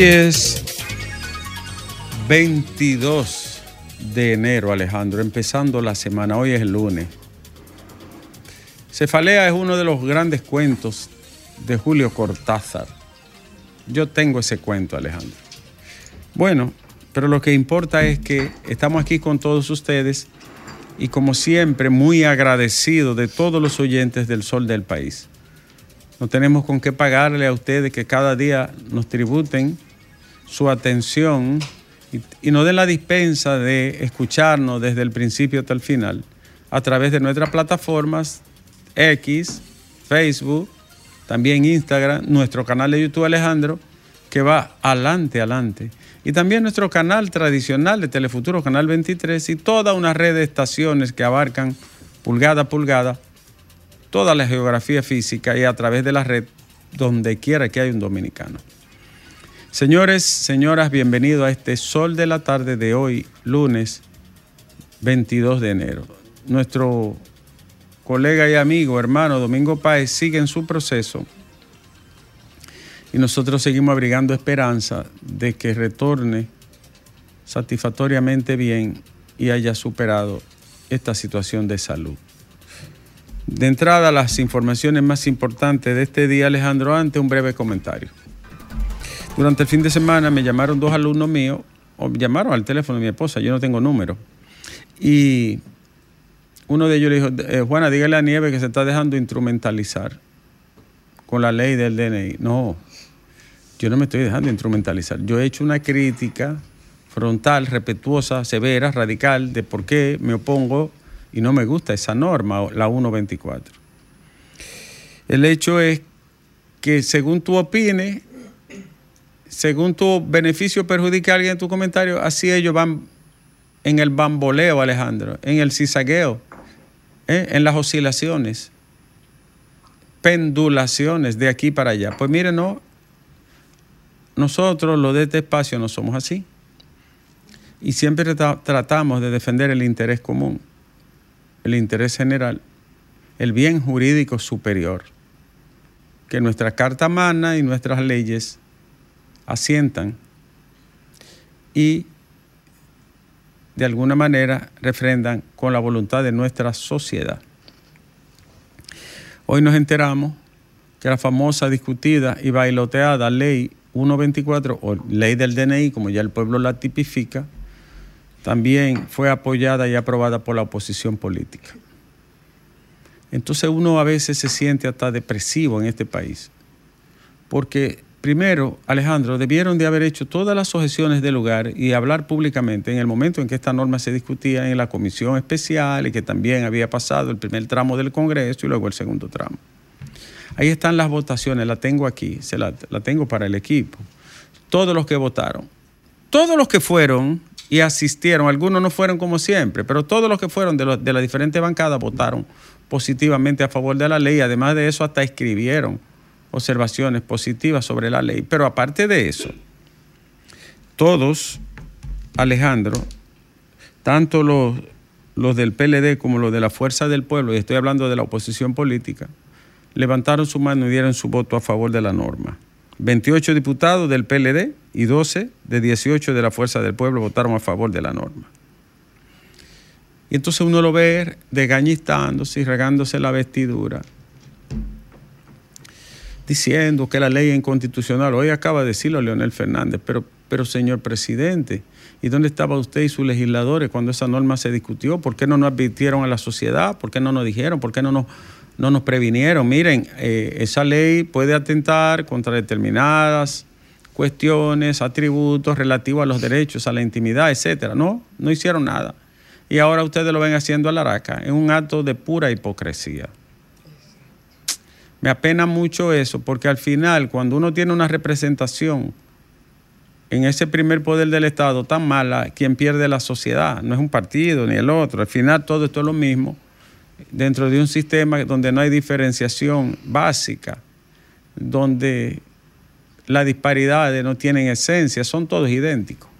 Hoy es 22 de enero, Alejandro, empezando la semana. Hoy es el lunes. Cefalea es uno de los grandes cuentos de Julio Cortázar. Yo tengo ese cuento, Alejandro. Bueno, pero lo que importa es que estamos aquí con todos ustedes y como siempre muy agradecido de todos los oyentes del Sol del País. No tenemos con qué pagarle a ustedes que cada día nos tributen su atención y, y nos la dispensa de escucharnos desde el principio hasta el final a través de nuestras plataformas X, Facebook, también Instagram, nuestro canal de YouTube Alejandro, que va adelante, adelante. Y también nuestro canal tradicional de Telefuturo, Canal 23, y toda una red de estaciones que abarcan pulgada a pulgada toda la geografía física y a través de la red donde quiera que haya un dominicano. Señores, señoras, bienvenidos a este sol de la tarde de hoy, lunes 22 de enero. Nuestro colega y amigo, hermano Domingo Páez sigue en su proceso y nosotros seguimos abrigando esperanza de que retorne satisfactoriamente bien y haya superado esta situación de salud. De entrada, las informaciones más importantes de este día, Alejandro, antes un breve comentario. Durante el fin de semana me llamaron dos alumnos míos, o llamaron al teléfono de mi esposa, yo no tengo número. Y uno de ellos le dijo, eh, Juana, dígale a Nieve que se está dejando instrumentalizar con la ley del DNI. No, yo no me estoy dejando instrumentalizar. Yo he hecho una crítica frontal, respetuosa, severa, radical, de por qué me opongo y no me gusta esa norma, la 124. El hecho es que según tú opines, según tu beneficio perjudica a alguien en tu comentario, así ellos van en el bamboleo, Alejandro, en el cizagueo, ¿eh? en las oscilaciones, pendulaciones de aquí para allá. Pues miren, no, nosotros los de este espacio no somos así. Y siempre tratamos de defender el interés común el interés general, el bien jurídico superior, que nuestra Carta Magna y nuestras leyes asientan y de alguna manera refrendan con la voluntad de nuestra sociedad. Hoy nos enteramos que la famosa, discutida y bailoteada ley 124 o ley del DNI, como ya el pueblo la tipifica, también fue apoyada y aprobada por la oposición política. Entonces uno a veces se siente hasta depresivo en este país, porque primero, Alejandro, debieron de haber hecho todas las objeciones del lugar y hablar públicamente en el momento en que esta norma se discutía en la comisión especial y que también había pasado el primer tramo del Congreso y luego el segundo tramo. Ahí están las votaciones, la tengo aquí, se la, la tengo para el equipo. Todos los que votaron, todos los que fueron y asistieron. Algunos no fueron como siempre, pero todos los que fueron de, los, de las diferentes bancadas votaron positivamente a favor de la ley. Además de eso, hasta escribieron observaciones positivas sobre la ley. Pero aparte de eso, todos, Alejandro, tanto los, los del PLD como los de la Fuerza del Pueblo, y estoy hablando de la oposición política, levantaron su mano y dieron su voto a favor de la norma. 28 diputados del PLD y 12 de 18 de la Fuerza del Pueblo votaron a favor de la norma. Y entonces uno lo ve desgañitándose y regándose la vestidura, diciendo que la ley es inconstitucional. Hoy acaba de decirlo Leonel Fernández, pero, pero señor presidente, ¿y dónde estaba usted y sus legisladores cuando esa norma se discutió? ¿Por qué no nos advirtieron a la sociedad? ¿Por qué no nos dijeron? ¿Por qué no nos no nos previnieron. Miren, eh, esa ley puede atentar contra determinadas cuestiones, atributos relativos a los derechos, a la intimidad, etcétera. No, no hicieron nada. Y ahora ustedes lo ven haciendo a la araca, en un acto de pura hipocresía. Me apena mucho eso, porque al final, cuando uno tiene una representación en ese primer poder del Estado tan mala, quien pierde la sociedad, no es un partido ni el otro, al final todo esto es lo mismo dentro de un sistema donde no hay diferenciación básica donde las disparidades no tienen esencia, son todos idénticos.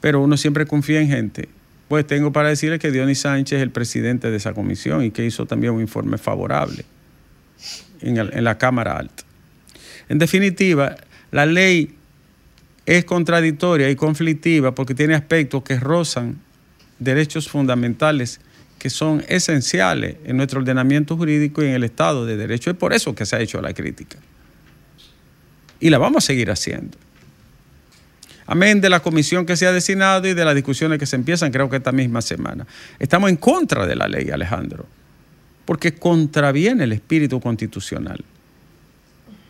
Pero uno siempre confía en gente. Pues tengo para decirle que Dionis Sánchez es el presidente de esa comisión y que hizo también un informe favorable en, la Cámara Alta. En definitiva, la ley es contradictoria y conflictiva porque tiene aspectos que rozan derechos fundamentales que son esenciales en nuestro ordenamiento jurídico y en el Estado de Derecho. Es por eso que se ha hecho la crítica. Y la vamos a seguir haciendo. Amén de la comisión que se ha designado y de las discusiones que se empiezan, creo que esta misma semana. Estamos en contra de la ley, Alejandro, porque contraviene el espíritu constitucional,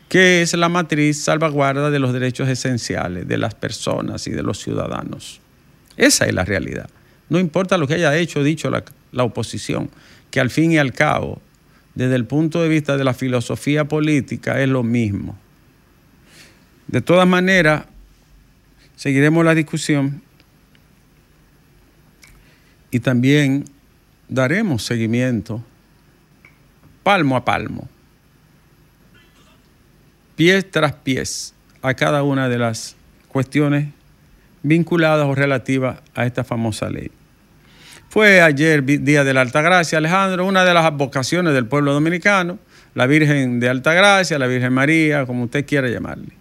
que es la matriz salvaguarda de los derechos esenciales de las personas y de los ciudadanos. Esa es la realidad. No importa lo que haya hecho o dicho la, la oposición, que al fin y al cabo, desde el punto de vista de la filosofía política, es lo mismo. De todas maneras, seguiremos la discusión y también daremos seguimiento palmo a palmo, pies tras pies, a cada una de las cuestiones vinculadas o relativas a esta famosa ley. Fue ayer, Día de la Altagracia, Alejandro, una de las advocaciones del pueblo dominicano, la Virgen de Altagracia, la Virgen María, como usted quiera llamarle.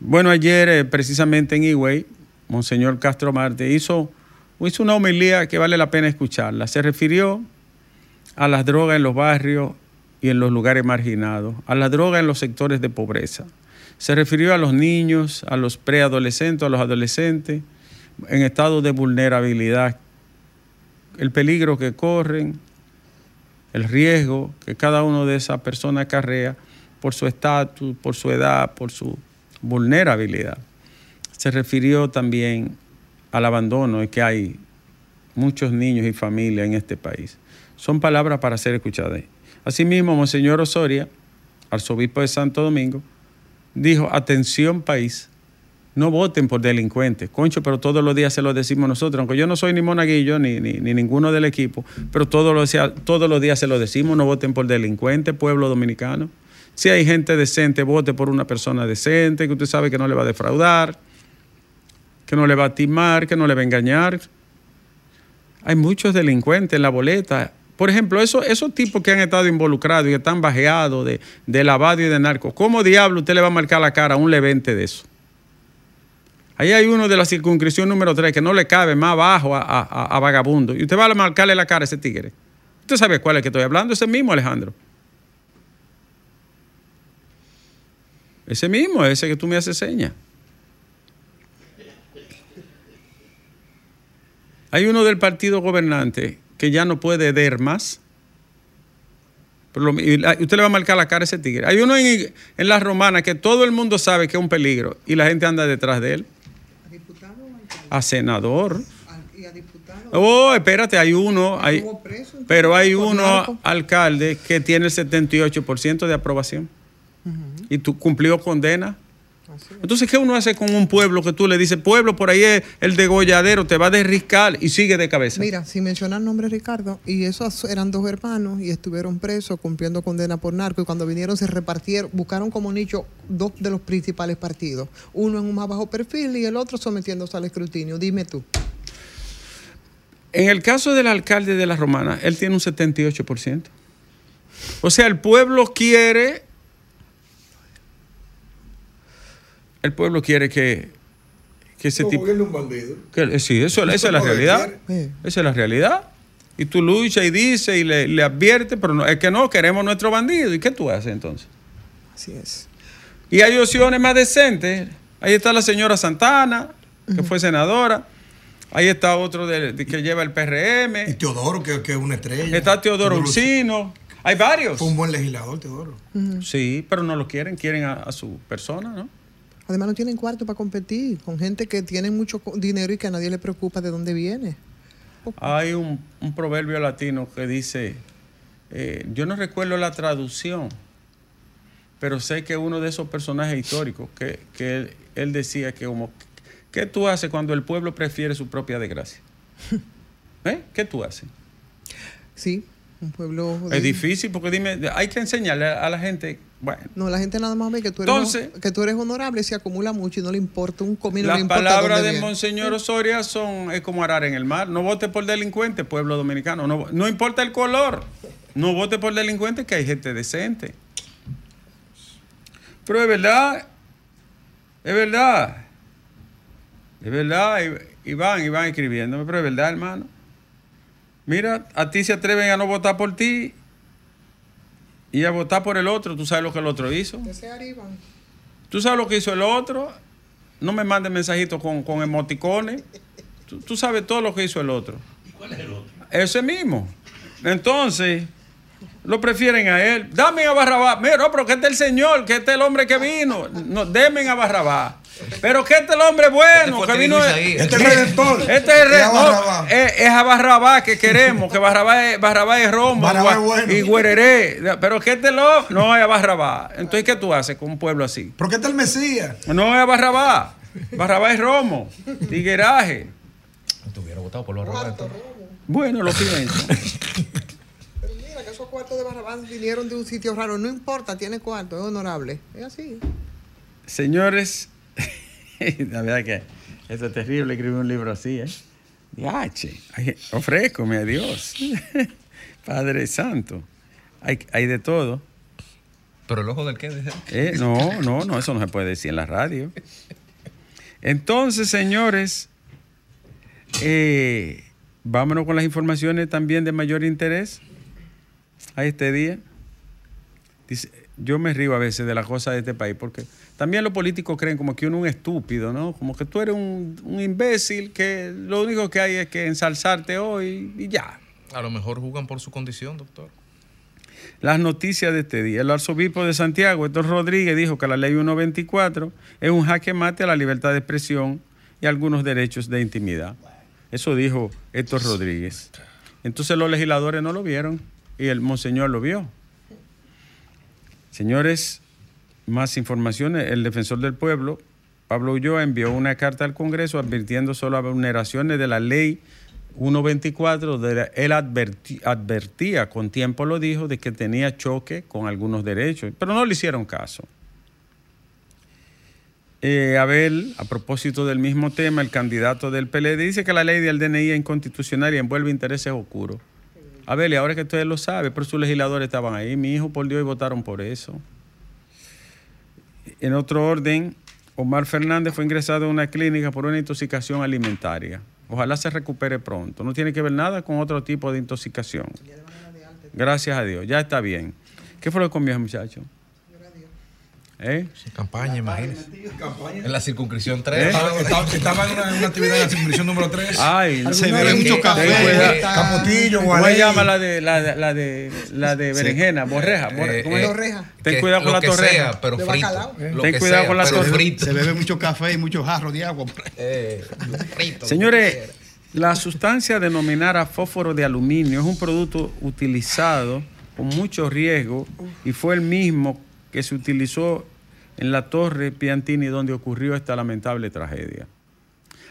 Bueno, ayer eh, precisamente en Higüey, Monseñor Castro Marte hizo, hizo una homilía que vale la pena escucharla. Se refirió a las drogas en los barrios y en los lugares marginados, a las drogas en los sectores de pobreza. Se refirió a los niños, a los preadolescentes, a los adolescentes en estado de vulnerabilidad, el peligro que corren, el riesgo que cada uno de esas personas acarrea por su estatus, por su edad, por su vulnerabilidad. Se refirió también al abandono que hay muchos niños y familias en este país. Son palabras para ser escuchadas. Asimismo, Monseñor Osoria, arzobispo de Santo Domingo, dijo, atención país, no voten por delincuentes. Concho, pero todos los días se lo decimos nosotros, aunque yo no soy ni monaguillo ni, ni, ninguno del equipo, pero todos los, todos los días se lo decimos, no voten por delincuentes, pueblo dominicano. Si hay gente decente, vote por una persona decente, que usted sabe que no le va a defraudar, que no le va a timar, que no le va a engañar. Hay muchos delincuentes en la boleta. Por ejemplo, esos, tipos que han estado involucrados y están bajeados de, lavado y de narco, ¿cómo diablo usted le va a marcar la cara a un levente de eso? Ahí hay uno de la circunscripción número 3 que no le cabe más abajo a, a, vagabundo. Y usted va a marcarle la cara a ese tigre. Usted sabe cuál es que estoy hablando, ese mismo Alejandro. Ese mismo, ese que tú me haces seña. Hay uno del partido gobernante que ya no puede ver más. usted le va a marcar la cara a ese tigre. Hay uno en, en la romana que todo el mundo sabe que es un peligro y la gente anda detrás de él. ¿A diputado? A senador. ¿Y a diputado? Oh, espérate, hay uno, hay, pero hay uno alcalde que tiene el 78% de aprobación y tú cumplió condena. Entonces, ¿qué uno hace con un pueblo que tú le dices, pueblo, por ahí es el degolladero, te va a derriscar y sigue de cabeza? Mira, si menciona el nombre Ricardo, y esos eran dos hermanos y estuvieron presos cumpliendo condena por narco, y cuando vinieron se repartieron, buscaron como nicho dos de los principales partidos, uno en un más bajo perfil y el otro sometiéndose al escrutinio. Dime tú. En el caso del alcalde de la Romana, él tiene un 78%. O sea, el pueblo quiere el pueblo quiere que, que ese tipo... un bandido. Que, sí, eso, esa es la realidad. Esa es la realidad. Y tú luchas y dices y le, le adviertes, pero no, es que no, queremos nuestro bandido. ¿Y qué tú haces entonces? Así es. Y hay opciones más decentes. Ahí está la señora Santana, que fue senadora. Ahí está otro de, que lleva el PRM. Y Teodoro, que, que es una estrella. Está Teodoro Ursino. Hay varios. Fue un buen legislador, Teodoro. Sí, pero no lo quieren, quieren a su persona, ¿no? Además no tienen cuarto para competir con gente que tiene mucho dinero y que a nadie le preocupa de dónde viene. Hay un, proverbio latino que dice, eh, yo no recuerdo la traducción, pero sé que uno de esos personajes históricos, que, él, decía que como, ¿qué tú haces cuando el pueblo prefiere su propia desgracia? ¿Eh? ¿Qué tú haces? Sí, un pueblo... Es difícil porque dime, hay que enseñarle a la gente Bueno. No, la gente nada más ve que tú eres, Entonces- que tú eres honorable, se acumula mucho y no le importa un comino. Las palabras de viene. Monseñor Osoria son es como arar en el mar. No vote por delincuente, pueblo dominicano. No, no importa el color. No vote por delincuente, que hay gente decente. Pero es verdad. Es verdad. Es verdad. Y van, y van escribiéndome. Pero es verdad, hermano. Mira, a ti se atreven a no votar por ti y a votar por el otro. Tú sabes lo que el otro hizo. Ese arriba. ¿Tú sabes lo que hizo el otro? No me mandes mensajitos con, con emoticones. Tú, tú sabes todo lo que hizo el otro. ¿Cuál es el otro? Ese mismo. Entonces, lo prefieren a él. Dame a Barrabás. Mira, no, pero que este es el Señor, que este es el hombre que vino. No, denme a Barrabás. Pero que este es el hombre bueno, Este que vino. Este es el redentor. Este es el Es a es, es a Barrabás que queremos, que Barrabás es, Barrabás es Romo Barrabás es bueno. y Guereré. Pero que este lo no es a Barrabás. Entonces, ¿qué tú haces con un pueblo así? ¿Por qué está el Mesías? No es Barrabás. Barrabás es Romo, tigueraje. Tuviera votado por los Roberto. Bueno, lo pienso. Pero mira que esos cuartos de Barrabás vinieron de un sitio raro. No importa, tiene cuarto, es honorable. Es así. Señores, la verdad que esto es terrible escribir un libro así, ¿eh? Diache, ofrézcome a Dios. Padre Santo. Hay, hay de todo. Pero el ojo del qué. Eh, no, no, no, eso no se puede decir en la radio. Entonces, señores, eh, vámonos con las informaciones también de mayor interés a este día. Dice, yo me río a veces de las cosas de este país porque también los políticos creen como que uno es un estúpido, ¿no? Como que tú eres un, un imbécil que lo único que hay es que ensalzarte hoy y ya. A lo mejor jugan por su condición, doctor. Las noticias de este día. El arzobispo de Santiago, Héctor Rodríguez, dijo que la ley 124 es un jaque mate a la libertad de expresión y algunos derechos de intimidad. Eso dijo Héctor Rodríguez. Entonces los legisladores no lo vieron y el monseñor lo vio. Señores, más informaciones. El defensor del pueblo, Pablo Ulloa, envió una carta al Congreso advirtiendo sobre las vulneraciones de la ley 124. De él advertí- advertía, con tiempo lo dijo, de que tenía choque con algunos derechos, pero no le hicieron caso. Eh, Abel, a propósito del mismo tema, el candidato del PLD dice que la ley del DNI es inconstitucional y envuelve intereses oscuros. Abel, y ahora que usted lo sabe, pero sus legisladores estaban ahí, mi hijo por Dios y votaron por eso. En otro orden, Omar Fernández fue ingresado a una clínica por una intoxicación alimentaria. Ojalá se recupere pronto. No tiene que ver nada con otro tipo de intoxicación. Gracias a Dios, ya está bien. ¿Qué fue lo que comió ese muchacho? ¿Eh? Campaña, imagínese. En la circunscripción ¿Eh? 3. Estaba, estaba- estaba en una, actividad en la circunscripción número 3. Ay, Se bebe mucho café. Capotillo, ¿Cómo se llama la de la de la de, la de berenjena? Borreja. borre- Eh, ¿cómo eh, es? Ten cuidado con la torreja. sea, pero frito. Lo Ten que cuidado sea, con la torreja. Se bebe mucho café y muchos jarros de agua. Eh, frito, Señores, la sustancia denominada fósforo de aluminio es un producto utilizado con mucho riesgo y fue el mismo que se utilizó en la torre Piantini donde ocurrió esta lamentable tragedia.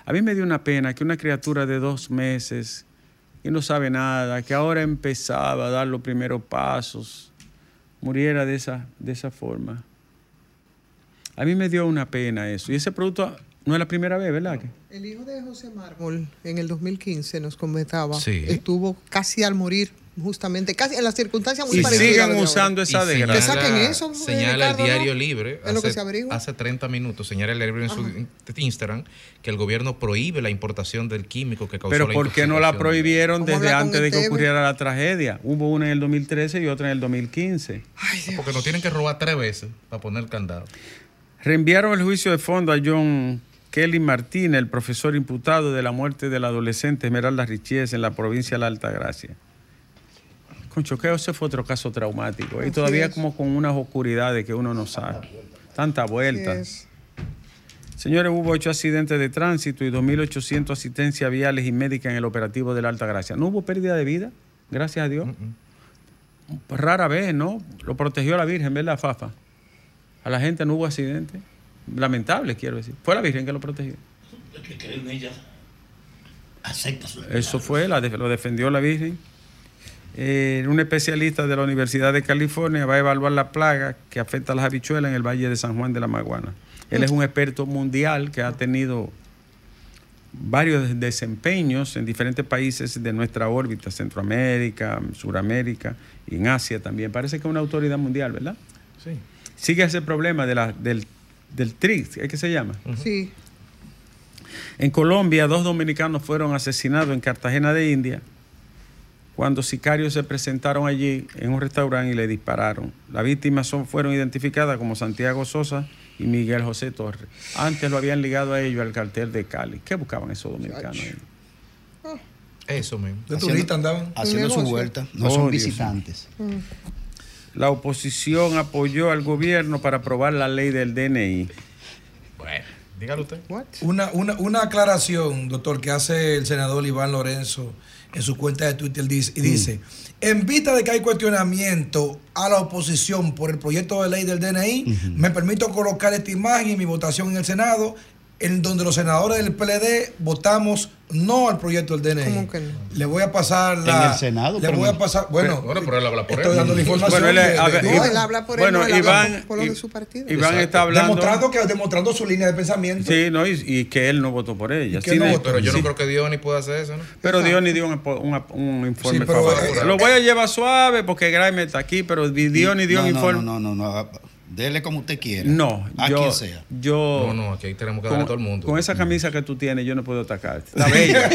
A mí me dio una pena que una criatura de dos meses que no sabe nada, que ahora empezaba a dar los primeros pasos, muriera de esa, de esa forma. A mí me dio una pena eso. Y ese producto no es la primera vez, ¿verdad? que? El hijo de José Mármol en el 2015 nos comentaba, Sí. estuvo casi al morir, justamente, casi en las circunstancias muy Y parecidas. sigan de usando esa Y desgracia. Que saquen eso, eh, Señala el diario ¿no? libre. Es lo que hace, se averigua. hace 30 minutos. Señala el diario libre en su in- Instagram que el gobierno prohíbe la importación del químico que causó Pero la ¿por qué no la prohibieron desde antes de que ocurriera la tragedia? Hubo una en el 2013 y otra en el 2015. Ay, Dios. Porque nos tienen que robar tres veces para poner candado. Reenviaron el juicio de fondo a John Kelly Martínez, el profesor imputado de la muerte del adolescente Esmeralda Richies en la provincia de la Altagracia. Con choqueo, ese fue otro caso traumático. Y todavía es. como con unas oscuridades que uno no sabe. Tanta vuelta. Señores, hubo ocho accidentes de tránsito y 2.800 asistencias viales y médicas en el operativo de la Alta Gracia. ¿No hubo pérdida de vida? Gracias a Dios. Rara vez, ¿no? Lo protegió la Virgen, ¿verdad, Fafa? A la gente no hubo accidente. Lamentable, quiero decir. Fue la Virgen que lo protegió. El que cree en ella acepta su Eso fue, la lo defendió la Virgen. Eh, un especialista de la Universidad de California va a evaluar la plaga que afecta a las habichuelas en el Valle de San Juan de la Maguana. Él es un experto mundial que ha tenido varios desempeños en diferentes países de nuestra órbita, Centroamérica, Suramérica y en Asia también. Parece que es una autoridad mundial, ¿verdad? Sí. Sigue ese problema de la, del, del TRIX, ¿qué se llama? Sí. En Colombia, dos dominicanos fueron asesinados en Cartagena de India cuando sicarios se presentaron allí en un restaurante y le dispararon. Las víctimas son, fueron identificadas como Santiago Sosa y Miguel José Torres. Antes lo habían ligado a ellos al cartel de Cali. ¿Qué buscaban esos dominicanos? ahí? Eso mismo. De turista andaban. Haciendo su vuelta. No Oh, son Dios visitantes. La oposición apoyó al gobierno para aprobar la ley del DNI. Bueno, dígalo usted. Una, una, una aclaración, doctor, que hace el senador Iván Lorenzo en su cuenta de Twitter dice, y dice, en vista de que hay cuestionamiento a la oposición por el proyecto de ley del DNI, me permito colocar esta imagen en mi votación en el Senado, en donde los senadores del PLD votamos no al proyecto del DNI. ¿Cómo que no? Le voy a pasar la... En el Senado, Le pero voy a pasar... Bueno, Bueno, pero él habla por estoy él. dando la información. Bueno, él, de- a de- ver, de- No, él habla por él, bueno, no, él Iván, por- por lo de I- su partido. Iván Exacto. está hablando. demostrando, que, demostrando su línea de pensamiento. Sí, no, y, y que él no votó por ella. Sí, no. Pero yo sí. no creo que Dios ni pueda hacer eso, ¿no? Pero Dios ni dio un, un- un informe Sí, pero, favorable. eh, Lo voy a llevar suave porque Graeme está aquí, pero Dios ni dio no, un no, informe. no, no, no, no. Dele como usted quiera. No, a yo, quien sea. yo No, no, aquí tenemos que darle a todo el mundo. con esa camisa que tú tienes, yo no puedo atacarte. Está bella.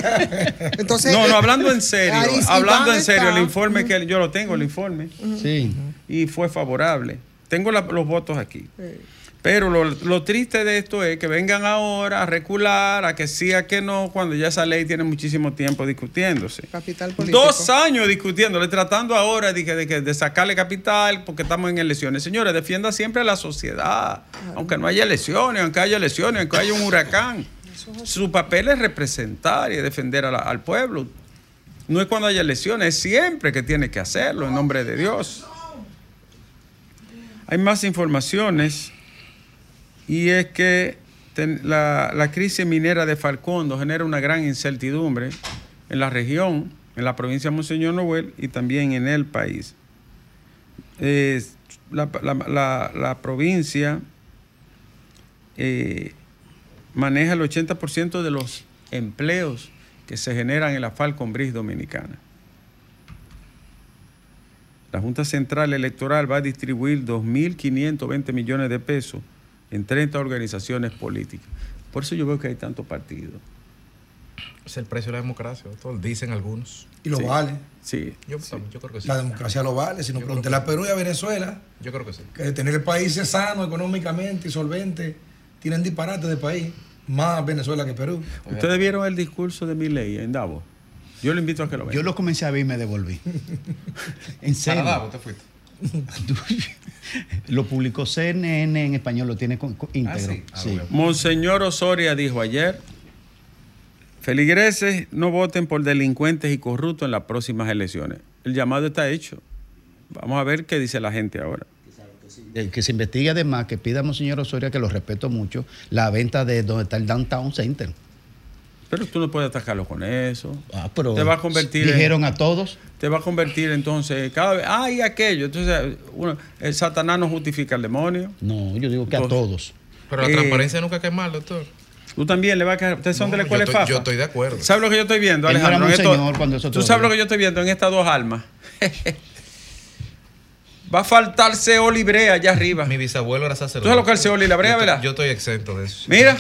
Entonces, no, no, eh, hablando en serio, ahí sí hablando en serio, está- el informe que yo lo tengo, el informe, Sí. y fue favorable. Tengo la- los votos aquí. Pero lo, lo triste de esto es que vengan ahora a recular, a que sí, a que no, cuando ya esa ley tiene muchísimo tiempo discutiéndose. Capital político. Dos años discutiéndole, tratando ahora de, de, de sacarle capital porque estamos en elecciones. Señores, defienda siempre a la sociedad, aunque no haya elecciones, aunque haya elecciones, aunque haya un huracán. Su papel es representar y defender a la- al pueblo. No es cuando haya elecciones, es siempre que tiene que hacerlo en nombre de Dios. Hay más informaciones y es que la, la crisis minera de Falcondo genera una gran incertidumbre en la región, en la provincia de Monseñor Noel y también en el país. Eh, la, la- la- provincia eh, maneja el 80% de los empleos que se generan en la Falcon Bridge dominicana. La Junta Central Electoral va a distribuir 2.520 millones de pesos en 30 organizaciones políticas. Por eso yo veo que hay tantos partidos. Es el precio de la democracia, doctor. Dicen algunos. Y lo Sí. vale. Sí. Yo, yo creo que sí. La democracia lo vale. Si no, creo a Perú y a Venezuela, Yo creo que sí. que tener el país sano económicamente y solvente, tienen disparate de país, más Venezuela que Perú. Ustedes vieron el discurso de Milei en Davos. Yo le invito a que lo vean. Yo lo comencé a ver y me devolví. en serio. Para Davos, te fuiste. lo publicó CNN en español, lo tiene con, con- íntegro. sí? Ah, Sí. Monseñor Osoria dijo ayer, feligreses no voten por delincuentes y corruptos en las próximas elecciones. El llamado está hecho. Vamos a ver qué dice la gente ahora. Que se investigue además, que pida a Monseñor Osoria, que lo respeto mucho, la venta de donde está el Downtown Center. Pero tú no puedes atacarlo con eso. Ah, pero Te va a convertir en- Dijeron a todos. Te va a convertir entonces cada vez, ay, aquello. Entonces, uno- el Satanás no justifica al demonio. No, yo digo que a todos. Pero la Eh, transparencia nunca cae mal, doctor. Tú también le vas a caer. Ustedes son No, de la yo escuela estoy- FAFA. yo estoy de acuerdo. ¿Sabes lo que yo estoy viendo, Él no era Alejandro? En esto- cuando eso Tú sabes lo que yo estoy viendo en estas dos almas. Va a faltar CO Librea allá arriba. Mi bisabuelo era sacerdote. ¿Tú sabes lo que es el CO Librea, Yo estoy- verdad? Yo estoy exento de eso. Mira,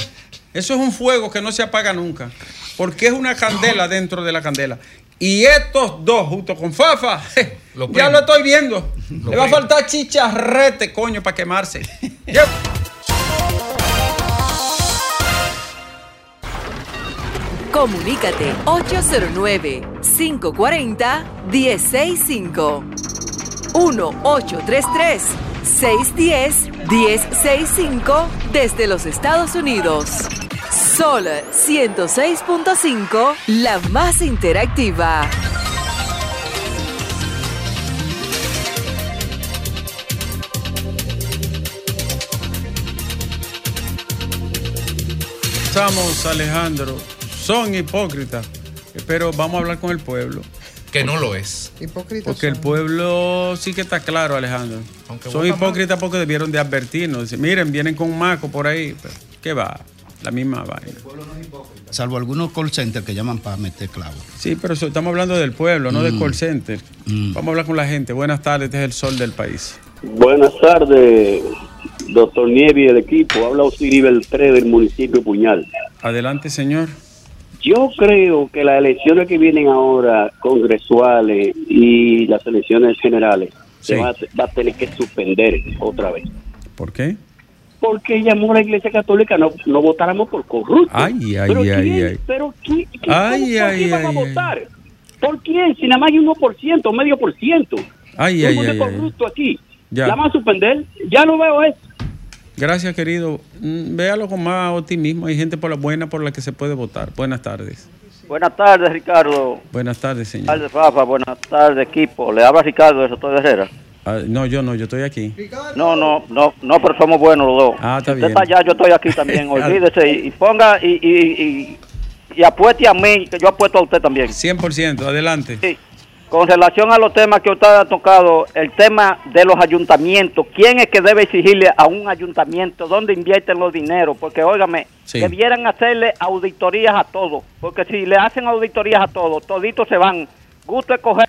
eso es un fuego que no se apaga nunca. Porque es una candela dentro de la candela. Y estos dos, junto con Fafa, Los ya lo estoy viendo. Los Le va a faltar chicharrete, coño, para quemarse. Comunícate 809-540-1065. 1-833-610-1065 desde los Estados Unidos. Sol 106.5, la más interactiva. Estamos, Alejandro, son hipócritas. Pero vamos a hablar con el pueblo. que no lo es. Hipócritas Porque el pueblo sí que está claro, Alejandro. Aunque Son hipócritas porque debieron de advertirnos. Miren, vienen con un maco por ahí. ¿Qué va? La misma vaina. Salvo algunos call centers que llaman para meter clavos. Sí, pero eso- estamos hablando del pueblo, no del Mm. call center. Mm. Vamos a hablar con la gente. Buenas tardes, este es el sol del país. Buenas tardes, doctor Nievi y el equipo. Habla Osiris Beltré del municipio Puñal. Adelante, señor. Yo creo que las elecciones que vienen ahora, congresuales y las elecciones generales, Sí. se va, a- va a tener que suspender otra vez. ¿Por qué? Porque llamó a la Iglesia Católica, no, no votáramos por corruptos. Ay, ay, pero ay, ¿quién? ay. Pero ¿quién, quién- Ay, cómo- por ay, quién van a ay, ay. votar? ¿Por quién? Si nada más hay 1%, medio por ciento. Ay, ay, hay ay, corrupto aquí. Ya. ¿La van a suspender? Ya no veo eso. Gracias, querido. Mm, Véalo con más optimismo. Hay gente por la buena por la que se puede votar. Buenas tardes. Buenas tardes, Ricardo. Buenas tardes, señor. Buenas tardes, Fafa. Buenas tardes, equipo. Le habla Ricardo de Soto de Herrera. Ah, no, yo no, yo estoy aquí. No, no, no, no, pero somos buenos los dos. Ah, está Si bien. Usted está allá, yo estoy aquí también. Olvídese y, y ponga y, y, apueste a mí, que yo apuesto a usted también. 100%, adelante. Sí. Con relación a los temas que usted ha tocado, el tema de los ayuntamientos, ¿quién es que debe exigirle a un ayuntamiento dónde invierten los dineros? Porque, óigame, Sí. debieran hacerle auditorías a todos, porque si le hacen auditorías a todos, toditos se van. Gusto escoger,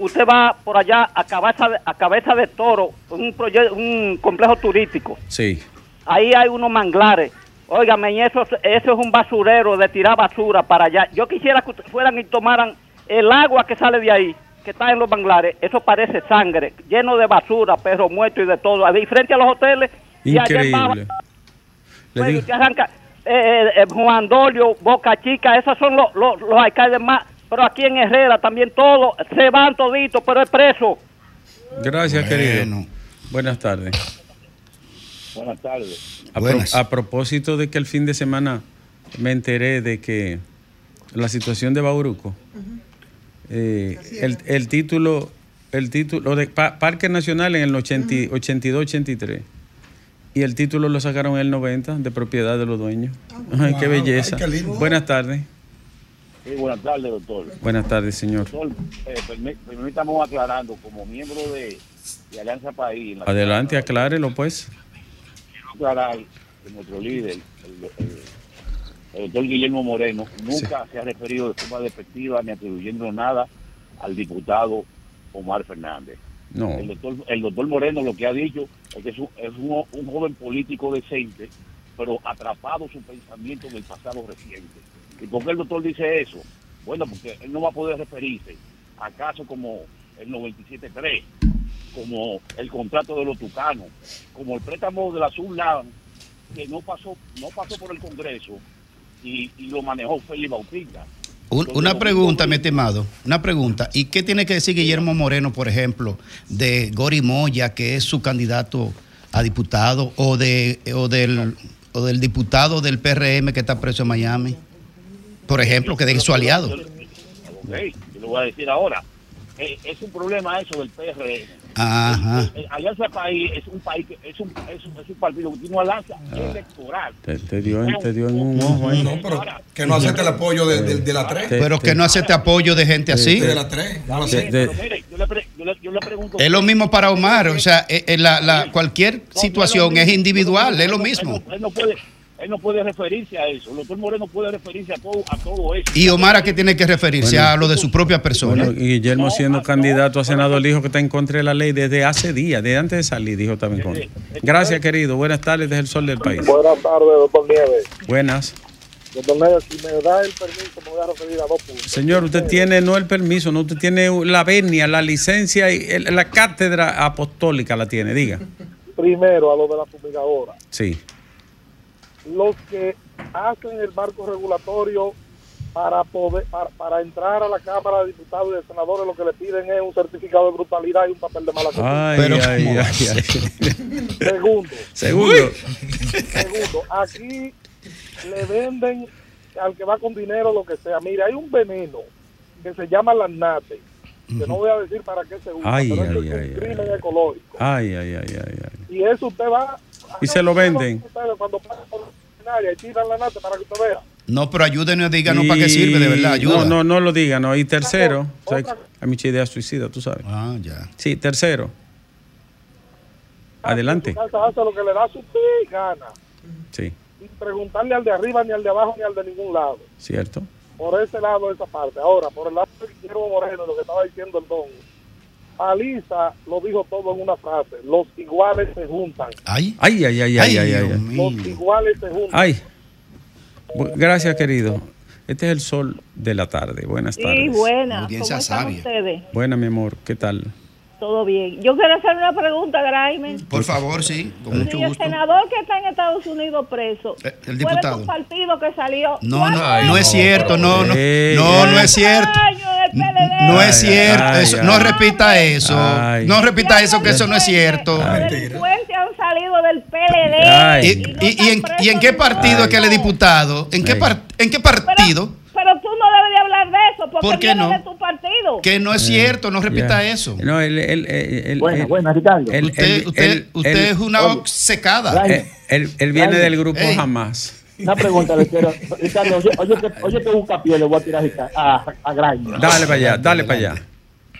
usted va por allá a cabeza de, a cabeza de toro, un, proye- un complejo turístico Sí. ahí hay unos manglares. Óigame, y eso, eso es un basurero de tirar basura para allá. Yo quisiera que fueran y tomaran el agua que sale de ahí, que está en los manglares. Eso parece sangre, lleno de basura, perros muertos y de todo. Ahí frente a los hoteles. y allá abajo, Increíble. Pues, arranca, eh, eh, eh, Juan Dolio, Boca Chica, esos son los, los, los alcaldes más. Pero aquí en Herrera también todos se van toditos, pero es preso. Gracias, querido. Buenas tardes. Buenas tardes. A, pro- a propósito de que el fin de semana me enteré de que la situación de Bauruco, eh, el, el título, el título de Pa- Parque Nacional en el 80 y- 82-83 y el título lo sacaron en el 90 de propiedad de los dueños. Ay, qué belleza. ay, qué lindo. Buenas tardes. Sí, buenas tardes, doctor. Buenas tardes, señor. Doctor, eh, permí- permítame aclarando, como miembro de, de Alianza País. en la- Adelante, aclárelo pues. Quiero aclarar que nuestro líder, el, el- el doctor Guillermo Moreno, nunca se ha referido de forma despectiva ni atribuyendo nada al diputado Omar Fernández. No. El doctor, el doctor Moreno lo que ha dicho es que es un, es un, un joven político decente, pero atrapado su pensamiento en el pasado reciente. ¿Y por qué el doctor dice eso? Bueno, porque él no va a poder referirse a casos como el 97.3, como el contrato de los tucanos, como el préstamo de la Sublan, que no pasó, no pasó por el Congreso y, y lo manejó Félix Bautista. Un- una pregunta, mi estimado, una pregunta. ¿Y qué tiene que decir Guillermo Moreno, por ejemplo, de Gori Moya, que es su candidato a diputado, o de o del o del diputado del PRM que está preso en Miami? Por ejemplo, que de su aliado. Ok, yo lo voy a decir ahora. Eh, es un problema eso del PRM. Ajá. Eh, Alianza País es un país que es un, es un, es un partido que tiene una alianza electoral. Te, te dio, te dio en un ojo ahí. No, pero que no acepte el apoyo de, de- de la 3. Te- Pero que no acepte apoyo de gente así. De la 3. No lo Te- acepte. te- Pero mire, yo le, pre- yo le- yo le pregunto. Es lo mismo para Omar, o sea, eh, eh, la, la- cualquier situación es individual, es lo mismo. Él no, él no puede, él no puede referirse a eso. El doctor Moreno puede referirse a todo, a todo eso. Y Omar a qué tiene que referirse Bueno. a lo de su propia persona. Bueno, y Guillermo No, siendo no, candidato a senador no. dijo que está en contra de la ley desde hace días, desde antes de salir, dijo en contra. Gracias, querido. Buenas tardes desde el sol del país. Buenas tardes, doctor Nieves. Buenas. Doctor Nieves, si me da el permiso, me voy a referir a dos puntos. Señor, usted tiene no el permiso, no usted tiene la venia, la licencia y el- la cátedra apostólica la tiene, diga. Primero, a lo de la fumigadora. Sí. Los que hacen el marco regulatorio para poder para, para entrar a la Cámara de Diputados y de Senadores, lo que le piden es un certificado de brutalidad y un papel de mala conducta. Ay, Pero, ay, ¿cómo ay, ay. Segundo, Segundo. segundo, aquí le venden al que va con dinero lo que sea. Mire, hay un veneno que se llama lanate, que no voy a decir para qué se usa, Ay, pero ay, es un ay, crimen ay. ecológico. Ay, ay, ay, ay, ay. Y eso usted va... Y se lo venden. Cuando por la veterinaria y tiran la nata para que usted vea. No, pero ayúdenos, díganos para qué sirve, de verdad, ayuda. No, no, no lo digan. ¿no? Y tercero, o sea, hay mucha idea suicida, tú sabes. Ah, ya. Sí, tercero. Adelante. Su casa hace lo que le da su pi gana. Sí, Sin preguntarle al de arriba, ni al de abajo, ni al de ningún lado. cierto. Por ese lado, de esa parte. Ahora, por el lado de Guillermo Moreno, lo que estaba diciendo el don. Paliza lo dijo todo en una frase. Los iguales se juntan. Ay, Ay, ay, ay, ay, ay, ay. ay. Los iguales se juntan. Ay. Gracias, querido. Este es el sol de la tarde. Buenas Sí, tardes. buena. ¿Cómo Audiencia están sabia. ustedes? Buena, mi amor. ¿Qué tal? Todo bien. Yo quiero hacer una pregunta, Graime. por favor, sí, con mucho Si el gusto. senador que está en Estados Unidos preso Eh, el diputado. tu partido que salió. No, ¿cuántos no, Ay, no es cierto, no, no, no, no es cierto. No es cierto, ay, eso, ay. no repita eso, no repita eso, que eso no es cierto. Han salido del PLD. Ay. ¿Y, y- en, y en qué partido es que él es diputado? ¿En qué, par- en qué partido? pero tú no debes de hablar de eso porque ¿Por qué no? de tu partido. Que no es cierto, no repita eso. No, él, él, él, él- Buena, él- buena, Ricardo. él- Usted, él- usted, él- usted él- es una oye, secada. Ay. él- él- él viene del grupo Ey. Jamás. Una pregunta le quiero. Ricardo, oye, oye, oye que capié le voy a tirar a a, a Graña. Dale para allá, dale para allá.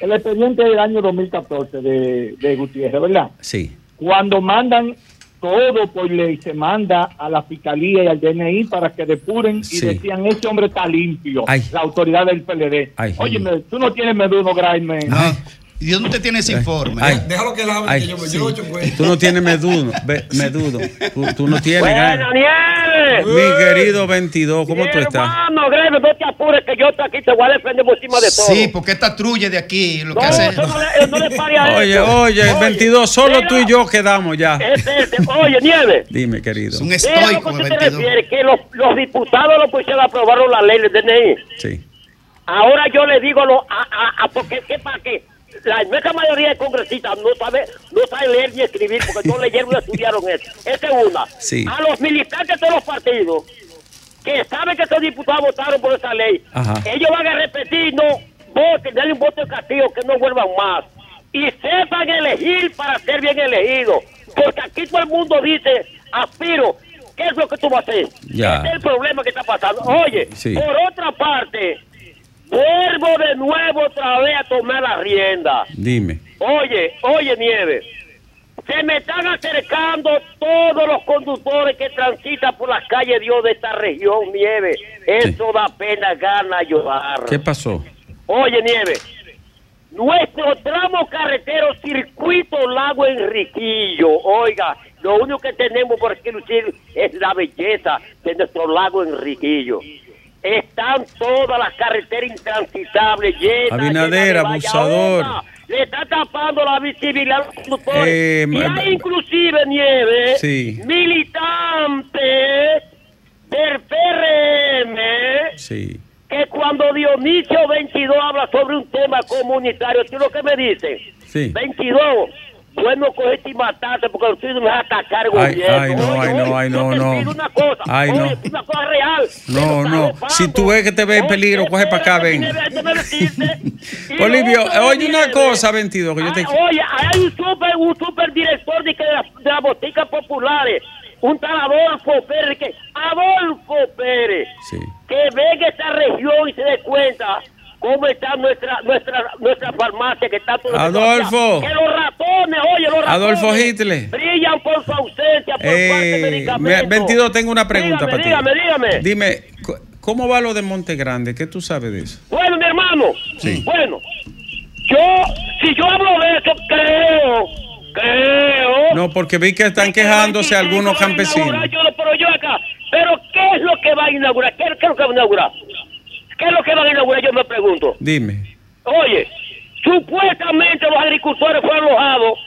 El expediente del año 2014 de, de Gutiérrez, ¿verdad? Sí. Cuando mandan todo por ley, se manda a la fiscalía y al DNI para que depuren Sí. y decían, ese hombre está limpio, Ay. la autoridad del PLD. Óyeme, tú no tienes meduno, Graime. Ay, ¿Y dónde usted tiene ese informe? Ay. Déjalo que Ay, que yo me sí. yo cuenta. Tú no tienes medudo. ve- medudo. Tú, tú no tienes. Buena, gran- Nieves. Mi querido 22, ¿cómo tú estás? Hermano, Greve, no te apures que yo estoy aquí, te voy a defender por encima de todo. Sí, porque esta trulla de aquí lo no, que hace. eso no le, no le pare a Oye, eso. oye, 22, solo mira, tú y yo quedamos ya. Este, este, oye, Nieves. Dime, querido. Es un estoico usted te 22. refiere, que los, los diputados lo pusieron aprobaron la ley del DNI. Sí. Ahora yo le digo lo, a, a, a porque que para que la inmensa mayoría de congresistas no sabe no sabe leer ni escribir porque no leyeron y estudiaron eso. Esa es una. Sí. A los militantes de los partidos que saben que esos diputados votaron por esa ley, Ajá. ellos van a repetir, no voten, denle un voto de castigo, que no vuelvan más. Y sepan elegir para ser bien elegidos. Porque aquí todo el mundo dice, aspiro, ¿qué es lo que tú vas a hacer? Ya. Ese es el problema que está pasando. Oye, Sí. por otra parte, vuelvo de nuevo otra vez a tomar la rienda. Dime. Oye, oye, Nieve, se me están acercando todos los conductores que transitan por las calles Dios de esta región, Nieve. Eso da pena, gana llorar. ¿Qué pasó? Oye, Nieve, nuestro tramo carretero Circuito Lago Enriquillo, oiga, lo único que tenemos por aquí lucir es la belleza de nuestro lago Enriquillo. Están todas las carreteras intransitables llenas. Abinader, abusador. Le está tapando la visibilidad a. Eh, y hay inclusive, Nieve, Sí. militantes del PRM Sí. que cuando Dionisio 22 habla sobre un tema comunitario, ¿tú lo que me dice? Sí. 22, bueno cogerte y matarte porque usted no me atacar el Ay, gobierno. ay, no, ay, no, ay, no, te no. una cosa, Ay, no. una cosa real. No, no. Si tú ves que te ves en peligro, coge para acá, ven. Olivio, oye una Nieve, cosa, 22, que yo te... Ay, Oye, hay un super, un super director de, de, las- boticas populares, un tal Adolfo Pérez, que Adolfo Pérez, Sí. que venga a esta región y se dé cuenta cómo está nuestra nuestra nuestra farmacia que está todo Adolfo. que los ratones, oye, los ratones Adolfo Hitler. brillan por su ausencia, por Eh, medicamentos. 22, tengo una pregunta dígame, para ti. dígame, dígame. Dime, ¿cómo va lo de Monte Grande? ¿Qué tú sabes de eso? Bueno, mi hermano, Sí. bueno, yo, si yo hablo de eso, creo, creo. No, porque vi que están quejándose algunos que campesinos. Yo, pero yo acá, pero ¿qué es lo que va a inaugurar? ¿Qué, qué es lo que va a inaugurar? ¿Qué es lo que van a inaugurar? Yo me pregunto. Dime. Oye, supuestamente los agricultores fueron alojados.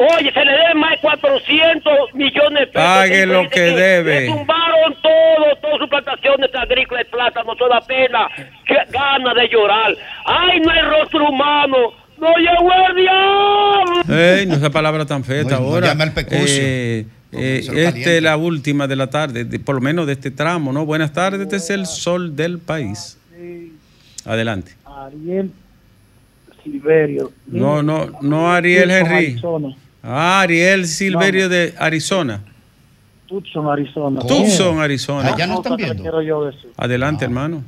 Oye, se le deben más de 400 millones de pesos. Pague lo que debe. Le tumbaron todo, todas sus plantaciones agrícolas de plátano, toda pena. Qué gana de llorar. Ay, no hay rostro humano. No llegó el diablo. Ey, no esa palabra tan fea No, no ahora. llame al pecucio. Eh, eh, se lo esta es la última de la tarde, de- por lo menos de este tramo, ¿no? Buenas tardes, este es el sol del país. Adelante. Ariel Silverio. No, no, no Ariel Henry. Ah, Ariel Silverio de Arizona. Tucson, Arizona. Tucson, Arizona. Quiero yo decir. Adelante, hermano.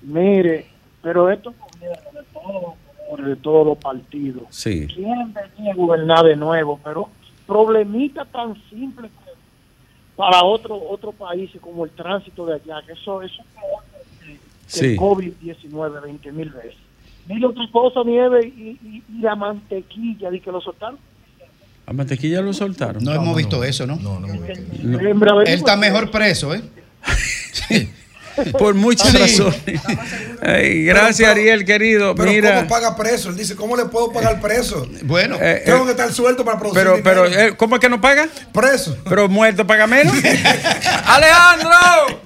Mire, pero esto gobierno de todo, de todos los partidos. Sí. Quieren venir a gobernar de nuevo, pero problemita tan simple para otros otros países como el tránsito de allá, que eso, eso es peor que- que Sí. el COVID-19 20 mil veces. Mire otra cosa, Nieve, y, y- y la mantequilla, de que lo soltaron. A mantequilla lo soltaron. No hemos visto eso, ¿no? No. Él está mejor preso, ¿eh? Por muchas Sí. razones. Ay, gracias, Ariel, querido. Pero Mira. ¿cómo paga preso? Él dice, ¿cómo le puedo pagar preso? Bueno, Eh, tengo eh, que estar suelto para producir Pero, pero, dinero. eh, ¿cómo es que no paga? Preso. Pero muerto paga menos. ¡Alejandro!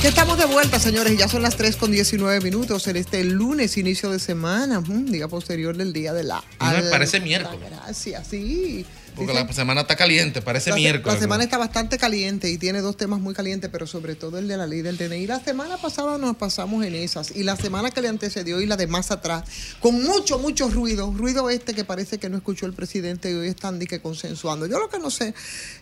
Aquí estamos de vuelta, señores, y ya son las 3 con 19 minutos en este lunes, inicio de semana, día posterior del día de la me parece miércoles. Gracias, sí. Porque Dicen- la semana está caliente, parece la, miércoles. la semana está bastante caliente y tiene dos temas muy calientes, pero sobre todo el de la ley del DNI. La semana pasada nos pasamos en esas y la semana que le antecedió y la de más atrás, con mucho, mucho ruido, ruido este que parece que no escuchó el presidente y hoy están que consensuando. Yo lo que no sé,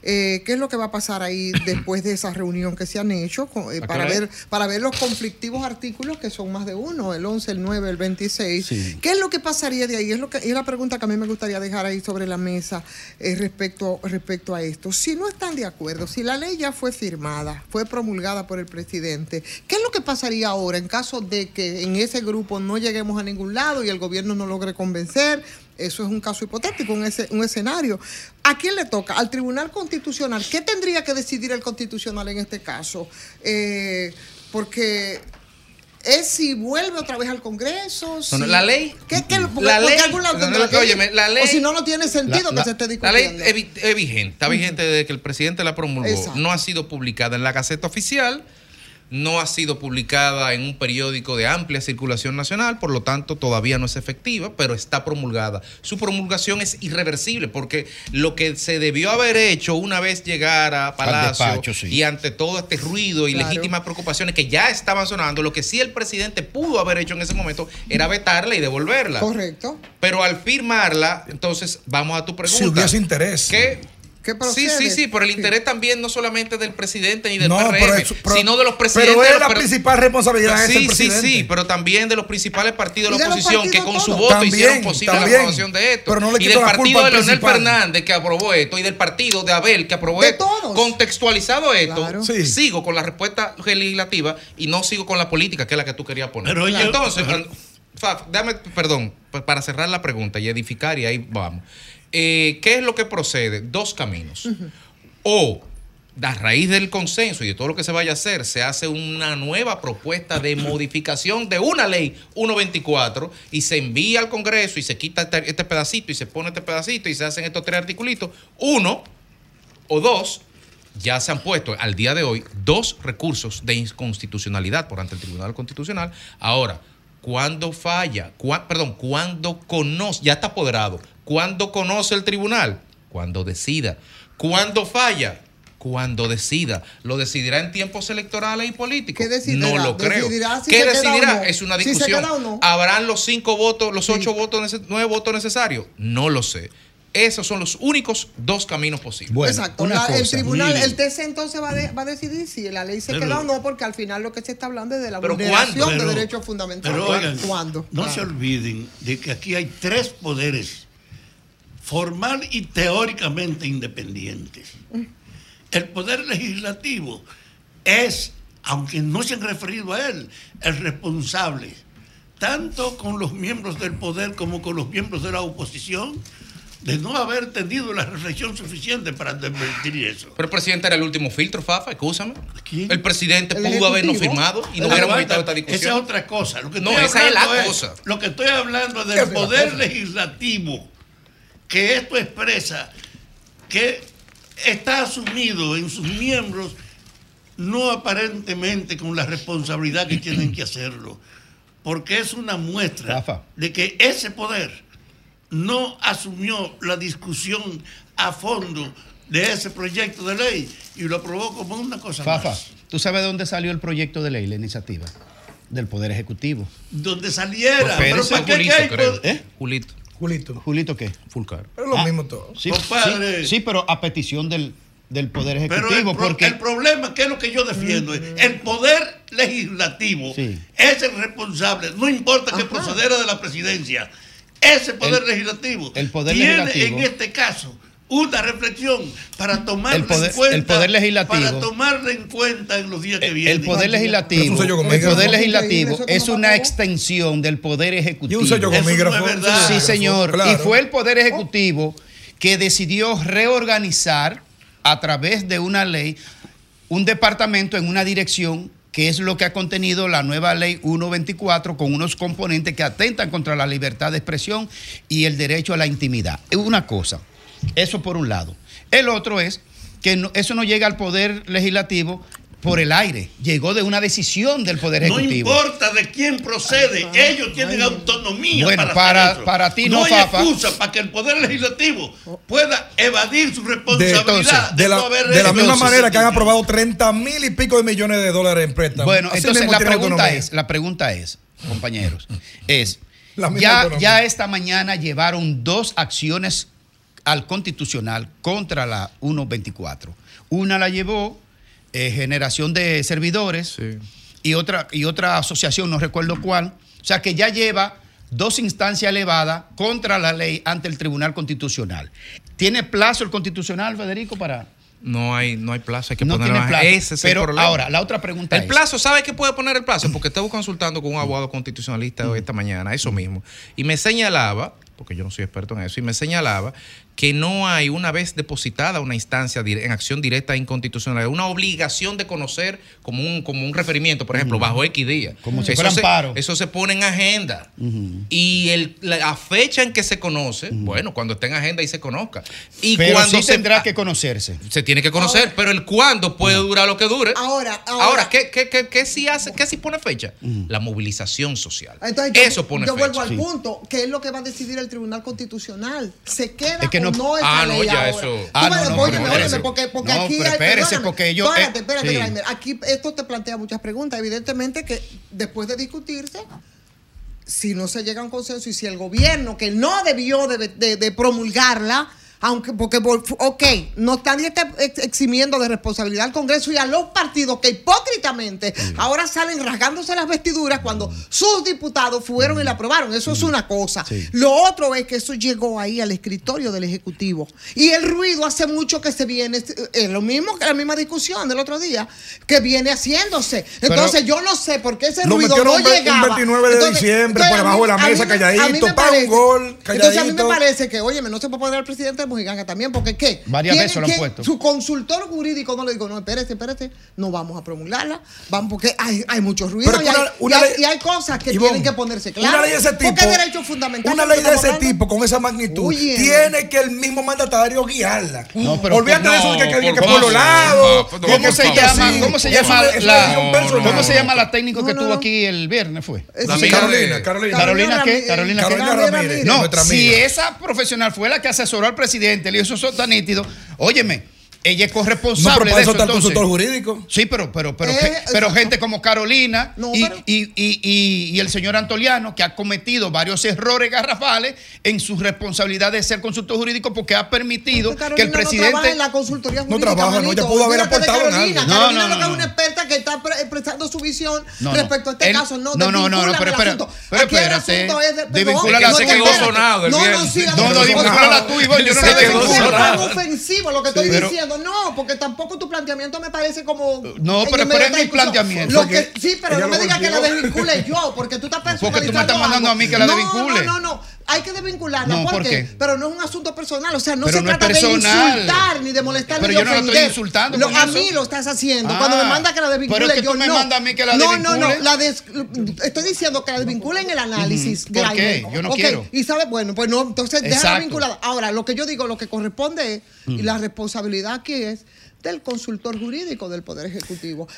eh, qué es lo que va a pasar ahí después de esa reunión que se han hecho con- eh, ¿A qué para ver para ver los conflictivos artículos que son más de uno, el 11, el 9, el 26. ¿Qué es lo que pasaría de ahí? Es, lo que, es la pregunta que a mí me gustaría dejar ahí sobre la mesa eh, respecto, respecto a esto. Si no están de acuerdo, si la ley ya fue firmada, fue promulgada por el presidente, ¿qué es lo que pasaría ahora en caso de que en ese grupo no lleguemos a ningún lado y el gobierno no logre convencer? Eso es un caso hipotético, un, un escenario. ¿A quién le toca? Al Tribunal Constitucional. ¿Qué tendría que decidir el Constitucional en este caso? Eh, porque es si vuelve otra vez al Congreso. si- la ley- ¿Qué, qué- porque- la ley- lado no, no, óyeme, la ley- O si no, no tiene sentido que se esté La ley discutiendo. es, vi- es vigente, está vigente desde que el presidente la promulgó. Exacto. No ha sido publicada en la Gaceta Oficial, no ha sido publicada en un periódico de amplia circulación nacional, por lo tanto todavía no es efectiva, pero está promulgada. Su promulgación es irreversible porque lo que se debió haber hecho una vez llegara a Palacio despacho, sí. y ante todo este ruido y Claro. legítimas preocupaciones que ya estaban sonando, lo que sí el presidente pudo haber hecho en ese momento era vetarla y devolverla. Correcto. Pero al firmarla, entonces vamos a tu pregunta. Si hubiese interés. ¿Qué? ¿Qué Sí, procede? sí, sí, por el interés también no solamente del presidente ni del No, PRM, pero eso- pero- sino de los presidentes. pero es la principal responsabilidad es Sí, sí, sí, pero también de los principales partidos de la oposición que con su voto También, hicieron posible también. la aprobación de esto. Pero no le y del la partido culpa de Leonel. Fernández que aprobó esto y del partido de Abel que aprobó De esto. todos. Contextualizado esto, Claro. Sí. sigo con la respuesta legislativa y no sigo con la política, que es la que tú querías poner. Pero oye, Entonces, Faf, dame, perdón, pa- para cerrar la pregunta y edificar y ahí vamos. Eh, ¿Qué es lo que procede? Dos caminos. O a raíz del consenso y de todo lo que se vaya a hacer, se hace una nueva propuesta de modificación de una ley 124 y se envía al Congreso y se quita este, este pedacito y se pone este pedacito y se hacen estos tres articulitos. Uno o dos, ya se han puesto al día de hoy dos recursos de inconstitucionalidad por ante el Tribunal Constitucional. Ahora, ¿cuándo falla? Perdón, ¿cuándo conoce? Ya está apoderado. ¿Cuándo conoce el tribunal? Cuando decida. ¿Cuándo falla? Cuando decida. ¿Lo decidirá en tiempos electorales y políticos? ¿Qué decidirá? No lo creo. ¿Decidirá si ¿Qué se queda decidirá? o no? Es una Si se discusión. queda o no. ¿Habrán los cinco votos, los ocho votos, nueve votos necesarios? No lo sé. Esos son los únicos dos caminos posibles. Exacto. La- el tribunal, el TC entonces va, de- va a decidir si la ley se Pero- queda o no, porque al final lo que se está hablando es de la vulneración de derechos fundamentales. Pero oigan, ¿Cuándo? no Claro. se olviden de que aquí hay tres poderes formal y teóricamente independientes. El poder legislativo es, aunque no se han referido a él, el responsable, tanto con los miembros del poder como con los miembros de la oposición, de no haber tenido la reflexión suficiente para advertir eso. Pero el presidente era el último filtro, Fafa, escúchame. ¿Quién? El presidente El pudo habernos Ejecutivo. firmado y no hubiéramos evitado esta discusión. Esa es otra cosa. Lo que No, estoy esa es la hablando cosa. Lo que estoy hablando es del poder cosa. legislativo, que esto expresa que está asumido en sus miembros, no aparentemente con la responsabilidad que tienen que hacerlo, porque es una muestra Rafa. de que ese poder no asumió la discusión a fondo de ese proyecto de ley y lo aprobó como una cosa Fafa, más. ¿tú sabes de dónde salió el proyecto de ley, la iniciativa? Del Poder Ejecutivo. Donde saliera. Pues, Pero ¿para qué Julito, hay creo. pod- ¿Eh? Julito. Julito. ¿Julito qué? Fulcar. Es lo Ah, mismo todo. Sí, sí, sí, pero a petición del, del Poder Pero el, Ejecutivo, pro- porque... el problema, que es lo que yo defiendo, es el poder legislativo Sí. es el responsable, no importa que procediera de la presidencia, ese poder El- legislativo el poder tiene legislativo- en este caso una reflexión para El poder- en cuenta, el poder legislativo- para tomarla en cuenta en los días que El vienen. poder legislativo, el poder legislativo es una extensión del poder ejecutivo. Y un sello con no. Sí, señor. Claro. Y fue el poder ejecutivo que decidió reorganizar a través de una ley un departamento en una dirección que es lo que ha contenido la nueva ley 124 con unos componentes que atentan contra la libertad de expresión y el derecho a la intimidad. Es una cosa, eso por un lado. El otro es que no- eso no llega al poder legislativo por el aire, llegó de una decisión del poder No ejecutivo. importa de quién procede, ellos tienen autonomía Bueno, para, para- hacer para ti no, hay Fafa. excusa para que el poder legislativo pueda evadir su De, responsabilidad de la, haber de la misma manera que han aprobado 30 mil y pico de millones de dólares en préstamos. Bueno, Así entonces la pregunta autonomía. es, la pregunta es, compañeros, es La misma ya, autonomía. ya esta mañana llevaron dos acciones al constitucional contra la 124. Una la llevó eh, generación de servidores y otra y otra asociación, no recuerdo cuál. O sea que ya lleva dos instancias elevadas contra la ley ante el Tribunal Constitucional. ¿Tiene plazo el Constitucional, Federico, para No hay, no hay plazo, hay que no poner tiene plazo? Ese es Pero el problema. ahora, la otra pregunta El es, plazo, ¿sabe qué puede poner el plazo? Porque estuve consultando con un abogado constitucionalista hoy esta mañana, eso mismo. Y me señalaba, porque yo no soy experto en eso, y me señalaba que no hay, una vez depositada una instancia en acción directa e inconstitucional, una obligación de conocer como un, como un referimiento, por ejemplo, bajo X día. Como si fuera se, amparo. Eso se pone en agenda. Y el, la fecha en que se conoce, bueno, cuando esté en agenda y se conozca. Y pero cuando sí se, tendrá que conocerse. se tiene que conocer, pero el cuándo puede durar lo que dure. Ahora, Ahora, ahora, ¿qué, qué, qué, qué sí hace? ¿Qué sí pone fecha? La movilización social. Entonces, yo, Eso pone yo fecha. vuelvo al punto, ¿qué es lo que va a decidir el Tribunal Constitucional? ¿Se queda Es que no- o no esa Ah, no, ley ya ahora? eso- Ah, no, no, óyeme, óyeme, porque, porque No, aquí pero hay- espérese, porque yo- Espérate, eh, espérate, sí. Aquí esto te plantea muchas preguntas. Evidentemente que después de discutirse, si no se llega a un consenso y si el gobierno que no debió de, de- de promulgarla, aunque porque por- ok, no está ex- eximiendo de responsabilidad al Congreso y a los partidos que hipócritamente ahora salen rasgándose las vestiduras cuando sus diputados fueron y la aprobaron. Eso es una cosa. Lo otro es que eso llegó ahí al escritorio del Ejecutivo. Y el ruido hace mucho que se viene, es lo mismo que la misma discusión del otro día, que viene haciéndose. Entonces yo no sé por qué ese ruido no llegaba. 29 de diciembre, por debajo de la mesa, me- calladito, me pa' un gol, Entonces a mí me parece que, oye, no se puede poner al presidente de Mojiganga también, porque ¿qué? Varias ¿Quién- veces lo han puesto. Su consultor jurídico no le digo, no, espérate, espérate, no vamos a promulgarla, vamos, porque hay, hay mucho ruido Pero y, hay, una- una y hay- ley- y hay cosas que Ivonne, tienen que ponerse claras. Una ley de ese tipo. Porque es derecho fundamental. Una ley de ese hablando. tipo, con esa magnitud, Oye. tiene que el mismo mandatario guiarla. No, pero Olvídate de eso de que, que, que por por los lados. ¿Cómo se llama? ¿Cómo se llama la. ¿Cómo se llama la técnico que tuvo aquí el viernes fue? Carolina, Carolina. Carolina qué? Carolina qué? No, nuestra si esa profesional fue la que asesoró al presidente, le hizo eso tan nítido, óyeme, ella es No, corresponsable pero para de eso eso. está el entonces. consultor jurídico. Sí, pero, pero, pero, Eh, pero gente como Carolina No, y, pero- y- y- y- y el señor Antoliano, que ha cometido varios errores garrafales en su responsabilidad de ser consultor jurídico porque ha permitido Carolina que el no trabaja presidente... en la consultoría No jurídica. trabaja, no, manito. ella pudo haber aportado Carolina. No, Carolina no, lo que no, es no. una experta que está pre- prestando su visión No, no. respecto a este Él- caso. No, no, no, no, no, pero espera, pero Aquí el espérate, asunto es de- desvincula la no, se no, quedó sonado No, no, sí, No, no, no, desvincúlala tú, Ivonne, yo no la ofensivo lo que estoy pero- No, porque tampoco tu planteamiento me parece como. No, pero- pero es mi planteamiento. Lo Porque que, sí, pero no me digas que la desvincule yo, porque tú estás Porque tú me personalizando. estás mandando algo. a mí que la No, desvincule. No, no, no. Hay que desvincularla. No, ¿Por, ¿por qué? Pero no es un asunto personal. O sea, no Pero se no trata de insultar, ni de molestar, Pero ni de yo no la estoy insultando Lo- a eso. mí lo estás haciendo. Ah, Cuando me manda que la desvincule, pero es que yo tú me no. a mí que la no, no, no. desvincule. La des- estoy diciendo que la desvincule en el análisis. Ujú. ¿Por qué? Yo no quiero. Y sabe, bueno, pues no, entonces déjala vinculada. Ahora, lo que yo digo, lo que corresponde es, y la responsabilidad aquí es del consultor jurídico del Poder Ejecutivo.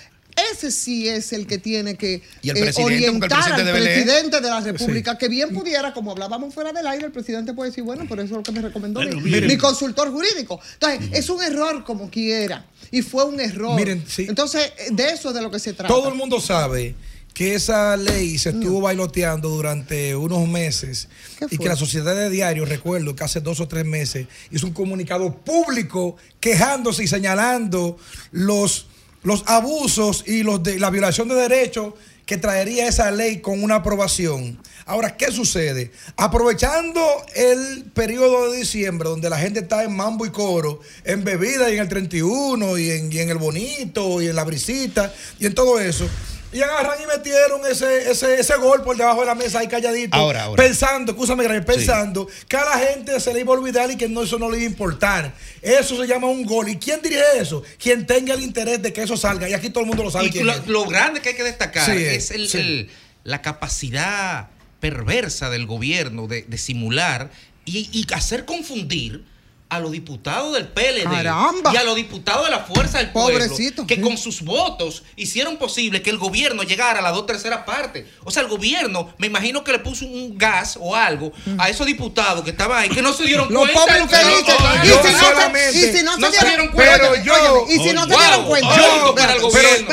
Ese sí es el que tiene que Y el eh, el orientar presidente al presidente de la República, que bien pudiera, como hablábamos fuera del aire, el presidente puede decir, bueno, pero eso es lo que me recomendó Bueno, mi, consultor jurídico. Entonces, es un error como quiera. Y fue un error. Miren, sí. Entonces, de eso es de lo que se trata. Todo el mundo sabe que esa ley se estuvo bailoteando durante unos meses y que la sociedad de diario, recuerdo que hace dos o tres meses, hizo un comunicado público quejándose y señalando los, los abusos y los de, la violación de derechos que traería esa ley con una aprobación. Ahora, ¿qué sucede? Aprovechando el periodo de diciembre, donde la gente está en mambo y coro, en bebida y en el 31, y en, y en el bonito, y en la brisita, y en todo eso. Y agarran y metieron ese, ese, ese gol por debajo de la mesa ahí calladito. Ahora, ahora. Pensando, escúchame, pensando que a la gente se le iba a olvidar y que no, eso no le iba a importar. Eso se llama un gol. ¿Y quién dirige eso? Quien tenga el interés de que eso salga. Y aquí todo el mundo lo sabe. Y quién lo, es. lo grande que hay que destacar Sí, es el- sí. el- la capacidad perversa del gobierno de, de simular y, y hacer confundir a los diputados del PLD Caramba. y a los diputados de la Fuerza del Pueblo Pobrecito, que sí. con sus votos hicieron posible que el gobierno llegara a las dos terceras partes. O sea, el gobierno, me imagino que le puso un gas o algo a esos diputados que estaban ahí, que no se dieron Los cuenta. pobres infelices. Y Yo si no se- solamente- y si no se no se dieron Pero cuenta. yo- óyeme, y si no se dieron cuenta. Yo, para el Pero- gobierno.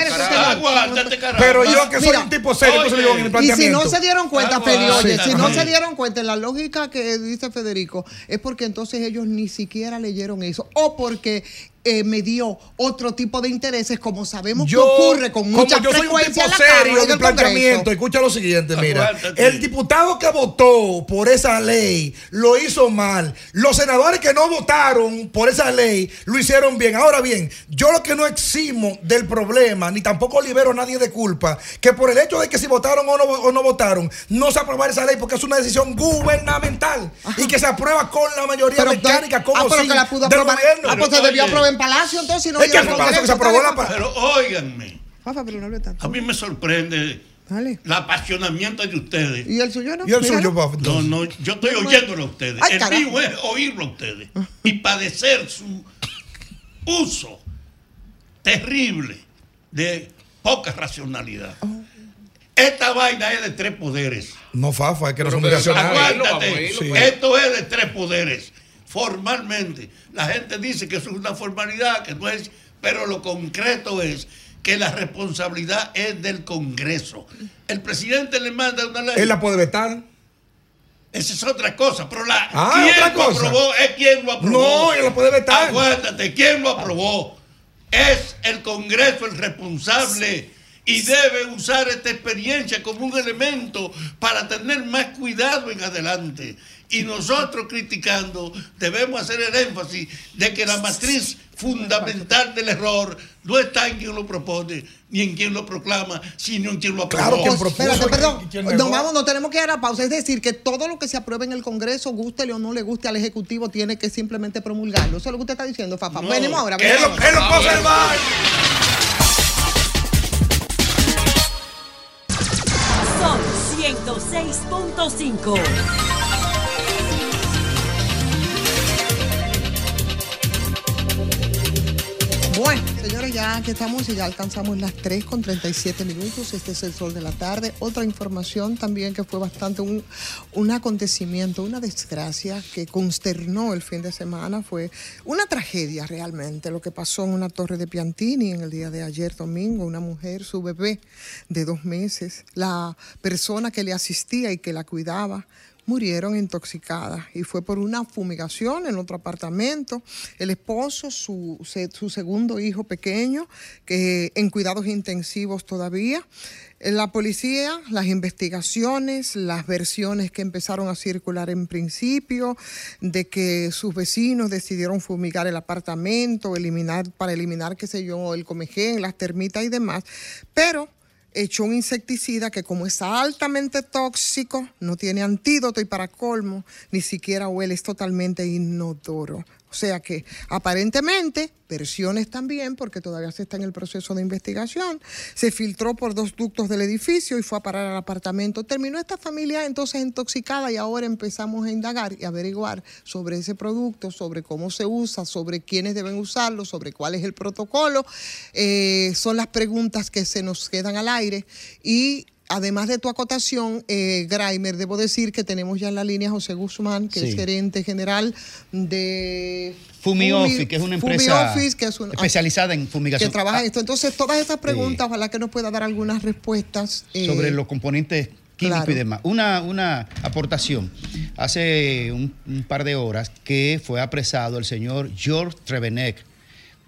Aguántate, carajo. Pero yo que soy Mira, un tipo serio, oye, digo en el Y si planteamiento. no se dieron cuenta, Feli, oye, sí. si no se dieron cuenta, la lógica que dice Federico es porque entonces ellos ni siquiera leyeron eso o porque eh, me dio otro tipo de intereses, como sabemos Yo, que ocurre con como mucha yo soy un tipo frecuencia en la serio en el planteamiento, escucha lo siguiente, mira. El diputado que votó por esa ley lo hizo mal. Los senadores que no votaron por esa ley lo hicieron bien. Ahora bien, yo lo que no eximo del problema, ni tampoco libero a nadie de culpa, que por el hecho de que si votaron o no, o no votaron, no se aprueba esa ley porque es una decisión gubernamental y que se aprueba con la mayoría Pero, mecánica, como ah, pero si que la pudo del aprobar. gobierno. Ah, pues se debió aprobar en Palacio, entonces si no Es que Palacio que se aprobó la. Pero óiganme, Fafa, pero no hable tanto. a mí me sorprende Dale. el apasionamiento de ustedes. ¿Y el suyo no? Y el suyo, No, no, yo estoy oyéndolo a ustedes. Ay, el carajo. mío es oírlo a ustedes y padecer su uso terrible de poca racionalidad. Oh. Esta vaina es de tres poderes. No, Fafa, es que no son. Aguántate. Sí. Esto es de tres poderes. Formalmente. La gente dice que eso es una formalidad, que no es. Pero lo concreto es que la responsabilidad es del Congreso. El presidente le manda una ley. Él la puede vetar. Esa es otra cosa, pero la Ah, ¿quién otra lo aprobó? Es quien lo aprobó. No, él lo puede vetar. Aguántate, ¿quién lo aprobó? Es el Congreso el responsable y debe usar esta experiencia como un elemento para tener más cuidado en adelante. Y nosotros criticando debemos hacer el énfasis de que la matriz fundamental del error no está en quien lo propone ni en quien lo proclama, sino en quien lo aprobó. Claro, quien propuso espérate, y- perdón. vamos, no tenemos que ir a la pausa. Es decir, que todo lo que se apruebe en el Congreso, guste o no le guste al Ejecutivo, tiene que simplemente promulgarlo. Eso es lo que usted está diciendo, Fafa. No, venimos ahora. Es venimos lo, lo que el bar. Son 106.5. Ya que estamos y ya alcanzamos las 3 con 37 minutos. Este es el sol de la tarde. Otra información también que fue bastante un, un acontecimiento, una desgracia que consternó el fin de semana. Fue una tragedia realmente lo que pasó en una torre de Piantini en el día de ayer domingo. Una mujer, su bebé de dos meses, la persona que le asistía y que la cuidaba murieron intoxicadas y fue por una fumigación en otro apartamento. El esposo, su, su segundo hijo pequeño, que en cuidados intensivos todavía. Eh, La policía, las investigaciones, las versiones que empezaron a circular en principio, de que sus vecinos decidieron fumigar el apartamento, eliminar, para eliminar, qué sé yo, el comején, las termitas y demás. Pero echó un insecticida que como es altamente tóxico, no tiene antídoto y para colmo, ni siquiera huele, es totalmente inodoro. O sea que aparentemente, versiones también, porque todavía se está en el proceso de investigación, se filtró por dos ductos del edificio y fue a parar al apartamento. Terminó esta familia entonces intoxicada y ahora empezamos a indagar y averiguar sobre ese producto, sobre cómo se usa, sobre quiénes deben usarlo, sobre cuál es el protocolo. Eh, son las preguntas que se nos quedan al aire y Además de tu acotación, eh, Graimer, debo decir que tenemos ya en la línea a José Guzmán, que Sí. es gerente general de Fumi Office, que es una Fumi empresa Office, que es un- especializada en fumigación. que trabaja en Ah, esto. Entonces, todas estas preguntas, ojalá que nos pueda dar algunas respuestas. eh, sobre los componentes químicos claro. y demás. Una, una aportación. Hace un, un par de horas que fue apresado el señor George Trevenec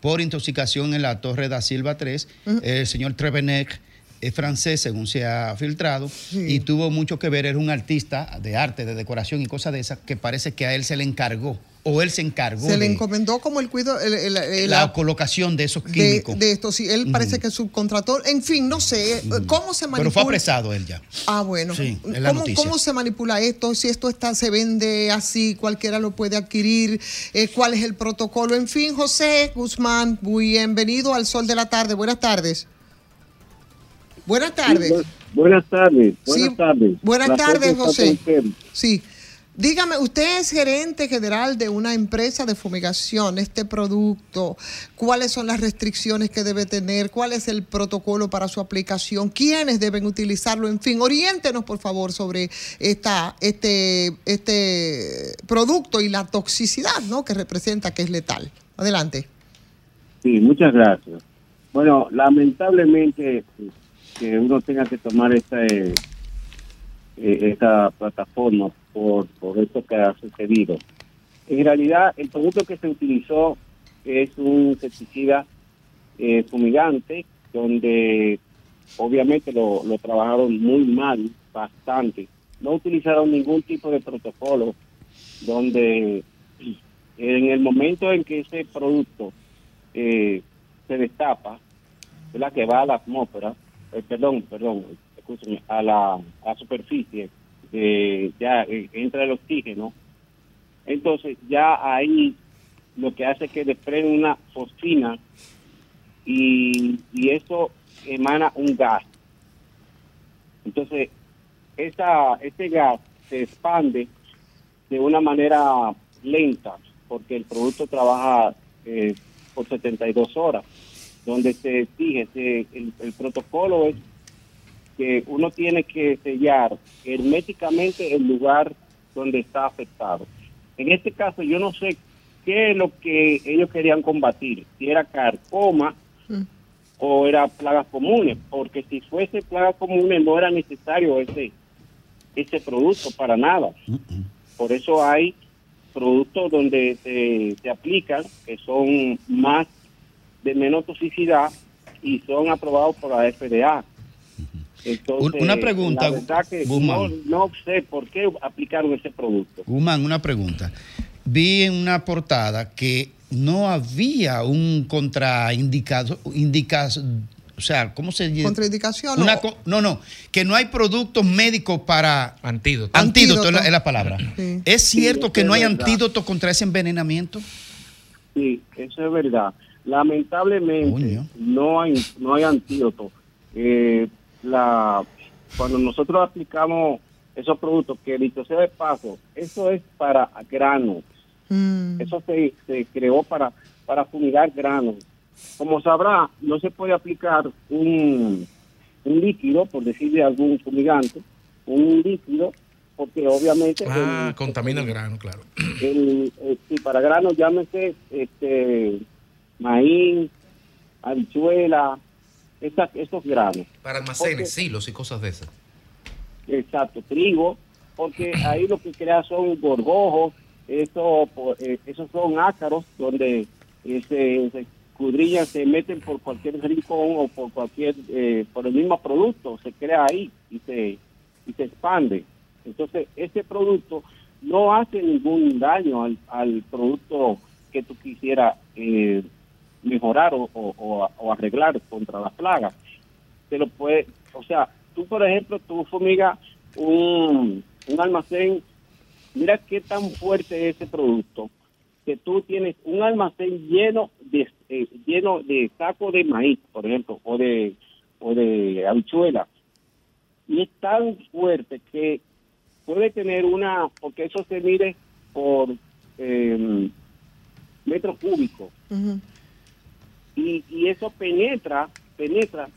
por intoxicación en la Torre da Silva 3. El señor Trevenec es francés, según se ha filtrado, y tuvo mucho que ver, era un artista de arte, de decoración y cosas de esas, que parece que a él se le encargó, o él se encargó Se le de encomendó como el cuidado, el- el- el- la la- colocación de esos químicos. de esto. Sí, él parece que subcontrató. En fin, no sé. ¿Cómo se manipula? Pero fue apresado él ya. Ah, bueno. Sí, es la ¿Cómo, noticia. cómo se manipula esto? Si esto está, se vende así, cualquiera lo puede adquirir. Eh, ¿Cuál es el protocolo? En fin, José Guzmán, bienvenido al Sol de la Tarde. Buenas tardes. Buenas tardes. Sí, buenas tardes. Buenas Sí, tardes. buenas tardes, José. Sí. Dígame, usted es gerente general de una empresa de fumigación, este producto, ¿cuáles son las restricciones que debe tener? ¿Cuál es el protocolo para su aplicación? ¿Quiénes deben utilizarlo? En fin, oriéntenos por favor sobre esta, este, este producto y la toxicidad ¿no? que representa, que es letal. Adelante. Sí, muchas gracias. Bueno, lamentablemente que uno tenga que tomar esta, eh, eh, esta plataforma por, por esto que ha sucedido. En realidad, el producto que se utilizó es un pesticida eh, fumigante, donde obviamente lo, lo trabajaron muy mal, bastante. No utilizaron ningún tipo de protocolo, donde en el momento en que ese producto eh, se destapa, ¿verdad? que va a la atmósfera, eh, perdón, perdón, a la, a la superficie, eh, ya eh, entra el oxígeno, entonces ya ahí lo que hace es que desprende una fosfina y, y eso emana un gas. Entonces, esa, ese gas se expande de una manera lenta, porque el producto trabaja eh, por 72 horas, donde se exige, se- el, el protocolo es que uno tiene que sellar herméticamente el lugar donde está afectado. En este caso, yo no sé qué es lo que ellos querían combatir, si era carcoma o era plagas comunes, porque si fuese plagas comunes no era necesario ese, ese producto para nada. Por eso hay productos donde se, se aplican que son más de menos toxicidad y son aprobados por la FDA. Entonces, Una pregunta, la verdad que no, Guzmán. no sé por qué aplicaron ese producto. Guzmán, una pregunta. Vi en una portada que no había un contraindicado, indicado, o sea, ¿cómo se dice? Contraindicación. Una o- co- no, no, que no hay productos médicos para antídoto. Antídoto, es la, Antídoto. es la palabra. Sí. ¿Es cierto Sí, que es no hay verdad. antídoto contra ese envenenamiento? Sí, eso es verdad. Lamentablemente no hay no hay antídoto. Eh, la cuando nosotros aplicamos esos productos que dicho sea de paso, eso es para granos. Mm. Eso se, se creó para para fumigar granos. Como sabrá, no se puede aplicar un, un líquido, por decirle algún fumigante, un líquido, porque obviamente Ah, el- contamina el grano, claro. el, eh, sí, para granos llámese este maíz, habichuela, esas, esos granos. Para almacenes, Porque- silos y cosas de esas. Exacto, trigo, porque ahí lo que crea son gorgojos, eso, po- eh, esos son ácaros donde eh, se, se escudrillan, se meten por cualquier rincón o por cualquier, eh, por el mismo producto, se crea ahí y se, y se expande. Entonces, ese producto no hace ningún daño al, al producto que tú quisieras eh, mejorar o, o- arreglar contra las plagas. Te lo puede, o sea, tú por ejemplo, tú fumigas un, un almacén, mira qué tan fuerte es ese producto. que tú tienes un almacén lleno de eh, lleno de sacos de maíz, por ejemplo, o de o de habichuela, y es tan fuerte que puede tener una, porque eso se mide por eh, metro cúbico, y, y eso penetra, penetra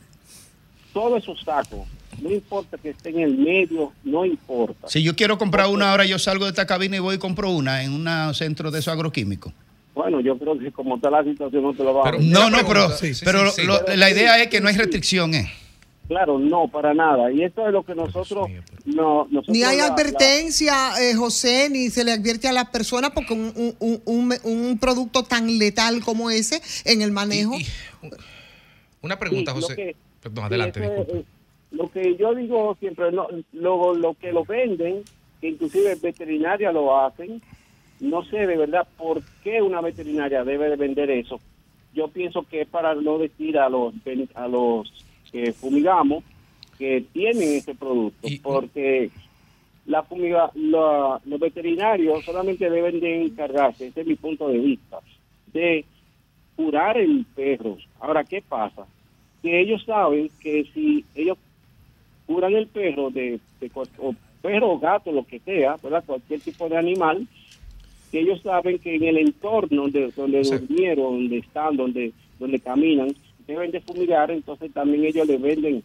todos esos sacos. No importa que esté en el medio, no importa. Si yo quiero comprar una ahora, yo salgo de esta cabina y voy y compro una en un centro de esos agroquímicos. Bueno, yo creo que como está la situación no te lo va a No, no, pero, pero lo- la idea es que no hay restricción, ¿eh? Claro, no, para nada. Y esto es lo que nosotros... No, nosotros Ni hay la- la- advertencia, eh, José, ni se le advierte a las personas porque un, un- un- un- un producto tan letal como ese en el manejo. Una pregunta, Sí, José. que- Perdón, Sí, adelante, eso disculpe. eh, lo que yo digo siempre, no, lo, lo que lo venden, que inclusive veterinaria lo hacen, no sé de verdad por qué una veterinaria debe de vender eso. Yo pienso que es para no decir a los a los que fumigamos que tienen ese producto, porque la fumiga, la- los veterinarios solamente deben de encargarse, ese es mi punto de vista, de curar el perro. Ahora, ¿qué pasa? Que ellos saben que si ellos curan el perro de, de o perro o gato, lo que sea, ¿verdad? Cualquier tipo de animal, que ellos saben que en el entorno de, donde durmieron, donde están, donde, donde caminan, deben de fumigar, entonces también ellos le venden.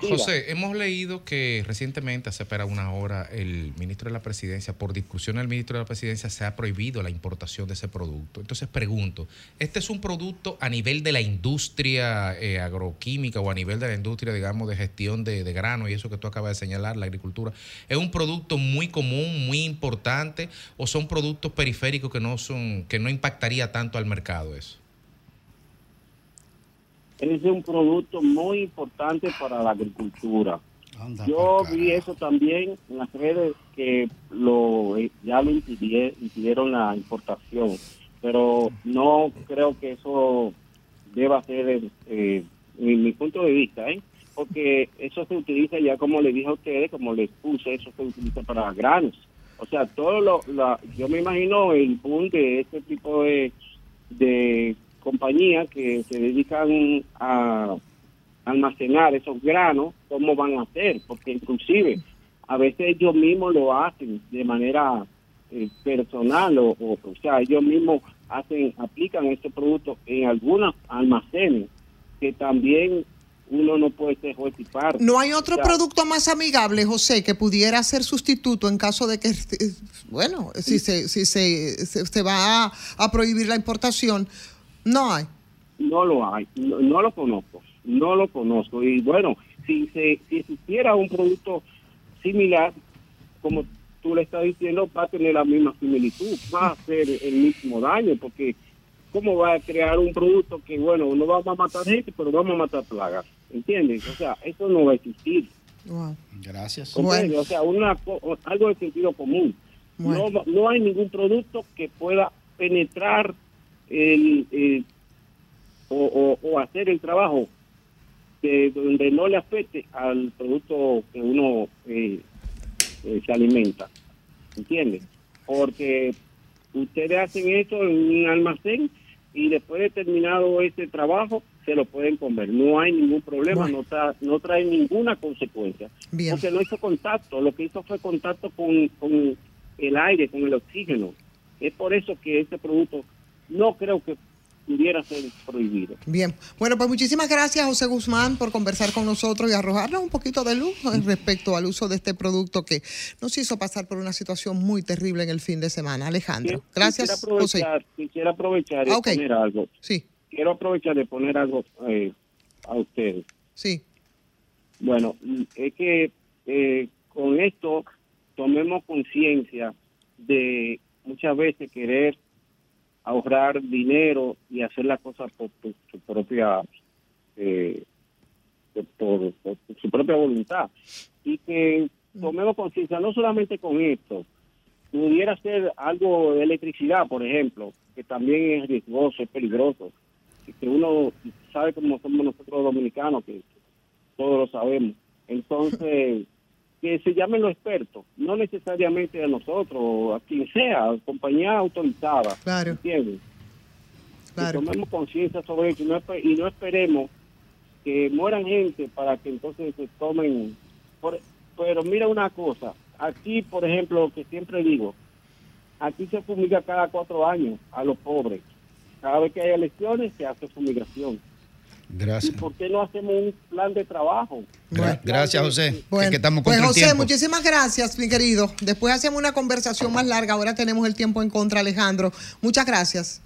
José, hemos leído que recientemente, hace para una hora, el ministro de la Presidencia, por discusión del ministro de la Presidencia, se ha prohibido la importación de ese producto. Entonces pregunto, ¿este es un producto a nivel de la industria eh, agroquímica o a nivel de la industria, digamos, de gestión de, de grano y eso que tú acabas de señalar, la agricultura? ¿Es un producto muy común, muy importante o son productos periféricos que no son, que no impactaría tanto al mercado eso? Es un producto muy importante para la agricultura. Yo vi eso también en las redes que lo eh, ya lo impidie- impidieron la importación, pero no creo que eso deba ser eh, mi, mi punto de vista, ¿eh? porque eso se utiliza ya como le dije a ustedes, como les puse, eso se utiliza para granos. O sea, todo lo, la, yo me imagino el punto de este tipo de, de compañías que se dedican a almacenar esos granos, cómo van a hacer, porque inclusive a veces ellos mismos lo hacen de manera eh, personal o, o, o sea, ellos mismos hacen, aplican este producto en algunos almacenes que también uno no puede ser parte. No hay otro O sea, producto más amigable, José, que pudiera ser sustituto en caso de que, eh, bueno, si se, si se, se, se va a, a prohibir la importación. No hay. No lo hay, no, no lo conozco, no lo conozco. Y bueno, si, se, si existiera un producto similar, como tú le estás diciendo, va a tener la misma similitud, va a hacer el mismo daño, porque ¿cómo va a crear un producto que, bueno, no vamos a matar gente, pero vamos a matar plagas? ¿Entiendes? O sea, eso no va a existir. Gracias. O sea, una, co- algo de sentido común. No, va- no hay ningún producto que pueda penetrar el, el- o, o- o hacer el trabajo de donde no le afecte al producto que uno eh, eh, se alimenta. ¿Entiendes? Porque ustedes hacen eso en un almacén y después de terminado ese trabajo se lo pueden comer. No hay ningún problema, no, tra- no trae ninguna consecuencia. Bien. Porque no hizo contacto, lo que hizo fue contacto con, con el aire, con el oxígeno. Es por eso que este producto no creo que pudiera ser prohibido. Bien. Bueno, pues muchísimas gracias, José Guzmán, por conversar con nosotros y arrojarnos un poquito de luz respecto al uso de este producto que nos hizo pasar por una situación muy terrible en el fin de semana. Alejandro, gracias, Quisiera José. aprovechar, quisiera aprovechar y Ah, ok. poner algo. Sí. Quiero aprovechar de poner algo eh, a ustedes. Sí. Bueno, es que eh, con esto tomemos conciencia de muchas veces querer ahorrar dinero y hacer las cosas por tu, propia eh, por, su propia voluntad. Y que tomemos conciencia no solamente con esto pudiera ser algo de electricidad por ejemplo que también es riesgoso es peligroso. Y que uno sabe cómo somos nosotros los dominicanos que todos lo sabemos. Entonces que se llamen los expertos, no necesariamente a nosotros, a quien sea, compañía autorizada. Claro. ¿Entiendes? Claro. Que tomemos conciencia sobre eso y no, y no esperemos que mueran gente para que entonces se tomen. por- pero mira una cosa, aquí, por ejemplo, que siempre digo, aquí se fumiga cada cuatro años a los pobres. Cada vez que hay elecciones se hace fumigación. ¿Y Gracias. por qué no hacemos un plan de trabajo? Gra- Gracias, José. Bueno, que, que estamos pues el José, tiempo. muchísimas gracias, mi querido. Después hacemos una conversación más larga. Ahora tenemos el tiempo en contra, Alejandro. Muchas gracias.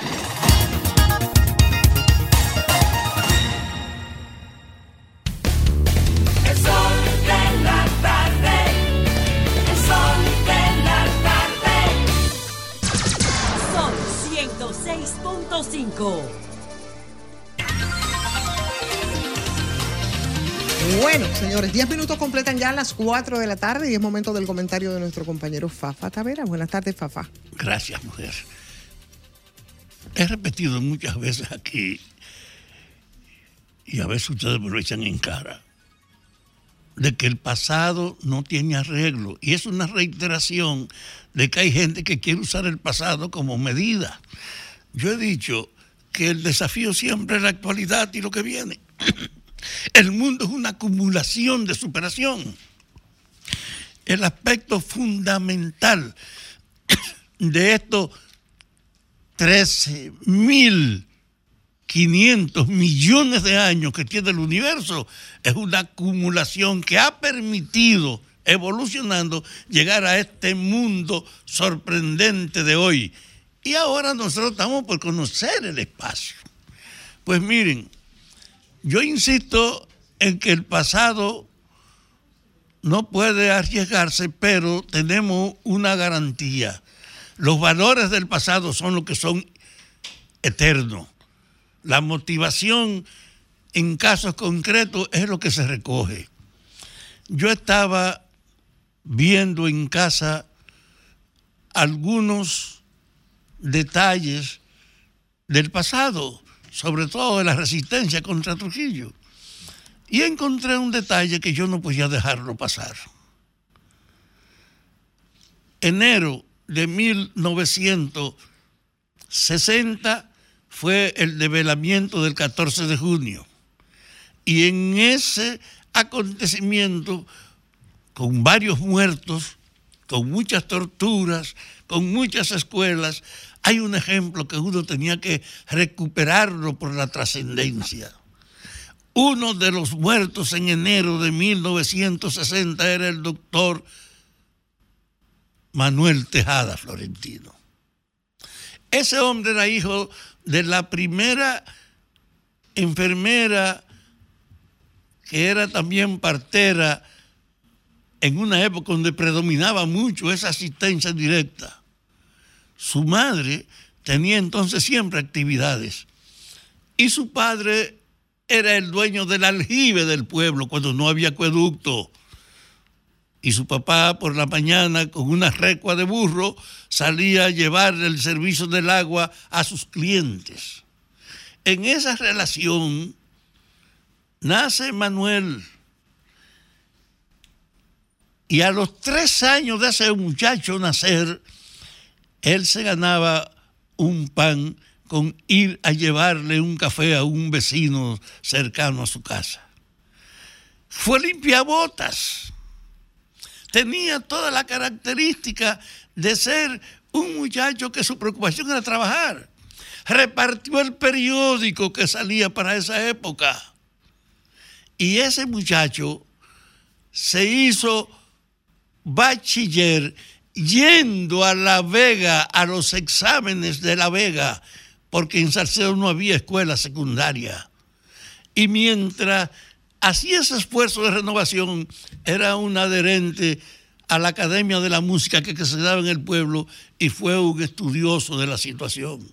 Ya las 4 de la tarde y es momento del comentario de nuestro compañero Fafa Tavera. Buenas tardes, Fafa. Gracias, mujer. He repetido muchas veces aquí, y a veces ustedes me lo echan en cara, de que el pasado no tiene arreglo. Y es una reiteración de que hay gente que quiere usar el pasado como medida. Yo he dicho que el desafío siempre es la actualidad y lo que viene. El mundo es una acumulación de superación. El aspecto fundamental de estos 13.500 millones de años que tiene el universo es una acumulación que ha permitido, evolucionando, llegar a este mundo sorprendente de hoy. Y ahora nosotros estamos por conocer el espacio. Pues miren, yo insisto en que el pasado no puede arriesgarse, pero tenemos una garantía. Los valores del pasado son lo que son eternos. La motivación en casos concretos es lo que se recoge. Yo estaba viendo en casa algunos detalles del pasado, sobre todo de la resistencia contra Trujillo. Y encontré un detalle que yo no podía dejarlo pasar. Enero de 1960 fue el develamiento del 14 de junio. Y en ese acontecimiento, con varios muertos, con muchas torturas, con muchas escuelas, hay un ejemplo que uno tenía que recuperarlo por la trascendencia. Uno de los muertos en enero de 1960 era el doctor Manuel Tejada Florentino. Ese hombre era hijo de la primera enfermera que era también partera en una época donde predominaba mucho esa asistencia directa. Su madre tenía entonces siempre actividades y su padre era el dueño del aljibe del pueblo cuando no había acueducto. Y su papá por la mañana con una recua de burro salía a llevar el servicio del agua a sus clientes. En esa relación nace Manuel. Y a los tres años de ese muchacho nacer, él se ganaba un pan con ir a llevarle un café a un vecino cercano a su casa. Fue limpiabotas. Tenía toda la característica de ser un muchacho que su preocupación era trabajar. Repartió el periódico que salía para esa época. Y ese muchacho se hizo bachiller yendo a La Vega, a los exámenes de La Vega, porque en Salcedo no había escuela secundaria. Y mientras hacía ese esfuerzo de renovación, era un adherente a la Academia de la Música que, se daba en el pueblo y fue un estudioso de la situación.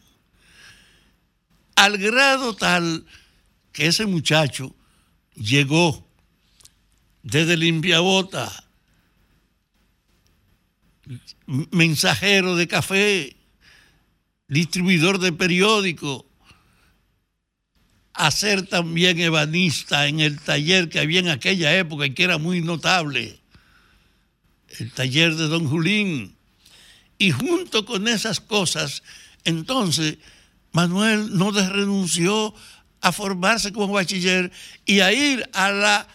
Al grado tal que ese muchacho llegó desde limpiabota, mensajero de café, distribuidor de periódico, a ser también ebanista en el taller que había en aquella época y que era muy notable. el taller de Don Julín. Y junto con esas cosas, entonces Manuel no renunció a formarse como bachiller y a ir a la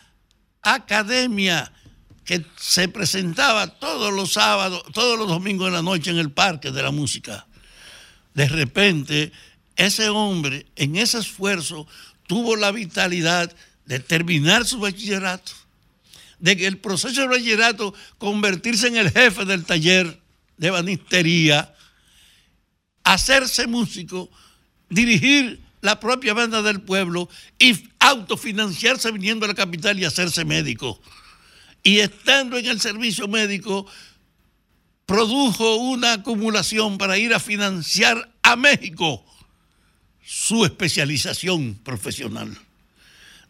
academia que se presentaba todos los sábados, todos los domingos en la noche en el Parque de la Música. De repente, ese hombre, en ese esfuerzo, tuvo la vitalidad de terminar su bachillerato, de que el proceso de bachillerato convertirse en el jefe del taller de banistería, hacerse músico, dirigir la propia banda del pueblo y autofinanciarse viniendo a la capital y hacerse médico. Y estando en el servicio médico, produjo una acumulación para ir a financiar a México su especialización profesional.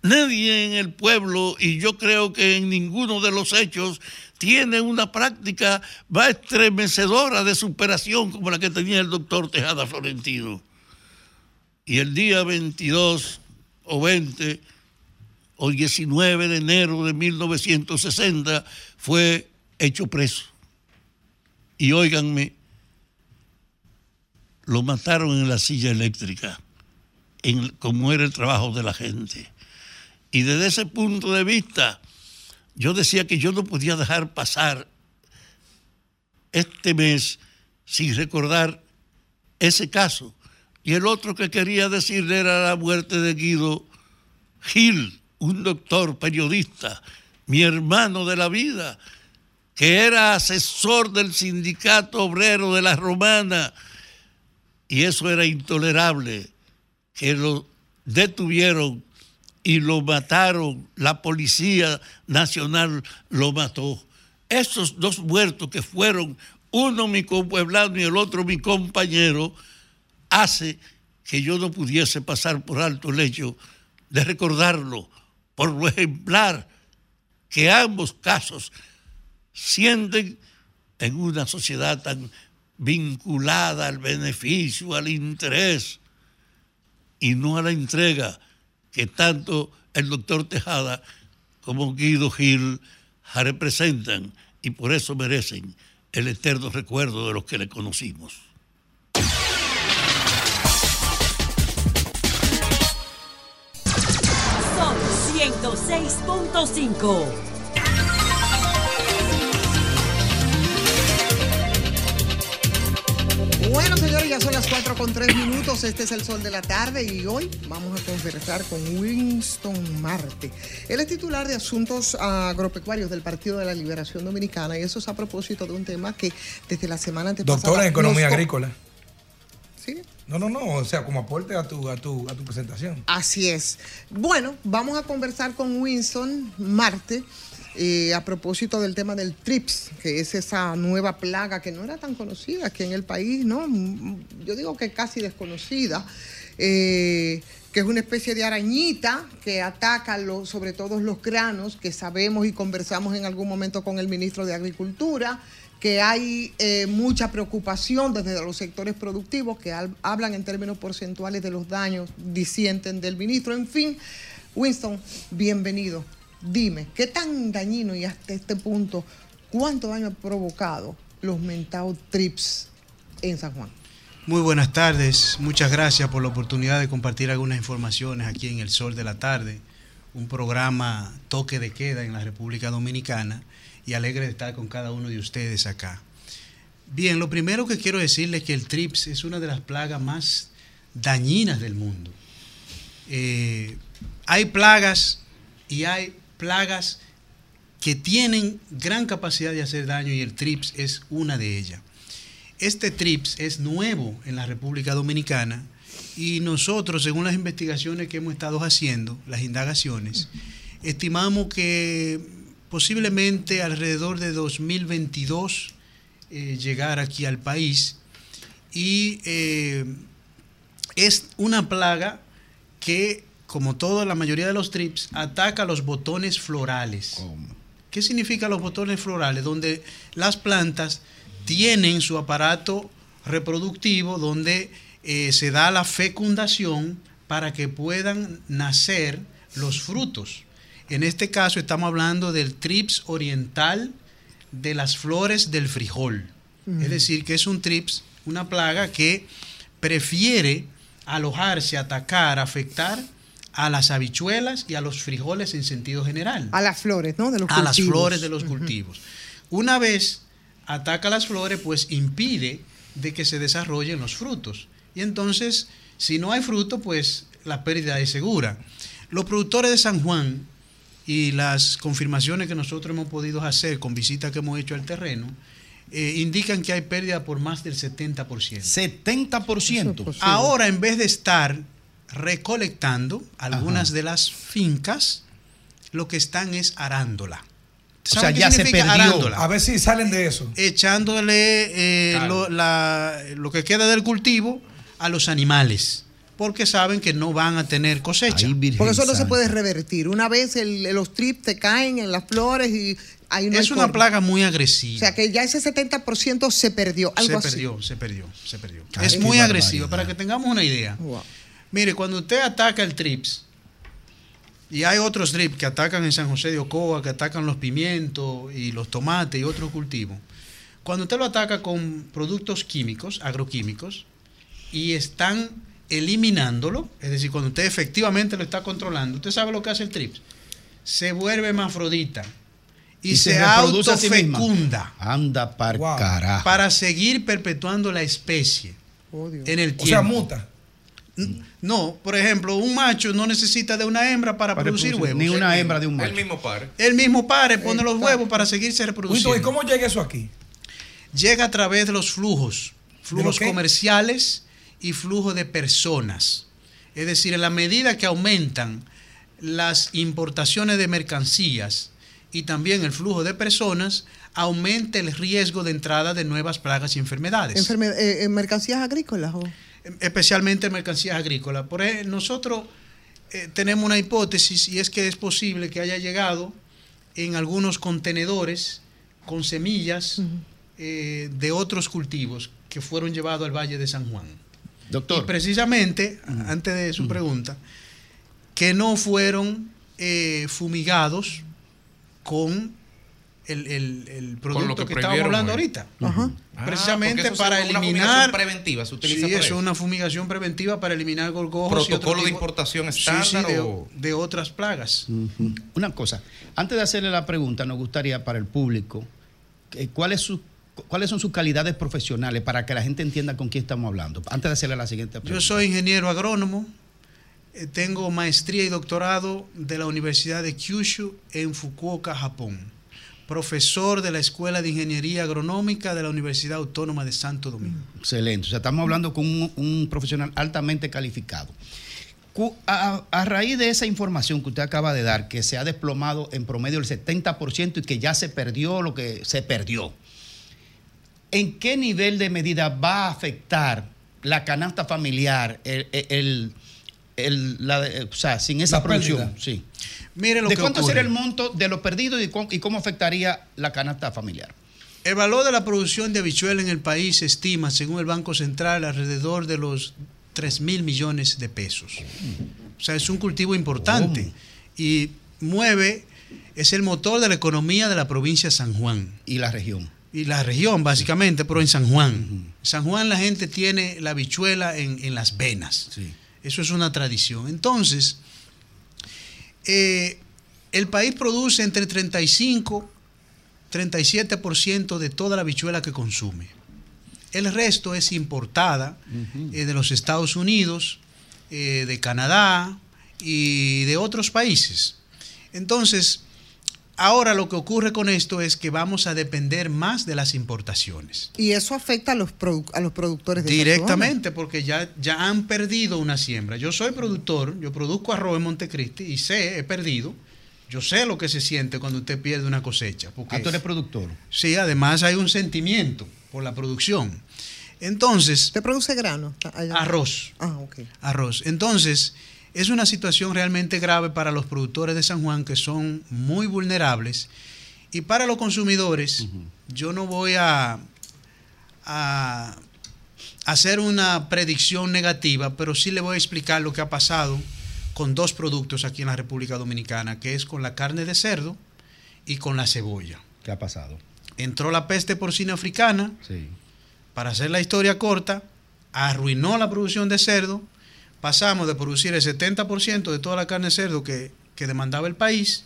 Nadie en el pueblo, y yo creo que en ninguno de los hechos, tiene una práctica más estremecedora de superación como la que tenía el doctor Tejada Florentino. Y el día 22 o 20 o 19 de enero de 1960 fue hecho preso. Y óiganme, lo mataron en la silla eléctrica, en, como era el trabajo de la gente. Y desde ese punto de vista, yo decía que yo no podía dejar pasar este mes sin recordar ese caso. Y el otro que quería decirle era la muerte de Guido Gil, un doctor periodista, mi hermano de la vida, que era asesor del sindicato obrero de la Romana. Y eso era intolerable, que lo detuvieron y lo mataron, la Policía Nacional lo mató. Esos dos muertos que fueron, uno mi compueblano y el otro mi compañero, hace que yo no pudiese pasar por alto el hecho de recordarlo por lo ejemplar que ambos casos sienten en una sociedad tan vinculada al beneficio, al interés y no a la entrega que tanto el doctor Tejada como Guido Gil representan y por eso merecen el eterno recuerdo de los que le conocimos. 106.5. Bueno, señores, ya son las 4 con 3 minutos. Este es el sol de la tarde y hoy vamos a conversar con Winston Marte. Él es titular de Asuntos Agropecuarios del Partido de la Liberación Dominicana y eso es a propósito de un tema que desde la semana antepasada. Doctora en Economía nos Agrícola. Sí. No, no, no, o sea, como aporte a tu, a tu, a tu presentación. Así es. Bueno, vamos a conversar con Winston Marte eh, a propósito del tema del TRIPS, que es esa nueva plaga que no era tan conocida aquí en el país, ¿no? Mm, Yo digo que casi desconocida. eh, que es una especie de arañita que ataca lo- sobre todo los granos, que sabemos y conversamos en algún momento con el ministro de Agricultura, que hay eh, mucha preocupación desde los sectores productivos que hablan en términos porcentuales de los daños, disienten del ministro. En fin, Winston, bienvenido. Dime, ¿qué tan dañino y hasta este punto, cuánto daño ha provocado los mentados trips en San Juan? Muy buenas tardes, muchas gracias por la oportunidad de compartir algunas informaciones aquí en El Sol de la Tarde, un programa toque de queda en la República Dominicana y alegre de estar con cada uno de ustedes acá. Bien, lo primero que quiero decirles es que el TRIPS es una de las plagas más dañinas del mundo. Eh, hay plagas y hay plagas que tienen gran capacidad de hacer daño y el TRIPS es una de ellas. Este TRIPS es nuevo en la República Dominicana y nosotros, según las investigaciones que hemos estado haciendo, las indagaciones, estimamos que posiblemente alrededor de 2022 eh, llegar aquí al país y eh, es una plaga que, como toda la mayoría de los trips, ataca los botones florales. ¿Qué significa los botones florales? Donde las plantas tienen su aparato reproductivo, donde eh, se da la fecundación para que puedan nacer los frutos. En este caso estamos hablando del trips oriental de las flores del frijol. Mm. Es decir, que es un trips, una plaga que prefiere alojarse, atacar, afectar a las habichuelas y a los frijoles en sentido general. A las flores, ¿no? De los a las cultivos. flores de los cultivos. Una vez ataca las flores, pues impide de que se desarrollen los frutos. Y entonces, si no hay fruto, pues la pérdida es segura. Los productores de San Juan y las confirmaciones que nosotros hemos podido hacer con visitas que hemos hecho al terreno, eh, indican que hay pérdida por más del 70%. 70%. Ahora, en vez de estar recolectando algunas de las fincas, lo que están es arándola. O sea, ¿Saben qué ya se perdió. arándola? A ver si salen de eso. Echándole eh, lo, la- lo que queda del cultivo a los animales, porque saben que no van a tener cosecha. Porque eso no se puede revertir. Una vez el- los trips te caen en las flores y ahí no es hay una plaga muy O agresiva. sea que ya ese 70% se perdió. Algo se así. perdió, se perdió, se perdió. Ay, es qué muy barbaridad. agresiva, para que tengamos una idea. Mire, cuando usted ataca el trips, y hay otros trips que atacan en San José de Ocoa, que atacan los pimientos y los tomates y otros cultivos, cuando usted lo ataca con productos químicos, agroquímicos, y están eliminándolo, es decir, cuando usted efectivamente lo está controlando, usted sabe lo que hace el trips, se vuelve hermafrodita y, se, sí misma. autofecunda Anda par carajo. para seguir perpetuando la especie en el tiempo. O sea, muta. No, por ejemplo, un macho no necesita de una hembra para, Para producir producir, huevos. ni una hembra de un El mismo par. El mismo pare pone los huevos para seguirse reproduciendo. ¿Y cómo llega eso aquí? Llega a través de los flujos, flujos comerciales y flujos de personas. Es decir, en la medida que aumentan las importaciones de mercancías y también el flujo de personas, aumenta el riesgo de entrada de nuevas plagas y enfermedades. Enferme- eh, eh, mercancías agrícolas. o- especialmente en mercancías agrícolas. Por ejemplo, nosotros eh, tenemos una hipótesis y es que es posible que haya llegado en algunos contenedores con semillas eh, de otros cultivos que fueron llevados al Valle de San Juan. Doctor. Y precisamente, antes de su pregunta, que no fueron eh, fumigados con el, el- el producto que que, estábamos hablando hoy. ahorita. Ah, Precisamente eso para es una eliminar. fumigación preventiva, se utiliza Sí, eso. es una fumigación preventiva para eliminar gorgojos. y otro ¿Protocolo de importación Sí, sí, estándar de, o- de otras plagas. Una cosa, antes de hacerle la pregunta, nos gustaría para el público, eh, ¿cuál es su- ¿cuáles son sus calidades profesionales para que la gente entienda con quién estamos hablando? Antes de hacerle la siguiente pregunta. Yo soy ingeniero agrónomo, eh, tengo maestría y doctorado de la Universidad de Kyushu en Fukuoka, Japón. Profesor de la Escuela de Ingeniería Agronómica de la Universidad Autónoma de Santo Domingo. Excelente. O sea, estamos hablando con un, un profesional altamente calificado. A raíz de esa información que usted acaba de dar, que se ha desplomado en promedio el 70% y que ya se perdió lo que se perdió, ¿en qué nivel de medida va a afectar la canasta familiar, el, el- el- la o sea, sin esa producción? Sí. Mire lo ¿De que cuánto ocurre. será el monto de lo perdido y cómo afectaría la canasta familiar? El valor de la producción de habichuela en el país se estima, según el Banco Central, alrededor de los 3 mil millones de pesos. O sea, es un cultivo importante y mueve, es el motor de la economía de la provincia de San Juan. Y la región. Y la región, básicamente, pero en San Juan. En San Juan la gente tiene la habichuela en, en las venas. Eso es una tradición. Entonces, eh, el país produce entre 35 37% de toda la habichuela que consume. El resto es importada eh, de los Estados Unidos, eh, de Canadá y de otros países. Entonces, ahora lo que ocurre con esto es que vamos a depender más de las importaciones. Y eso afecta a los, produ- a los productores de Directamente, porque ya, ya han perdido una siembra. Yo soy productor, yo produzco arroz en Montecristi y sé, he perdido. Yo sé lo que se siente cuando usted pierde una cosecha. Porque, Ah, tú eres productor. Sí, además hay un sentimiento por la producción. Entonces. ¿Usted produce grano? Allá. Arroz. Ah, ok. Arroz. Entonces, es una situación realmente grave para los productores de San Juan que son muy vulnerables. Y para los consumidores, yo no voy a, a hacer una predicción negativa, pero sí le voy a explicar lo que ha pasado con dos productos aquí en la República Dominicana, que es con la carne de cerdo y con la cebolla. ¿Qué ha pasado? entró la peste porcina africana, para hacer la historia corta, arruinó la producción de cerdo, pasamos de producir el 70% de toda la carne de cerdo que, que demandaba el país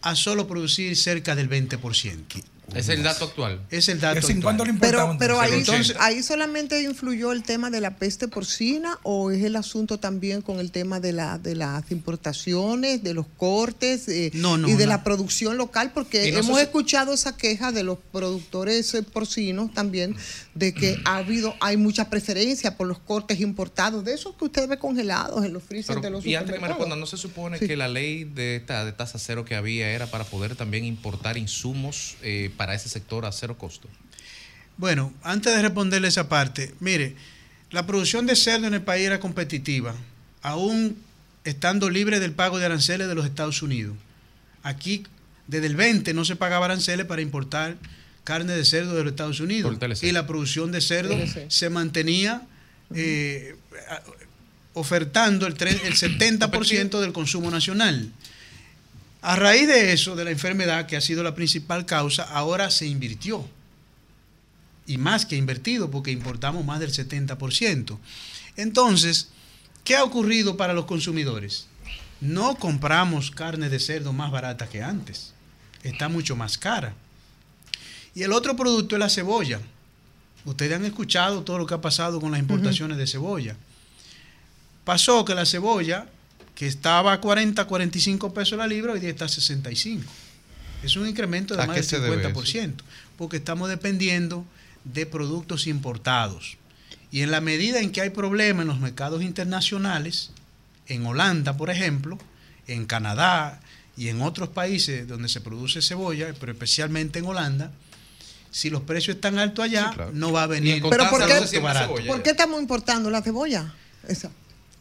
a solo producir cerca del 20%. Es el dato actual. Es el dato en actual. cuánto le Pero, pero ahí, entonces? ahí solamente influyó el tema de la peste porcina o es el asunto también con el tema de, la, de las importaciones, de los cortes eh, No, no, y de no. la producción local, porque hemos escuchado esa queja de los productores eh, porcinos también de que ha habido, hay mucha preferencia por los cortes importados, de esos que usted ve congelados en los freezers Pero, de los y antes que me respondan, ¿no se supone Sí. que la ley de, esta, de tasa cero que había era para poder también importar insumos eh, para ese sector a cero costo? Bueno, antes de responderle esa parte, mire, la producción de cerdo en el país era competitiva, aún estando libre del pago de aranceles de los Estados Unidos. Aquí, desde el 20 no se pagaba aranceles para importar carne de cerdo de los Estados Unidos. Y la producción de cerdo TLC. se mantenía eh, ofertando el, el 70% del consumo nacional. A raíz de eso, de la enfermedad, que ha sido la principal causa, ahora se invirtió. Y más que invertido, porque importamos más del 70%. Entonces, ¿qué ha ocurrido para los consumidores? No compramos carne de cerdo más barata que antes. Está mucho más cara. Y el otro producto es la cebolla. Ustedes han escuchado todo lo que ha pasado con las importaciones de cebolla. Pasó que la cebolla, que estaba a 40, 45 pesos la libra, hoy día está a 65. Es un incremento de ¿A más del se debe 50%, porque estamos dependiendo de productos importados. Y en la medida en que hay problemas en los mercados internacionales, en Holanda, por ejemplo, en Canadá y en otros países donde se produce cebolla, pero especialmente en Holanda, si los precios están altos allá, no va a venir Pero ¿por qué. ¿por qué estamos importando la cebolla? Esa.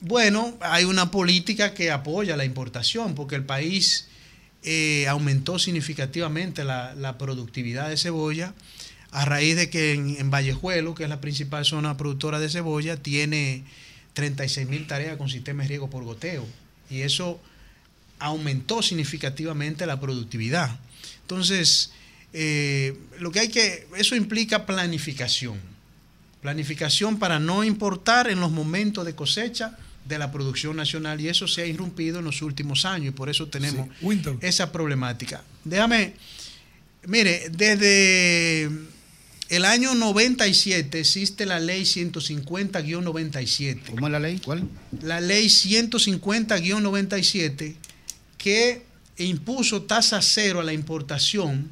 Bueno, hay una política que apoya la importación porque el país eh, aumentó significativamente la, productividad de cebolla a raíz de que en, en Vallejuelo, que es la principal zona productora de cebolla, tiene 36 mil tareas con sistema de riego por goteo y eso aumentó significativamente la productividad. Entonces, eh, lo que hay que, eso implica planificación. Planificación para no importar en los momentos de cosecha de la producción nacional y eso se ha irrumpido en los últimos años y por eso tenemos esa problemática. Déjame, mire, desde el año 97 existe la ley 150-97. ¿Cómo es la ley? ¿Cuál? La ley 150-97 que impuso tasa cero a la importación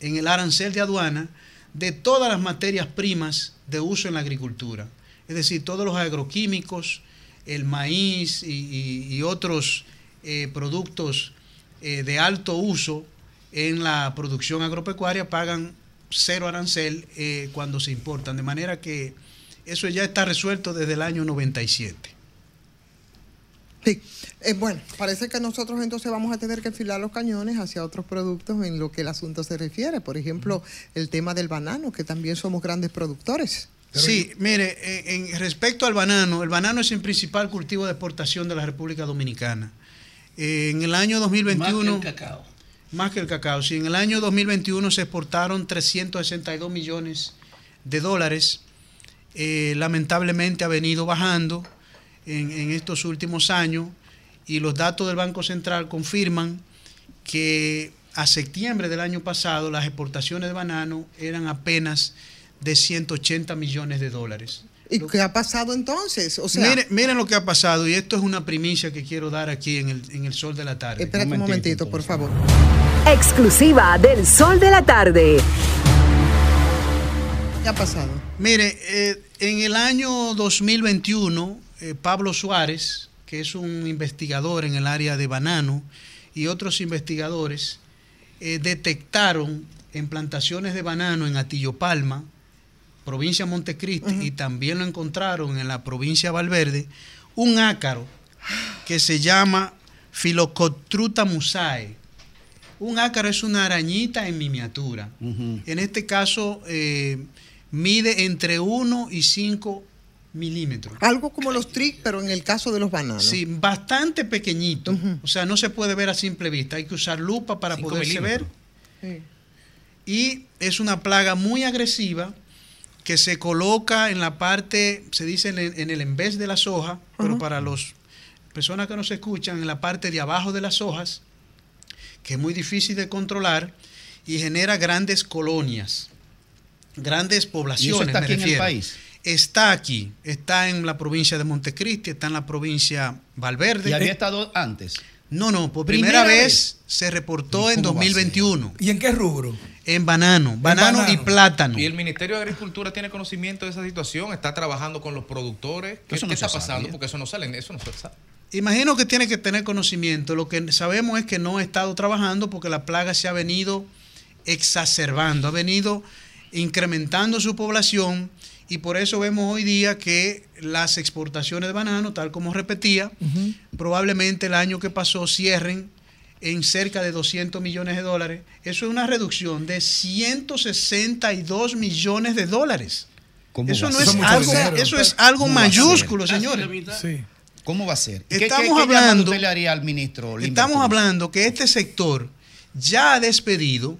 en el arancel de aduana de todas las materias primas de uso en la agricultura. Es decir, todos los agroquímicos, el maíz y, otros eh, productos eh, de alto uso en la producción agropecuaria pagan cero arancel eh, cuando se importan. De manera que eso ya está resuelto desde el año 97. Sí. Eh, bueno, parece que nosotros entonces vamos a tener que enfilar los cañones hacia otros productos en lo que el asunto se refiere. Por ejemplo, el tema del banano, que también somos grandes productores. Sí, mire, en, en respecto al banano, el banano es el principal cultivo de exportación de la República Dominicana. Eh, en el año 2021... Más que el cacao. Más que el cacao, sí. En el año 2021 se exportaron 362 millones de dólares. Eh, lamentablemente ha venido bajando en, en estos últimos años y los datos del Banco Central confirman que a septiembre del año pasado las exportaciones de banano eran apenas de 180 millones de dólares. ¿Y qué ha pasado entonces? O sea, Miren, miren lo que ha pasado y esto es una primicia que quiero dar aquí en el, en el sol de la tarde. espérate un momentito, por favor. Exclusiva del Sol de la Tarde. ¿Qué ha pasado? Mire, eh, en el año 2021, eh, Pablo Suárez, que es un investigador en el área de banano, y otros investigadores eh, detectaron en plantaciones de banano en Atillo Palma, provincia Montecristi, y también lo encontraron en la provincia de Valverde, un ácaro que se llama Philocotruta musae. Un ácaro es una arañita en miniatura. En este caso, eh, mide entre 1 y 5 milímetros. Algo como los trick, pero en el caso de los bananos. Sí, bastante pequeñito. O sea, no se puede ver a simple vista. Hay que usar lupa para poderse ver. y es una plaga muy agresiva que se coloca en la parte, se dice en el, en el de las hojas, pero para las personas que nos escuchan, en la parte de abajo de las hojas, que es muy difícil de controlar y genera grandes colonias, grandes poblaciones. está me aquí en el refiero. país? Está aquí, está en la provincia de Montecristi, está en la provincia Valverde. ¿Y había estado antes? No, no, por ¿Primera primera, vez, vez? se reportó ¿Y en cómo va a ser? 2021. ¿Y en qué rubro? En banano, banano, y plátano. Y el Ministerio de Agricultura tiene conocimiento de esa situación, está trabajando con los productores. ¿Qué, Eso no qué está pasando? sabía. Porque eso no sale, eso no se sabe. Imagino que tiene que tener conocimiento. Lo que sabemos es que no ha estado trabajando porque la plaga se ha venido exacerbando, ha venido incrementando su población y por eso vemos hoy día que las exportaciones de banano, tal como repetía, probablemente el año que pasó cierren en cerca de 200 millones de dólares. Eso es una reducción de 162 millones de dólares. ¿Cómo Eso no es algo, eso es algo mayúsculo, señores. ¿Cómo va a ser? ¿Qué- qué- Estamos qué hablando- usted le haría al ministro? Limber Estamos hablando que este sector ya ha despedido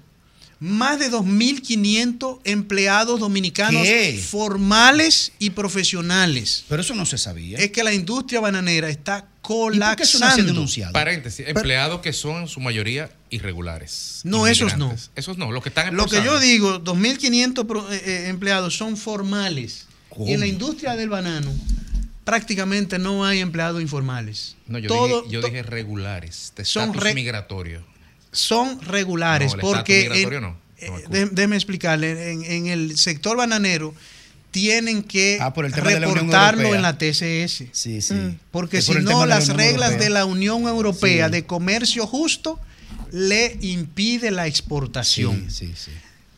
más de 2.500 empleados dominicanos ¿Qué? formales y profesionales. Pero eso no se sabía. Es que la industria bananera está colapsando. Paréntesis, empleados que son en su mayoría irregulares. No, esos no. Esos no, los que están Lo que yo digo, 2.500 pro- eh, eh, empleados son formales. Y en la industria del banano prácticamente no hay empleados informales. No, yo, Todo- dije, yo dije regulares, de Son estatus re- migratorio. Son regulares No, el porque en- no. No, eh, dé- déjeme explicarle en, en el sector bananero tienen que Ah, la reportarlo en la TCS Sí, sí. Mm, porque si por no la las reglas Europea. de la Unión Europea Sí. de comercio justo le impide la exportación Sí, sí, sí.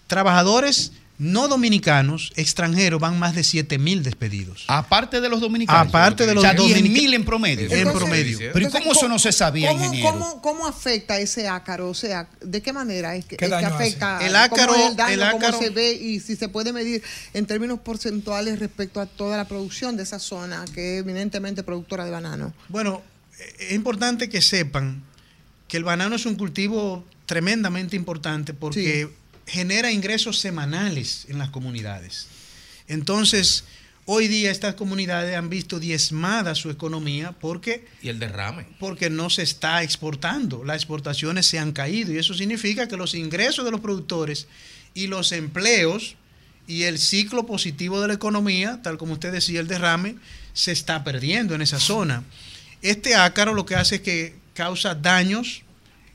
trabajadores no dominicanos extranjeros van más de 7 mil despedidos Aparte de los dominicanos. Aparte de los o sea, 10 dominicanos. mil en promedio. En promedio. Pero ¿y cómo eso no se sabía, ¿Cómo, ingeniero? cómo, cómo afecta ese ácaro? O sea, ¿de qué manera es que, ¿Qué es que afecta? hace? El ¿Cómo ácaro- es el daño? el ¿Cómo ácaro- se ve? Y si se puede medir en términos porcentuales respecto a toda la producción de esa zona, que es eminentemente productora de banano. Bueno, es importante que sepan que el banano es un cultivo tremendamente importante porque genera ingresos semanales en las comunidades. Entonces, hoy día estas comunidades han visto diezmada su economía porque Y el derrame. porque no se está exportando. Las exportaciones se han caído y eso significa que los ingresos de los productores y los empleos y el ciclo positivo de la economía, tal como usted decía, el derrame, se está perdiendo en esa zona. Este ácaro lo que hace es que causa daños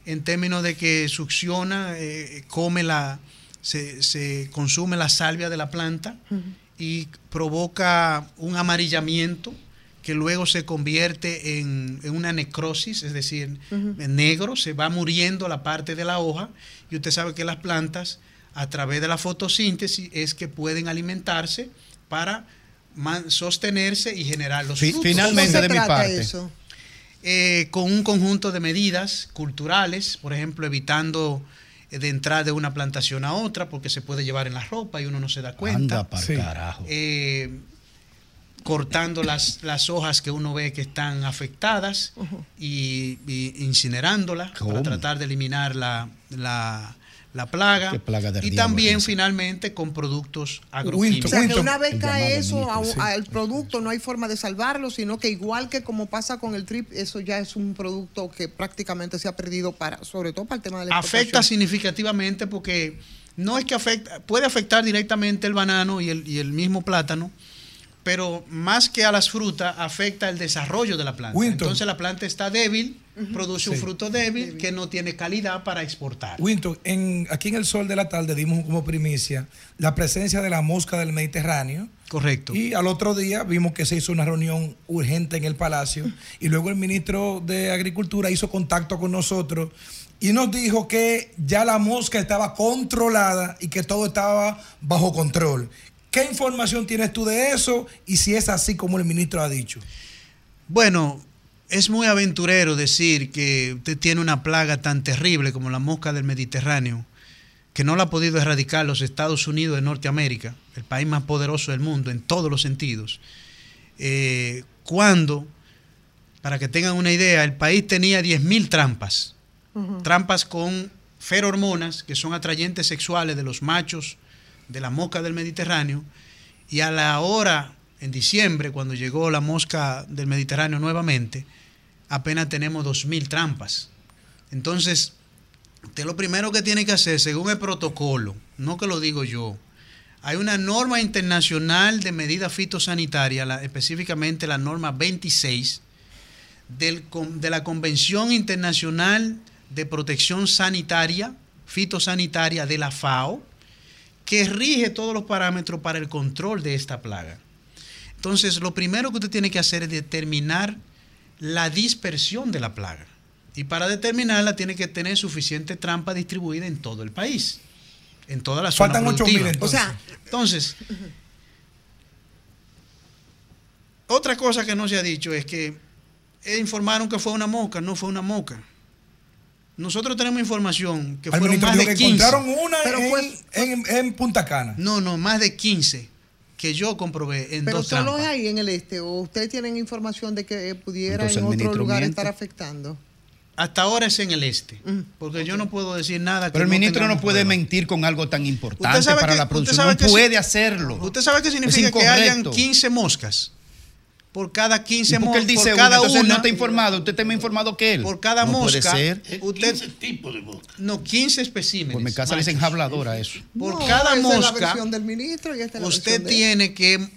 en términos de que succiona, eh, come la, se, se consume la salvia de la planta y provoca un amarillamiento que luego se convierte en, en una necrosis, es decir, en negro, se va muriendo la parte de la hoja y usted sabe que las plantas a través de la fotosíntesis es que pueden alimentarse para sostenerse y generar los frutos. finalmente, ¿Cómo se de mi parte. eso? Eh, con un conjunto de medidas culturales, por ejemplo, evitando eh, de entrar de una plantación a otra porque se puede llevar en la ropa y uno no se da cuenta. Anda Sí. carajo. Eh, cortando las, las hojas que uno ve que están afectadas y, y incinerándolas ¿Cómo? para tratar de eliminar la, la- la plaga. Qué plaga y también finalmente con productos O agroquímicos. sea, que una vez cae eso a- sí. al producto, no hay forma de salvarlo, sino que igual que como pasa con el trip, eso ya es un producto que prácticamente se ha perdido para, sobre todo para el tema de la afecta significativamente porque no es que afecta, puede afectar directamente el banano y el, y el mismo plátano, pero más que a las frutas, afecta el desarrollo de la planta. Winton. Entonces la planta está débil, produce un Sí. fruto débil, que no tiene calidad para exportar. Winton, en, aquí en el sol de la tarde dimos como primicia la presencia de la mosca del Mediterráneo. Correcto. Y al otro día vimos que se hizo una reunión urgente en el Palacio y luego el ministro de Agricultura hizo contacto con nosotros y nos dijo que ya la mosca estaba controlada y que todo estaba bajo control. ¿Qué información tienes tú de eso y si es así como el ministro ha dicho? Bueno, es muy aventurero decir que usted tiene una plaga tan terrible como la mosca del Mediterráneo, que no la ha podido erradicar los Estados Unidos de Norteamérica, el país más poderoso del mundo en todos los sentidos. Eh, cuando, para que tengan una idea, el país tenía 10.000 trampas, trampas con ferormonas, que son atrayentes sexuales de los machos de la mosca del Mediterráneo, y a la hora, en diciembre, cuando llegó la mosca del Mediterráneo nuevamente, apenas tenemos 2.000 trampas. Entonces, usted lo primero que tiene que hacer, según el protocolo, no que lo digo yo, hay una norma internacional de medidas fitosanitarias, la- específicamente la norma 26 del de la Convención Internacional de Protección Sanitaria, Fitosanitaria de la FAO, que rige todos los parámetros para el control de esta plaga. Entonces, lo primero que usted tiene que hacer es determinar la dispersión de la plaga. Y para determinarla tiene que tener suficiente trampa distribuida en todo el país, en toda la zona Faltan 8.000 productiva. entonces. O sea, entonces, otra cosa que no se ha dicho es que eh, informaron que fue una mosca, no fue una mosca. Nosotros tenemos información que Al fueron más de que 15. encontraron una Pero en, fue- en- en Punta Cana. no, no, más de 15 que yo comprobé en Pero dos solo es ahí en el este, o ustedes tienen información de que pudiera Entonces, en otro lugar miente. estar afectando. Hasta ahora es en el este, porque yo no puedo decir nada que Pero el no ministro no puede prueba. mentir con algo tan importante para que- la usted producción. sabe No que si- puede hacerlo. ¿Usted sabe qué significa que hayan incorrecto. 15 moscas? Por cada 15 ¿Y por qué él moscas, dice por una? cada Entonces él una, no está informado. Usted está más informado que él. por cada no mosca, Puede ser. usted, 15 tipos de mosca. no, 15 especímenes. Por mi casa le dicen habladora eso. Por No, cada esa es la mosca, versión del ministro y esta es la usted él. tiene que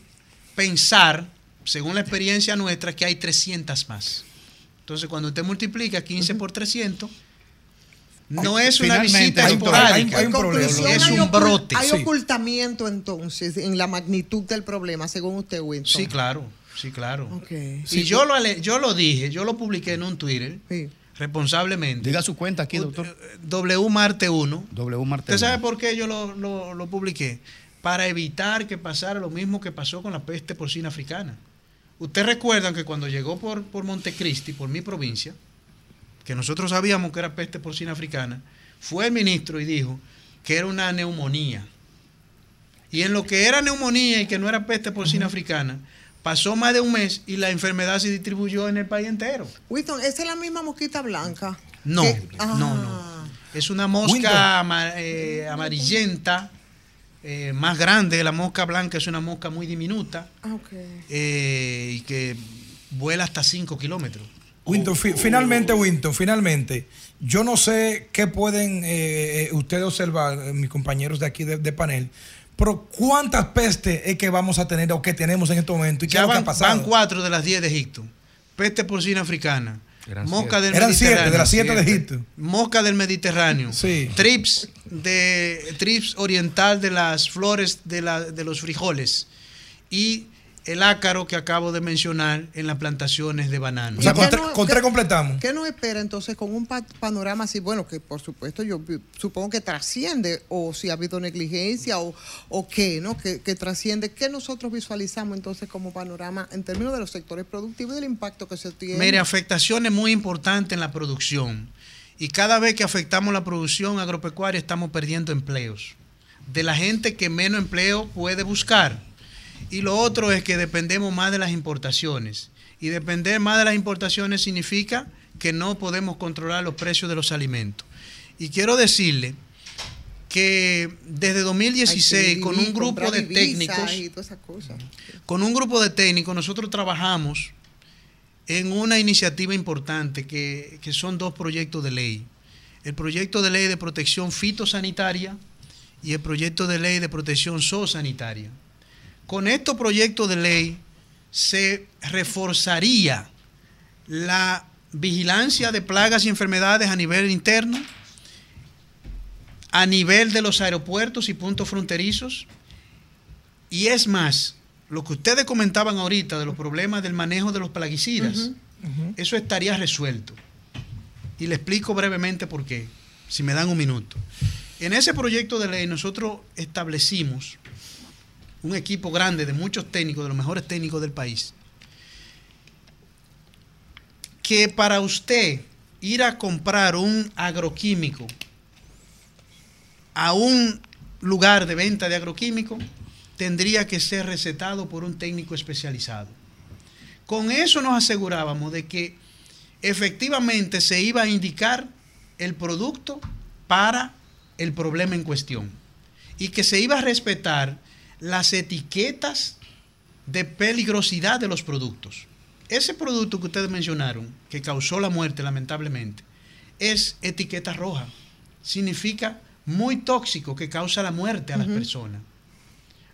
pensar, según la experiencia nuestra, que hay 300 más. Entonces, cuando usted multiplica 15 por 300, no es una Finalmente, visita esporádica, es hay un brote. Hay ocultamiento entonces en la magnitud del problema, según usted, Winston. Sí, claro, sí, claro. Ok. Y yo lo, ale- yo lo dije, yo lo publiqué en un Twitter, responsablemente. Diga su cuenta aquí, doctor. W Marte 1. W Marte. ¿Usted sabe por qué yo lo, lo- lo publiqué? Para evitar que pasara lo mismo que pasó con la peste porcina africana. Ustedes recuerdan que cuando llegó por, por Montecristi, por mi provincia, que nosotros sabíamos que era peste porcina africana, fue el ministro y dijo que era una neumonía. Y en lo que era neumonía y que no era peste porcina africana, pasó más de un mes y la enfermedad se distribuyó en el país entero. Winston, esa es la misma mosquita blanca. No, no, no. Ah. Es una mosca eh, amarillenta, eh, más grande. La mosca blanca es una mosca muy diminuta Ah, ok. eh, y que vuela hasta 5 kilómetros. Winton, fi- finalmente, Winton, finalmente, yo no sé qué pueden eh, ustedes observar, mis compañeros de aquí de, de panel, pero cuántas pestes es que vamos a tener o que tenemos en este momento y qué es Ya lo que ha van, pasado. van cuatro de las 10 de Egipto. Peste porcina africana. Eran mosca siete. del Eran siete, Mediterráneo. de las siete de Siete. Egipto. Mosca del Mediterráneo. Trips de trips oriental de las flores de, la- de los frijoles. Y el ácaro que acabo de mencionar en las plantaciones de banano. O sea, con, ¿Qué tre- no- con qué- tres completamos. ¿Qué nos espera entonces con un pa- panorama así? Bueno, que por supuesto yo supongo que trasciende, o si ha habido negligencia, o, o qué, ¿no? Que, que trasciende. ¿Qué nosotros visualizamos entonces como panorama en términos de los sectores productivos y del impacto que se tiene? Mire, afectaciones muy importantes en la producción. Y cada vez que afectamos la producción agropecuaria estamos perdiendo empleos. De la gente que menos empleo puede buscar. Y lo otro es que dependemos más de las importaciones. Y depender más de las importaciones significa que no podemos controlar los precios de los alimentos. Y quiero decirle que desde 2016 Hay que con un grupo de técnicos con un grupo de técnicos nosotros trabajamos en una iniciativa importante que, que son dos proyectos de ley. El proyecto de ley de protección fitosanitaria y el proyecto de ley de protección zoosanitaria. Con estos proyectos de ley se reforzaría la vigilancia de plagas y enfermedades a nivel interno, a nivel de los aeropuertos y puntos fronterizos, y es más, lo que ustedes comentaban ahorita de los problemas del manejo de los plaguicidas, eso estaría resuelto. Y le explico brevemente por qué, si me dan un minuto. En ese proyecto de ley nosotros establecimos un equipo grande de muchos técnicos, de los mejores técnicos del país, que para usted ir a comprar un agroquímico a un lugar de venta de agroquímico, tendría que ser recetado por un técnico especializado. Con eso nos asegurábamos de que efectivamente se iba a indicar el producto para el problema en cuestión y que se iba a respetar las etiquetas de peligrosidad de los productos. Ese producto que ustedes mencionaron, que causó la muerte lamentablemente, es etiqueta roja. Significa muy tóxico que causa la muerte a las personas.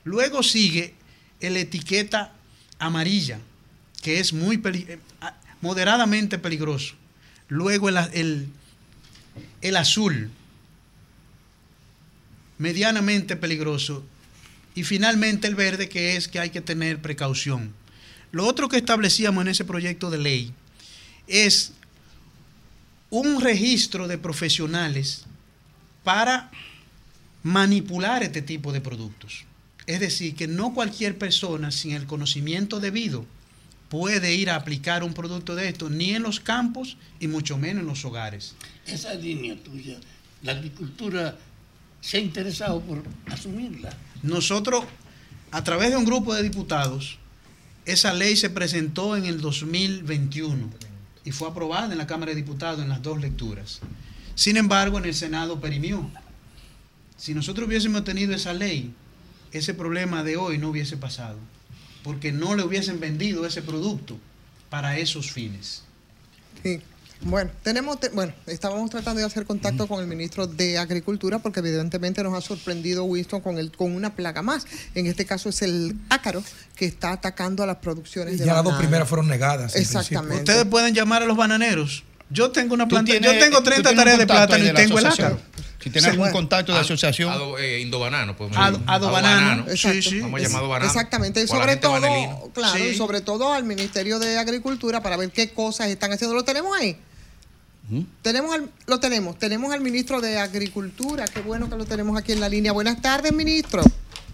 Luego sigue el etiqueta amarilla, que es muy peli- eh, moderadamente peligroso. Luego el, el- el azul, medianamente peligroso. Y finalmente el verde, que es que hay que tener precaución. Lo otro que establecíamos en ese proyecto de ley es un registro de profesionales para manipular este tipo de productos. Es decir, que no cualquier persona sin el conocimiento debido puede ir a aplicar un producto de esto, ni en los campos y mucho menos en los hogares. Esa línea tuya, la agricultura se ha interesado por asumirla. Nosotros, a través de un grupo de diputados, esa ley se presentó en el 2021 y fue aprobada en la Cámara de Diputados en las dos lecturas. Sin embargo, en el Senado perimió. Si nosotros hubiésemos tenido esa ley, ese problema de hoy no hubiese pasado, porque no le hubiesen vendido ese producto para esos fines. Sí. Bueno, tenemos, te- bueno, estábamos tratando de hacer contacto con el ministro de Agricultura porque evidentemente nos ha sorprendido Winston con el con una plaga más. En este caso es el ácaro que está atacando a las producciones de Ya las dos primeras fueron negadas. en Exactamente. Ustedes pueden llamar a los bananeros. Yo tengo una planta, tienes- yo tengo tú 30 tienes un tareas de plátano y tengo el ácaro. Si tienes algún contacto de Ad- asociación. Ado- eh, Indobanano, pues. Ado- Adobanano, sí, sí. Vamos a llamar Adobanano. Exactamente, y a sobre todo, Vanelino. claro, Sí. y sobre todo al Ministerio de Agricultura para ver qué cosas están haciendo. ¿Lo tenemos ahí? Tenemos al- lo tenemos, tenemos al ministro de Agricultura, qué bueno que lo tenemos aquí en la línea. Buenas tardes, ministro.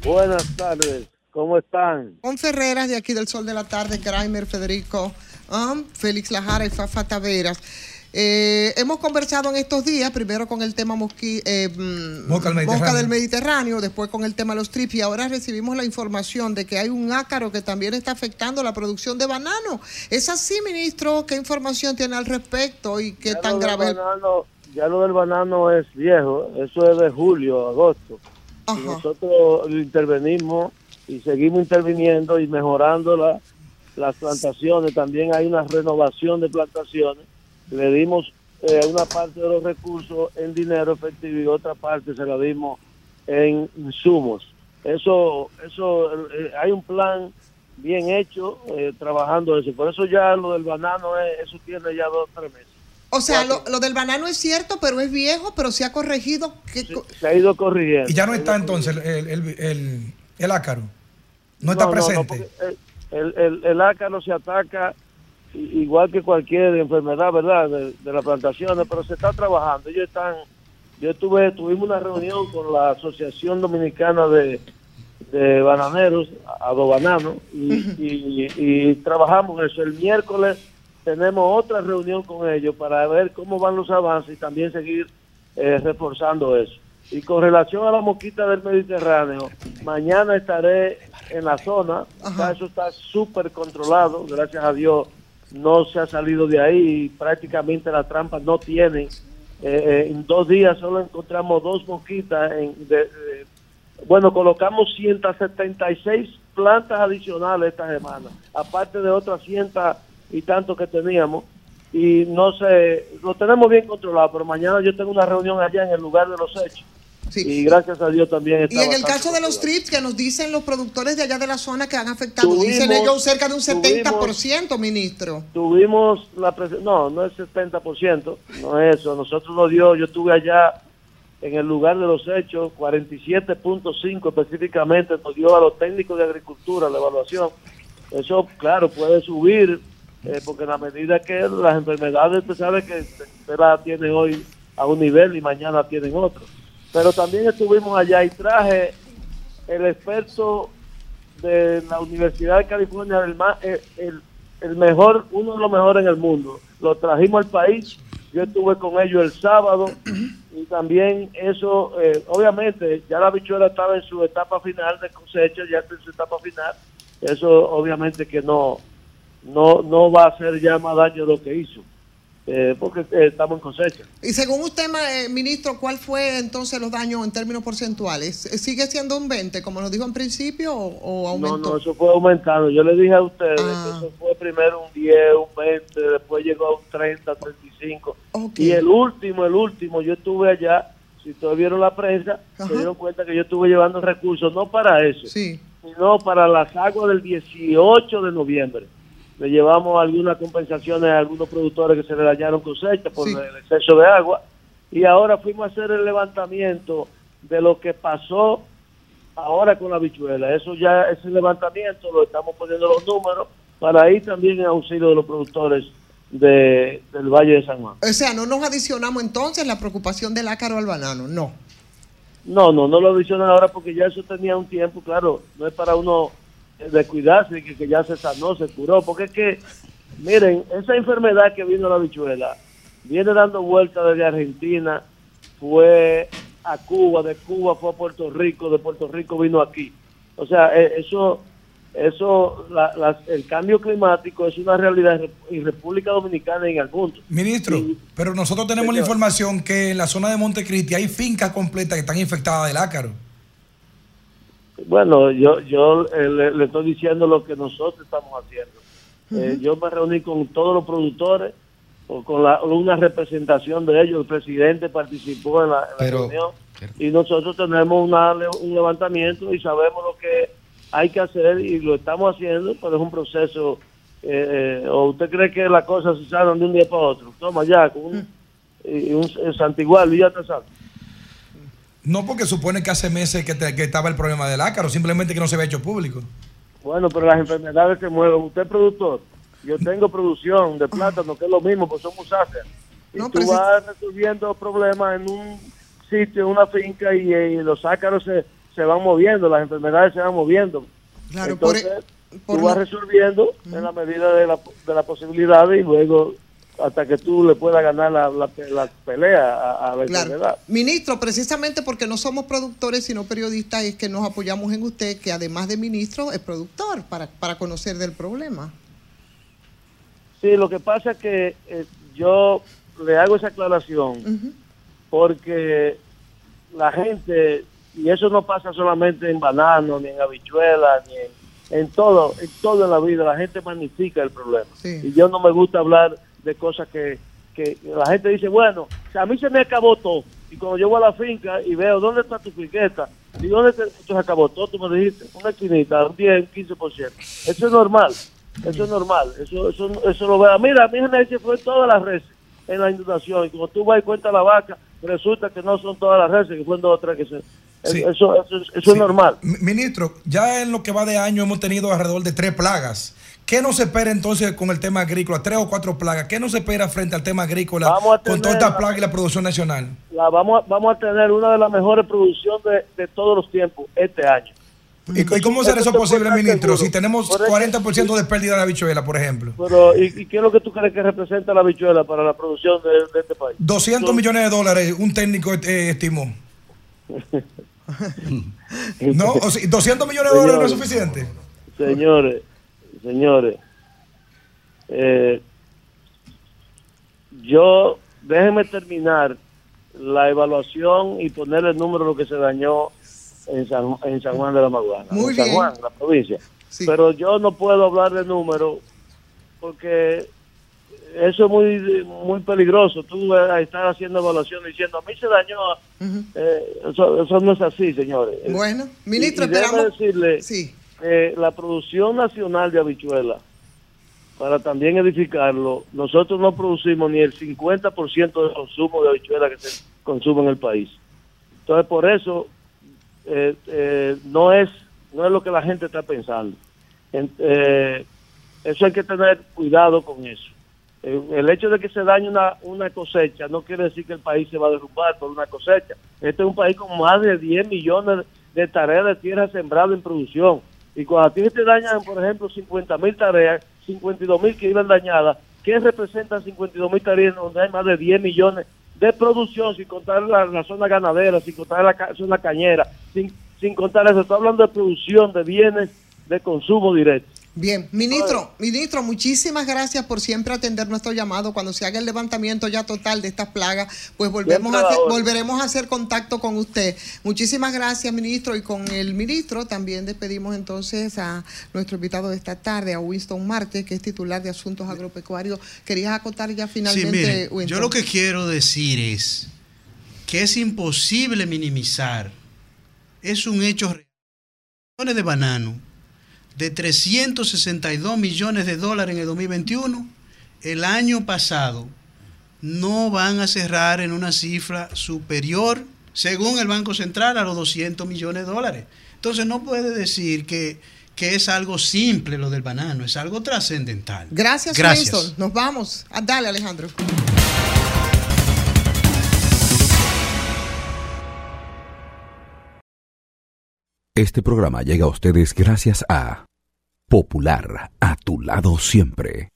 Buenas tardes, ¿cómo están? Con Ferreras de aquí del Sol de la Tarde, Graimer, Federico, um, Félix Lajara y Fafa Taveras. Eh, hemos conversado en estos días, primero con el tema mosqui, eh, mm, Mosca del Mediterráneo. mosca del Mediterráneo, después con el tema los trips y ahora recibimos la información de que hay un ácaro que también está afectando la producción de banano. ¿Es así, ministro? ¿Qué información tiene al respecto y qué Ya tan grave banano- ya lo del banano es viejo, eso es de julio, agosto. Y nosotros intervenimos y seguimos interviniendo y mejorando la- las plantaciones. También hay una renovación de plantaciones. Le dimos eh, una parte de los recursos en dinero efectivo y otra parte se la dimos en insumos. Eso, eso eh, hay un plan bien hecho eh, trabajando eso. Por eso ya lo del banano, es- eso tiene ya dos o tres meses. O sea, lo, lo del banano es cierto, pero es viejo, pero se ha corregido. ¿Qué co- Se ha ido corrigiendo. Y ya no está entonces el, el, el, el ácaro. No está No, no, no, presente. el, el, el ácaro se ataca igual que cualquier enfermedad, ¿verdad? De, de las plantaciones, pero se está trabajando. Ellos están, yo estuve, tuvimos una reunión con la Asociación Dominicana de, de Bananeros, Adobanano, y, y, y trabajamos eso. El miércoles tenemos otra reunión con ellos para ver cómo van los avances y también seguir eh, reforzando eso. Y con relación a la mosquita del Mediterráneo, mañana estaré en la zona, eso está súper controlado, gracias a Dios no se ha salido de ahí y prácticamente las trampas no tienen. Eh, eh, en dos días solo encontramos dos mosquitas. En, de- de- bueno, colocamos 176 plantas adicionales esta semana, aparte de otras cientas y tanto que teníamos. Y no sé, lo tenemos bien controlado, pero mañana yo tengo una reunión allá en el lugar de los hechos. Y gracias a Dios también está Y en el caso de los trips que nos dicen los productores de allá de la zona que han afectado, Tuvimos- dicen ellos cerca de un tuvimos- 70%, ministro. Tuvimos la presen- no, no es 70%, no es eso. Nosotros nos dio, yo estuve allá en el lugar de los hechos, 47.5 específicamente, nos dio a los técnicos de agricultura la evaluación. Eso, claro, puede subir, eh, porque en la medida que las enfermedades, usted sabe que usted las tiene hoy a un nivel y mañana tienen otro. Pero también estuvimos allá y traje el experto de la Universidad de California, el, ma- el, el- mejor, uno de los mejores en el mundo. Lo trajimos al país, yo estuve con ellos el sábado y también eso, eh, obviamente, ya la bichuela estaba en su etapa final de cosecha, ya está en su etapa final, eso obviamente que no, no, no va a hacer ya más daño lo que hizo. Eh, porque eh, estamos en cosecha. Y según usted, eh, ministro, ¿cuál fue entonces los daños en términos porcentuales? ¿Sigue siendo un 20, como nos dijo en principio, o, o No, aumentó? no, eso fue aumentando. Yo le dije a ustedes Ah. que eso fue primero un 10, un 20, después llegó a un 30, 35. Y el último, el último, yo estuve allá, si ustedes vieron la prensa, se dieron cuenta que yo estuve llevando recursos, no para eso, sino para las aguas del 18 de noviembre. Le llevamos algunas compensaciones a algunos productores que se le dañaron cosechas por el exceso de agua. Y ahora fuimos a hacer el levantamiento de lo que pasó ahora con la bichuela. Eso ya, ese levantamiento lo estamos poniendo los números para ir también en auxilio de los productores de, del Valle de San Juan. O sea, no nos adicionamos entonces la preocupación del ácaro al banano, no. No, no, no lo adicionan ahora porque ya eso tenía un tiempo, claro, no es para uno eh, descuidarse, que, que ya se sanó, se curó, porque es que, miren, esa enfermedad que vino la bichuela viene dando vueltas desde Argentina, fue a Cuba, de Cuba fue a Puerto Rico, de Puerto Rico vino aquí. O sea, eh, eso, eso, la- la- el cambio climático es una realidad en Rep- en República Dominicana y en el mundo. Ministro, pero nosotros tenemos la información que en la zona de Montecristi hay fincas completas que están infectadas del ácaro. Bueno, yo, yo eh, le, le estoy diciendo lo que nosotros estamos haciendo. Eh, yo me reuní con todos los productores, o con la- una representación de ellos. El presidente participó en la, en la Pero- reunión y nosotros tenemos una, un levantamiento y sabemos lo que hay que hacer y lo estamos haciendo, pero es un proceso. eh, eh, ¿O usted cree que las cosas se sanan de un día para otro? Toma ya, con un, y un, un santigual y ya está sano. No porque supone que hace meses que, te- que estaba el problema del ácaro, simplemente que no se había hecho público. Bueno, pero las enfermedades se mueven. Usted es productor. Yo tengo producción de plátano, que es lo mismo, pues son musáceas. Y No, tú vas resolviendo problemas en un sitio, en una finca, y, eh, los ácaros se, se van moviendo, las enfermedades se van moviendo. Claro, por Entonces, por tú vas lo- resolviendo en la medida de la, de la posibilidad y luego hasta que tú le puedas ganar la, la, la pelea a, a la Claro. enfermedad. Ministro, precisamente porque no somos productores sino periodistas es que nos apoyamos en usted, que además de ministro es productor, para, para conocer del problema. Sí, lo que pasa es que eh, yo le hago esa aclaración porque la gente, y eso no pasa solamente en banano, ni en habichuelas, ni en, en todo, en todo en la vida, la gente magnifica el problema. Y yo no me gusta hablar de cosas que, que la gente dice, bueno, a mí se me acabó todo, y cuando yo voy a la finca y veo, ¿dónde está tu finqueta? ¿Y dónde te- esto se acabó todo? Tú me dijiste, una esquinita, un 10, un 15%. Eso es normal, eso es normal, eso, eso, eso lo veo. Mira, mi gente fue todas las reses en la inundación, y como tú vas y cuentas la vaca, resulta que no son todas las reses, que fueron dos o tres que se... Sí. Eso, eso, es- normal. Mi- Ministro, ya en lo que va de año hemos tenido alrededor de tres plagas. ¿Qué nos espera entonces con el tema agrícola? Tres o cuatro plagas. ¿Qué nos espera frente al tema agrícola con toda esta la- plaga y la producción nacional? La vamos, a- vamos a tener una de las mejores producciones de, de todos los tiempos este año. ¿Y, cómo será eso posible, ministro? seguro. Si tenemos Por eso- 40% de pérdida de habichuela, por ejemplo. Pero, ¿y, y qué es lo que tú crees que representa la bichuela para la producción de, de este país? 200 millones de dólares, un técnico eh, estimó. No, o sea, 200 millones de dólares no es suficiente. Señores, señores, eh, yo, déjenme terminar la evaluación y poner el número de lo que se dañó en San, en San Juan de la Maguana, Muy en San bien. Juan, la provincia. Pero yo no puedo hablar de número porque eso es muy muy peligroso. Tú estás haciendo evaluación diciendo, a mí se dañó. eh, eso, eso no es así, señores. Bueno, ministro, Y- y esperamos. decirle Sí. Que la producción nacional de habichuela, para también edificarlo, nosotros no producimos ni el 50% del consumo de habichuela que se consume en el país. Entonces, por eso, eh, eh, no es no es lo que la gente está pensando. En- eh, eso hay que tener cuidado con eso. Eh, el hecho de que se dañe una, una cosecha no quiere decir que el país se va a derrumbar por una cosecha. Este es un país con más de 10 millones de tareas de tierra sembrada en producción. Y cuando a ti te dañan, por ejemplo, 50 mil tareas, 52 mil que iban dañadas, ¿qué representan 52 mil tareas donde hay más de 10 millones de producción, sin contar la, zona ganadera, sin contar la zona cañera, sin, sin contar eso? Estoy hablando de producción de bienes de consumo directo. Bien, ministro, ministro, muchísimas gracias por siempre atender nuestro llamado. Cuando se haga el levantamiento ya total de estas plagas, pues volvemos a hacer- volveremos a hacer contacto con usted. Muchísimas gracias, ministro. Y con el ministro también despedimos entonces a nuestro invitado de esta tarde, a Winston Marte, que es titular de Asuntos Agropecuarios. ¿Querías acotar ya Sí, finalmente, mire, Winston? yo lo que quiero decir es que es imposible minimizar. Es un hecho real. Millones de banano de 362 millones de dólares en el 2021, el año pasado no van a cerrar en una cifra superior, según el Banco Central, a los 200 millones de dólares. Entonces no puede decir que, que es algo simple lo del banano, es algo trascendental. Gracias, Gracias. Winston. Nos vamos. Ah, dale, Alejandro. Este programa llega a ustedes gracias a Popular, a tu lado siempre.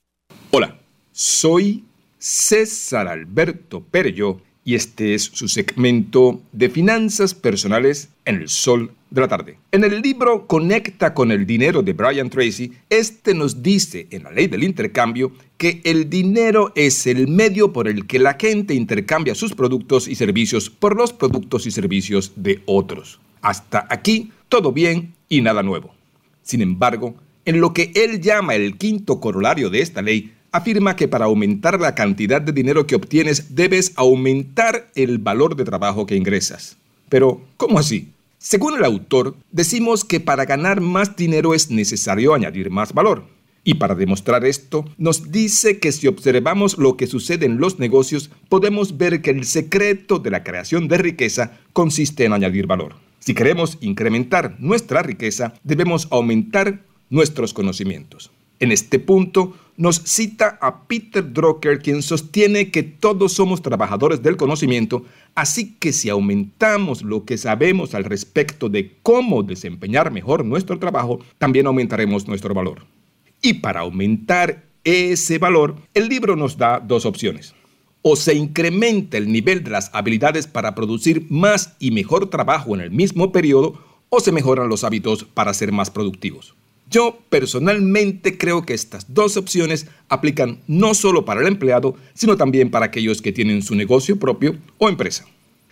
Hola, soy César Alberto Perello y este es su segmento de finanzas personales en el sol de la tarde. En el libro Conecta con el dinero de Brian Tracy, este nos dice en la ley del intercambio que el dinero es el medio por el que la gente intercambia sus productos y servicios por los productos y servicios de otros. Hasta aquí, todo bien y nada nuevo. Sin embargo, en lo que él llama el quinto corolario de esta ley, afirma que para aumentar la cantidad de dinero que obtienes debes aumentar el valor de trabajo que ingresas. Pero, ¿cómo así? Según el autor, decimos que para ganar más dinero es necesario añadir más valor. Y para demostrar esto, nos dice que si observamos lo que sucede en los negocios, podemos ver que el secreto de la creación de riqueza consiste en añadir valor. Si queremos incrementar nuestra riqueza, debemos aumentar nuestros conocimientos. En este punto nos cita a Peter Drucker, quien sostiene que todos somos trabajadores del conocimiento, así que si aumentamos lo que sabemos al respecto de cómo desempeñar mejor nuestro trabajo, también aumentaremos nuestro valor. Y para aumentar ese valor, el libro nos da dos opciones. O se incrementa el nivel de las habilidades para producir más y mejor trabajo en el mismo periodo, o se mejoran los hábitos para ser más productivos. Yo personalmente creo que estas dos opciones aplican no solo para el empleado, sino también para aquellos que tienen su negocio propio o empresa.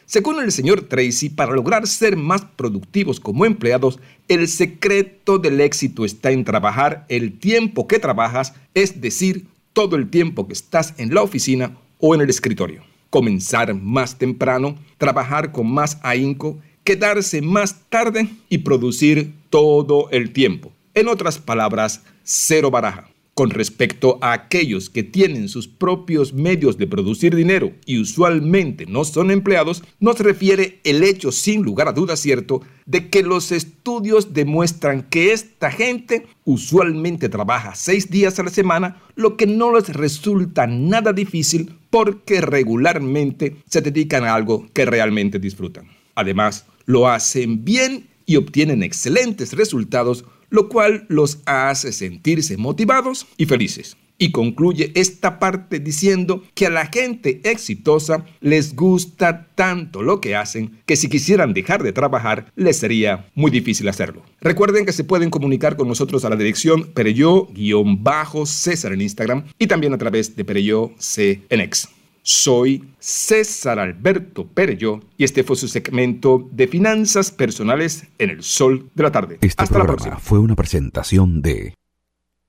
Según el señor Tracy, para lograr ser más productivos como empleados, el secreto del éxito está en trabajar el tiempo que trabajas, es decir, todo el tiempo que estás en la oficina o en el escritorio. Comenzar más temprano, trabajar con más ahínco, quedarse más tarde y producir todo el tiempo. En otras palabras, cero baraja. Con respecto a aquellos que tienen sus propios medios de producir dinero y usualmente no son empleados, nos refiere el hecho sin lugar a dudas cierto de que los estudios demuestran que esta gente usualmente trabaja seis días a la semana, lo que no les resulta nada difícil porque regularmente se dedican a algo que realmente disfrutan. Además, lo hacen bien y obtienen excelentes resultados lo cual los hace sentirse motivados y felices. Y concluye esta parte diciendo que a la gente exitosa les gusta tanto lo que hacen que si quisieran dejar de trabajar les sería muy difícil hacerlo. Recuerden que se pueden comunicar con nosotros a la dirección Pereyó-César en Instagram y también a través de Pereyó C en X. Soy César Alberto Pereyó y este fue su segmento de finanzas personales en el sol de la tarde. Este Hasta la próxima. fue una presentación de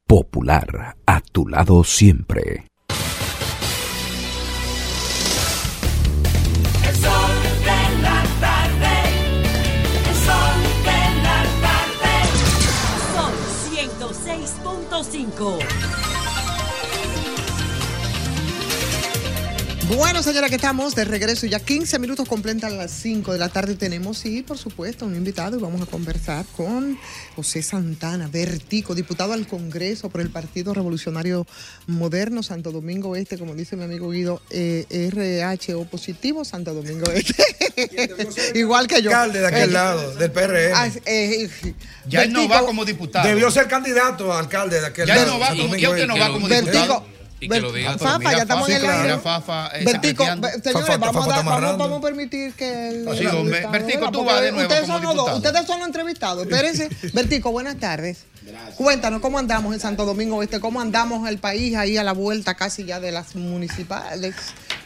Popular, a tu lado siempre. Bueno, señora, que estamos de regreso. Ya 15 minutos completan las 5 de la tarde. Tenemos, sí, por supuesto, un invitado y vamos a conversar con José Santana, Vertico, diputado al Congreso por el Partido Revolucionario Moderno Santo Domingo Este, como dice mi amigo Guido, eh, RHO positivo Santo Domingo Este. Igual que yo. Alcalde de aquel Eh, lado, del PRM. ah, eh, Ya él no Vertico- va como diputado. Debió ser candidato a alcalde de aquel Ya lado. él no va Santo Domingo ya usted no Este. va como Vertigo, Y que lo diga. Fafa, ya estamos en el aire. Mira, Fafa, eh, Bertico, señores, Fafa- vamos, Fafa a vamos, vamos a permitir que el, Así, el Bertico, tú vas de nuevo ustedes como son los dos, ustedes son los entrevistados. Espérense. Bertico, buenas tardes. Cuéntanos cómo andamos en Santo Domingo Este, cómo andamos el país ahí a la vuelta casi ya de las municipales.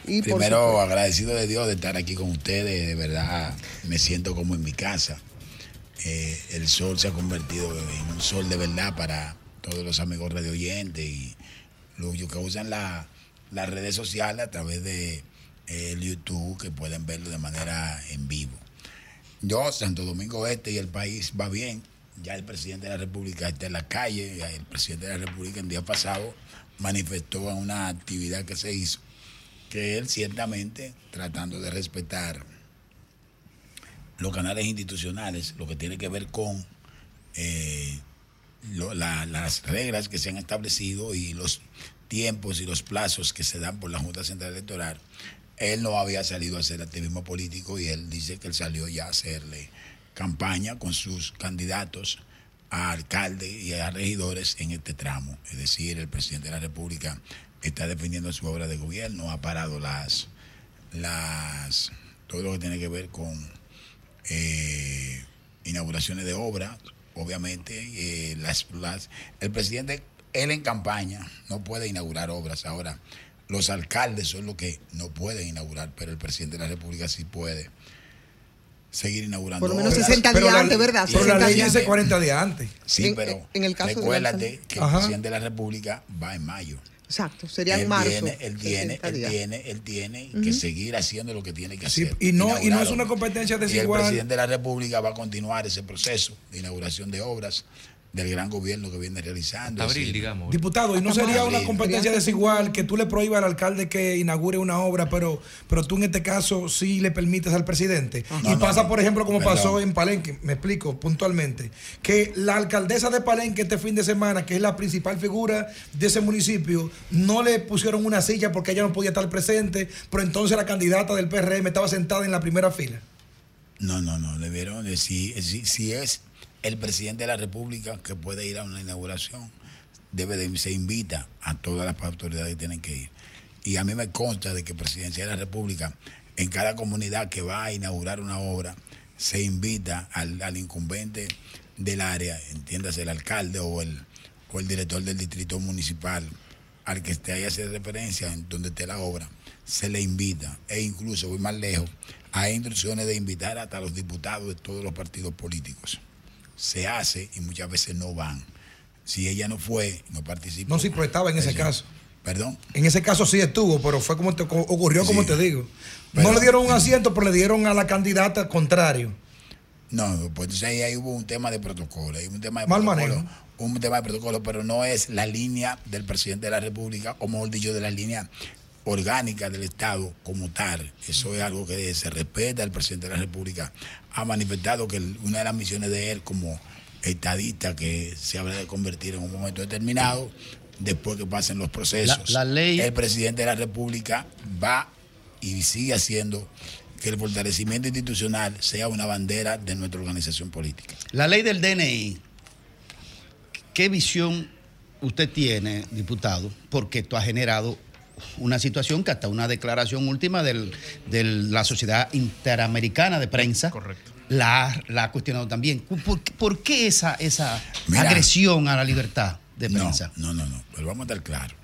Y Primero, agradecido de Dios de estar aquí con ustedes. De verdad, me siento como en mi casa. Eh, el sol se ha convertido en un sol de verdad para todos los amigos radio oyentes y los que usan la- las redes sociales a través de eh, YouTube, que pueden verlo de manera en vivo. Yo, Santo Domingo Este y el país va bien. Ya el presidente de la República está en la calle. El presidente de la República el día pasado manifestó en una actividad que se hizo que él ciertamente tratando de respetar los canales institucionales, lo que tiene que ver con eh, lo- la- las reglas que se han establecido y los tiempos y los plazos que se dan por la Junta Central Electoral, él no había salido a hacer activismo político y él dice que él salió ya a hacerle campaña con sus candidatos a alcalde y a regidores en este tramo. Es decir, el presidente de la República está defendiendo su obra de gobierno, ha parado las, las todo lo que tiene que ver con eh, inauguraciones de obras, obviamente. eh, las, las- el presidente, él en campaña, no puede inaugurar obras. Ahora, los alcaldes son los que no pueden inaugurar, pero el presidente de la República sí puede seguir inaugurando Por lo menos obras. 60 Pero días antes, ¿verdad? Pero la 60 ley días dice antes. 40 días antes. Sí, En- pero en el caso recuérdate que el Ajá. presidente de la República va en mayo. Exacto, sería en él marzo. Tiene, él tiene, 60 él tiene, él tiene que seguir haciendo lo que tiene que Sí, hacer. y no- y no es una competencia Y el desigual. presidente de la República va a continuar ese proceso de inauguración de obras del gran gobierno que viene realizando. Hasta abril, digamos. Diputado, ¿y no sería abril. una competencia desigual que tú le prohíbas al alcalde que inaugure una obra, pero, pero tú en este caso sí le permites al presidente? No, y no, pasa, no. por ejemplo, como Perdón. pasó en Palenque, me explico puntualmente, que la alcaldesa de Palenque este fin de semana, que es la principal figura de ese municipio, no le pusieron una silla porque ella no podía estar presente, pero entonces la candidata del PRM estaba sentada en la primera fila. No, no, no, le vieron, eh, si, si, si es el presidente de la República que puede ir a una inauguración, debe de, se invita a todas las autoridades que tienen que ir. Y a mí me consta de que Presidencia de la República, en cada comunidad que va a inaugurar una obra, se invita al, al incumbente del área, entiéndase el alcalde o el, o el director del distrito municipal, al que esté ahí hace referencia en donde esté la obra, se le invita, e incluso voy más lejos, hay instrucciones de invitar hasta los diputados de todos los partidos políticos. Se hace y muchas veces no van. Si ella no fue, no participó. No, sí, pero estaba en ese caso. Perdón. En ese caso sí estuvo, pero fue como te, ocurrió como te digo. Pero- no le dieron un asiento, pero le dieron a la candidata contrario. No, pues entonces ahí, ahí hubo un tema de protocolo, hay un tema de Mal protocolo, manejo. un tema de protocolo, pero no es la línea del presidente de la República, o mejor dicho, de la línea orgánica del Estado como tal. Eso es algo que se respeta. El presidente de la República ha manifestado que una de las misiones de él como estadista que se habrá de convertir en un momento determinado después que pasen los procesos. La- la ley- El presidente de la República va y sigue haciendo que el fortalecimiento institucional sea una bandera de nuestra organización política. La ley del DNI, ¿qué visión usted tiene, diputado? Porque esto ha generado una situación que hasta una declaración última del- de la Sociedad Interamericana de Prensa La, ha- la ha cuestionado también. ¿Por, por qué esa, esa Mira. agresión a la libertad de prensa? No, no, no, pero vamos a estar claros.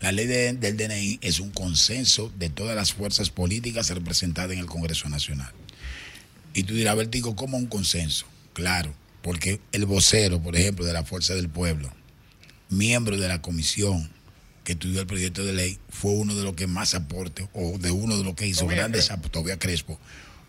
La ley de- del DNI es un consenso de todas las fuerzas políticas representadas en el Congreso Nacional. Y tú dirás, Vertigo, ¿cómo un consenso? Claro, porque el vocero, por ejemplo, de la Fuerza del Pueblo, miembro de la comisión que estudió el proyecto de ley, fue uno de los que más aporte, o de uno de los que hizo grandes aportes, Crespo,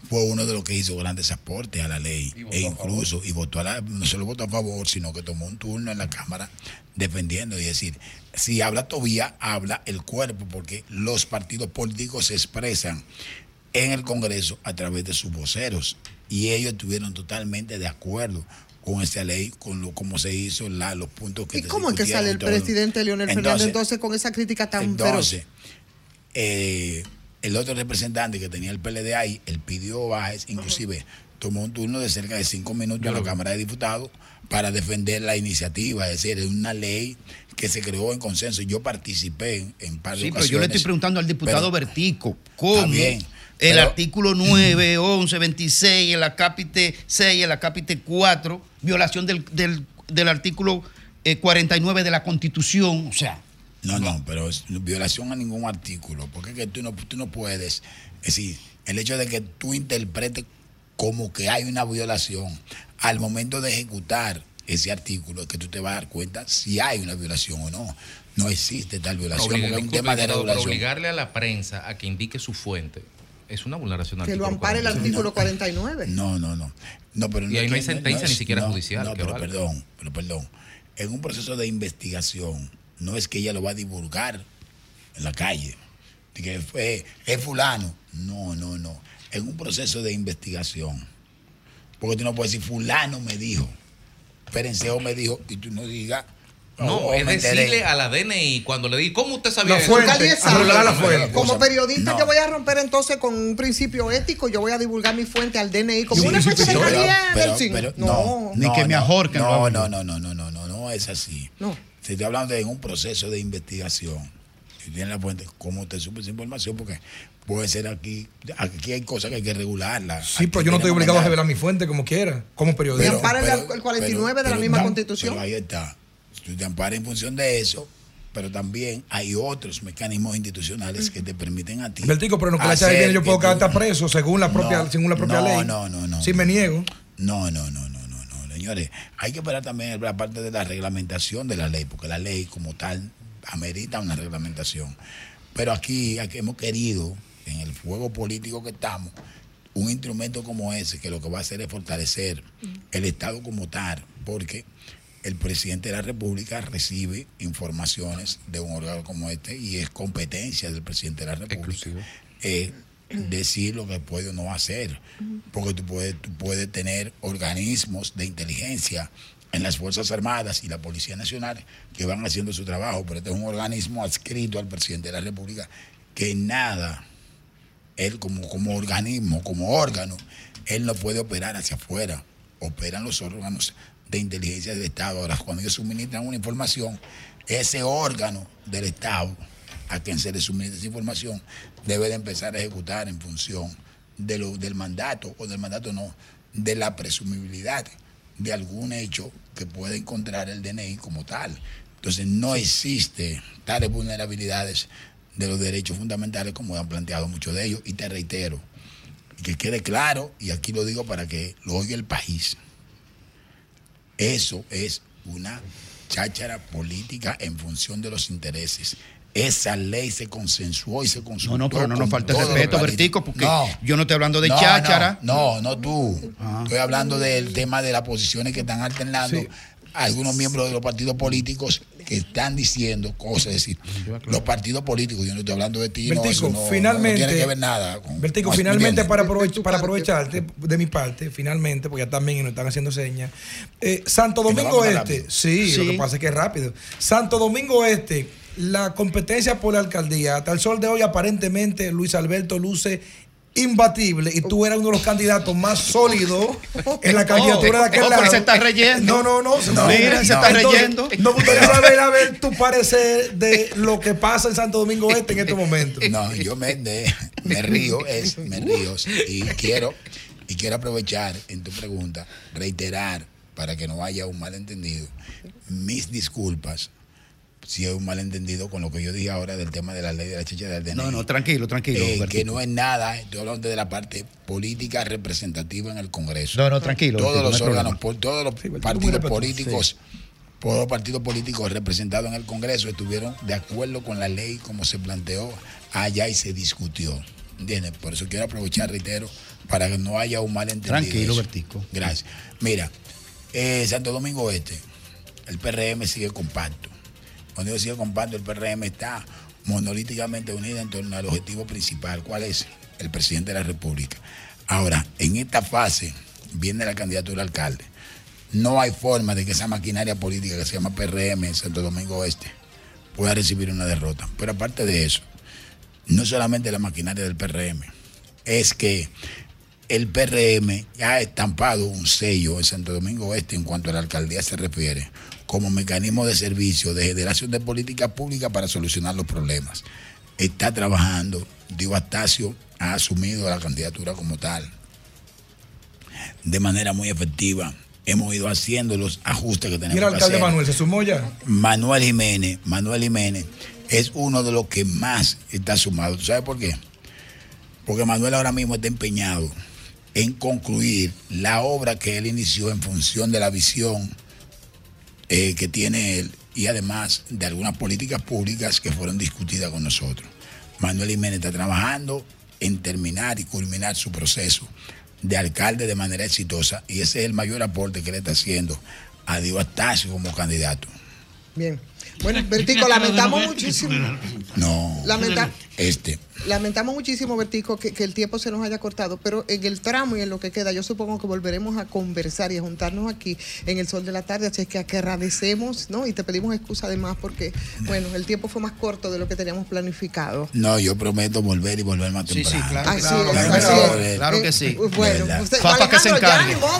fue uno de los que hizo grandes aportes a la ley. E incluso, y votó a la, no solo votó a favor, sino que tomó un turno en la Cámara defendiendo. Y decir, si habla Tobía, habla el cuerpo, porque los partidos políticos se expresan en el Congreso a través de sus voceros. Y ellos estuvieron totalmente de acuerdo con esta ley, con lo como se hizo, la, los puntos que ¿Y cómo es que sale el todo. presidente Leonel Fernández entonces con esa crítica tan? Entonces, eh, el otro representante que tenía el PLD ahí, él pidió bajes, inclusive tomó un turno de cerca de cinco minutos en la Cámara de Diputados para defender la iniciativa, es decir, es una ley que se creó en consenso. Yo participé en, en par de Sí, pero yo le estoy preguntando al diputado pero- Vertico, ¿cómo Está bien, el pero- artículo 9, 11, 26, el acápite 6, el acápite 4, violación del, del, del artículo eh, 49 de la Constitución, o sea, No, no, pero es violación a ningún artículo, porque es que tú no, tú no puedes, es decir, el hecho de que tú interpretes como que hay una violación al momento de ejecutar ese artículo, es que tú te vas a dar cuenta si hay una violación o no. No existe tal violación, Obliga- porque es un disculpe, tema de regulación. obligarle a la prensa a que indique su fuente es una vulneración al Que lo ampare el 49. artículo 49. No, no, no. No pero Y ahí no hay sentencia ni siquiera judicial No, pero perdón, pero perdón. En un proceso de investigación, no es que ella lo va a divulgar en la calle. De que fue, es fulano. No, no, no. En un proceso de investigación. Porque tú no puedes decir, fulano me dijo, Perenceo me dijo, y tú no digas. No, "Oh, es me enteré". decirle a la DNI cuando le di, ¿cómo usted sabía La eso? fuente, la fuente. Como periodista No. yo voy a romper entonces con un principio ético, yo voy a divulgar mi fuente al DNI como Sí, una sí, secretaría pero- pero- del cine. pero no, no, Ni que me ahorquen, No, no, no, no, no, no, no, no es así. No. Se estoy hablando de un proceso de investigación. Si tiene la fuente, ¿cómo te supe esa información? Porque puede ser aquí, aquí hay cosas que hay que regularlas. Sí, pero yo no estoy obligado a revelar mi fuente como quiera, como Y periodista. ampara el, el 49 de la misma constitución. Pero ahí está. Tú te amparas en función de eso, pero también hay otros mecanismos institucionales que te permiten a ti. Bertico, pero no que la yo puedo quedar hasta preso según la propia, No, según la propia no, ley. No, no, no. Si me niego. No, no, no, no, no, no, señores. Hay que esperar también la parte de la reglamentación de la ley, porque la ley como tal amerita una reglamentación. Pero aquí, aquí hemos querido, en el fuego político que estamos, un instrumento como ese, que lo que va a hacer es fortalecer el Estado como tal, porque el presidente de la República recibe informaciones de un órgano como este y es competencia del presidente de la República eh, decir lo que puede o no hacer. Porque tú puedes, tú puedes tener organismos de inteligencia en las Fuerzas Armadas y la Policía Nacional que van haciendo su trabajo, pero este es un organismo adscrito al presidente de la República que nada, él como, como organismo, como órgano, él no puede operar hacia afuera. Operan los órganos de inteligencia del Estado. Ahora, cuando ellos suministran una información, ese órgano del Estado a quien se le suministra esa información debe de empezar a ejecutar en función de lo, del mandato, o del mandato no, de la presumibilidad de algún hecho que pueda encontrar el DNI como tal. Entonces no existe tales vulnerabilidades de los derechos fundamentales como han planteado muchos de ellos. Y te reitero, que quede claro, y aquí lo digo para que lo oiga el país, eso es una cháchara política en función de los intereses. Esa ley se consensuó y se consultó. No, no, pero no nos falta respeto. Bertico, porque No. yo no estoy hablando de No, cháchara. No, no, no tú. Estoy hablando del tema de las posiciones que están alternando algunos miembros de los partidos políticos que están diciendo cosas. Es decir, los partidos políticos, yo no estoy hablando de ti, no, Bertico, eso no, finalmente. no tiene que ver nada. con- Bertico, con- finalmente, para, aprovech- para aprovecharte de mi parte, finalmente, porque ya también nos están haciendo señas. eh, Santo Domingo Este, rápido. sí, lo Sí. que pasa es que es rápido. Santo Domingo Este, la competencia por la alcaldía, hasta el sol de hoy, aparentemente Luis Alberto luce imbatible y tú eras uno de los candidatos más sólidos en la candidatura de aquel Oh, pero lado. se está reyendo. No, no, no. No, mira, se está reyendo. No gustaría saber, a ver tu parecer de lo que pasa en Santo Domingo Este en estos momentos. No, yo me, de- me río, es, me río y quiero, y quiero aprovechar en tu pregunta, reiterar para que no haya un malentendido, mis disculpas si hay un malentendido con lo que yo dije ahora del tema de la ley de la chicha del DNI. No, no, tranquilo, tranquilo. Eh, que no es nada, estoy hablando de la parte política representativa en el Congreso. No, no, tranquilo, Todos los órganos, por, todos los partidos políticos, todos los partidos políticos representados en el Congreso estuvieron de acuerdo con la ley como se planteó allá y se discutió. ¿Entiendes? Por eso quiero aprovechar, reitero, para que no haya un malentendido. Tranquilo, Eso. Bertico. Gracias. Mira, eh, Santo Domingo Este, el PRM sigue compacto. Cuando yo sigue compacto, el PRM está monolíticamente unido en torno al objetivo principal. ¿Cuál es? El presidente de la República. Ahora, en esta fase viene la candidatura a alcalde. No hay forma de que esa maquinaria política que se llama PRM en Santo Domingo Este pueda recibir una derrota. Pero aparte de eso, no solamente la maquinaria del PRM, es que el PRM ha estampado un sello en Santo Domingo Oeste en cuanto a la alcaldía se refiere, como mecanismo de servicio, de generación de política pública para solucionar los problemas. Está trabajando, Diego Astacio ha asumido la candidatura como tal de manera muy efectiva. Hemos ido haciendo los ajustes que tenemos Mira, que alcalde hacer. Manuel, ¿se sumó ya? Manuel Jiménez, Manuel Jiménez es uno de los que más está sumado. ¿Tú sabes por qué? Porque Manuel ahora mismo está empeñado en concluir la obra que él inició en función de la visión eh, que tiene él y además de algunas políticas públicas que fueron discutidas con nosotros. Manuel Jiménez está trabajando en terminar y culminar su proceso de alcalde de manera exitosa y ese es el mayor aporte que le está haciendo a Diego Astacio como candidato. Bien. Bueno, Bertico, lamentamos muchísimo. No, Lamenta- este. Lamentamos muchísimo, Bertico, que, que el tiempo se nos haya cortado, pero en el tramo y en lo que queda, yo supongo que volveremos a conversar y a juntarnos aquí en el sol de la tarde, así es que que agradecemos, ¿no? Y te pedimos excusa además porque, bueno, el tiempo fue más corto de lo que teníamos planificado. No, yo prometo volver y volver más temprano. Así es, Claro, así claro, es. volver. Eh, Bueno, usted, Papá que se ya, encargue. modo.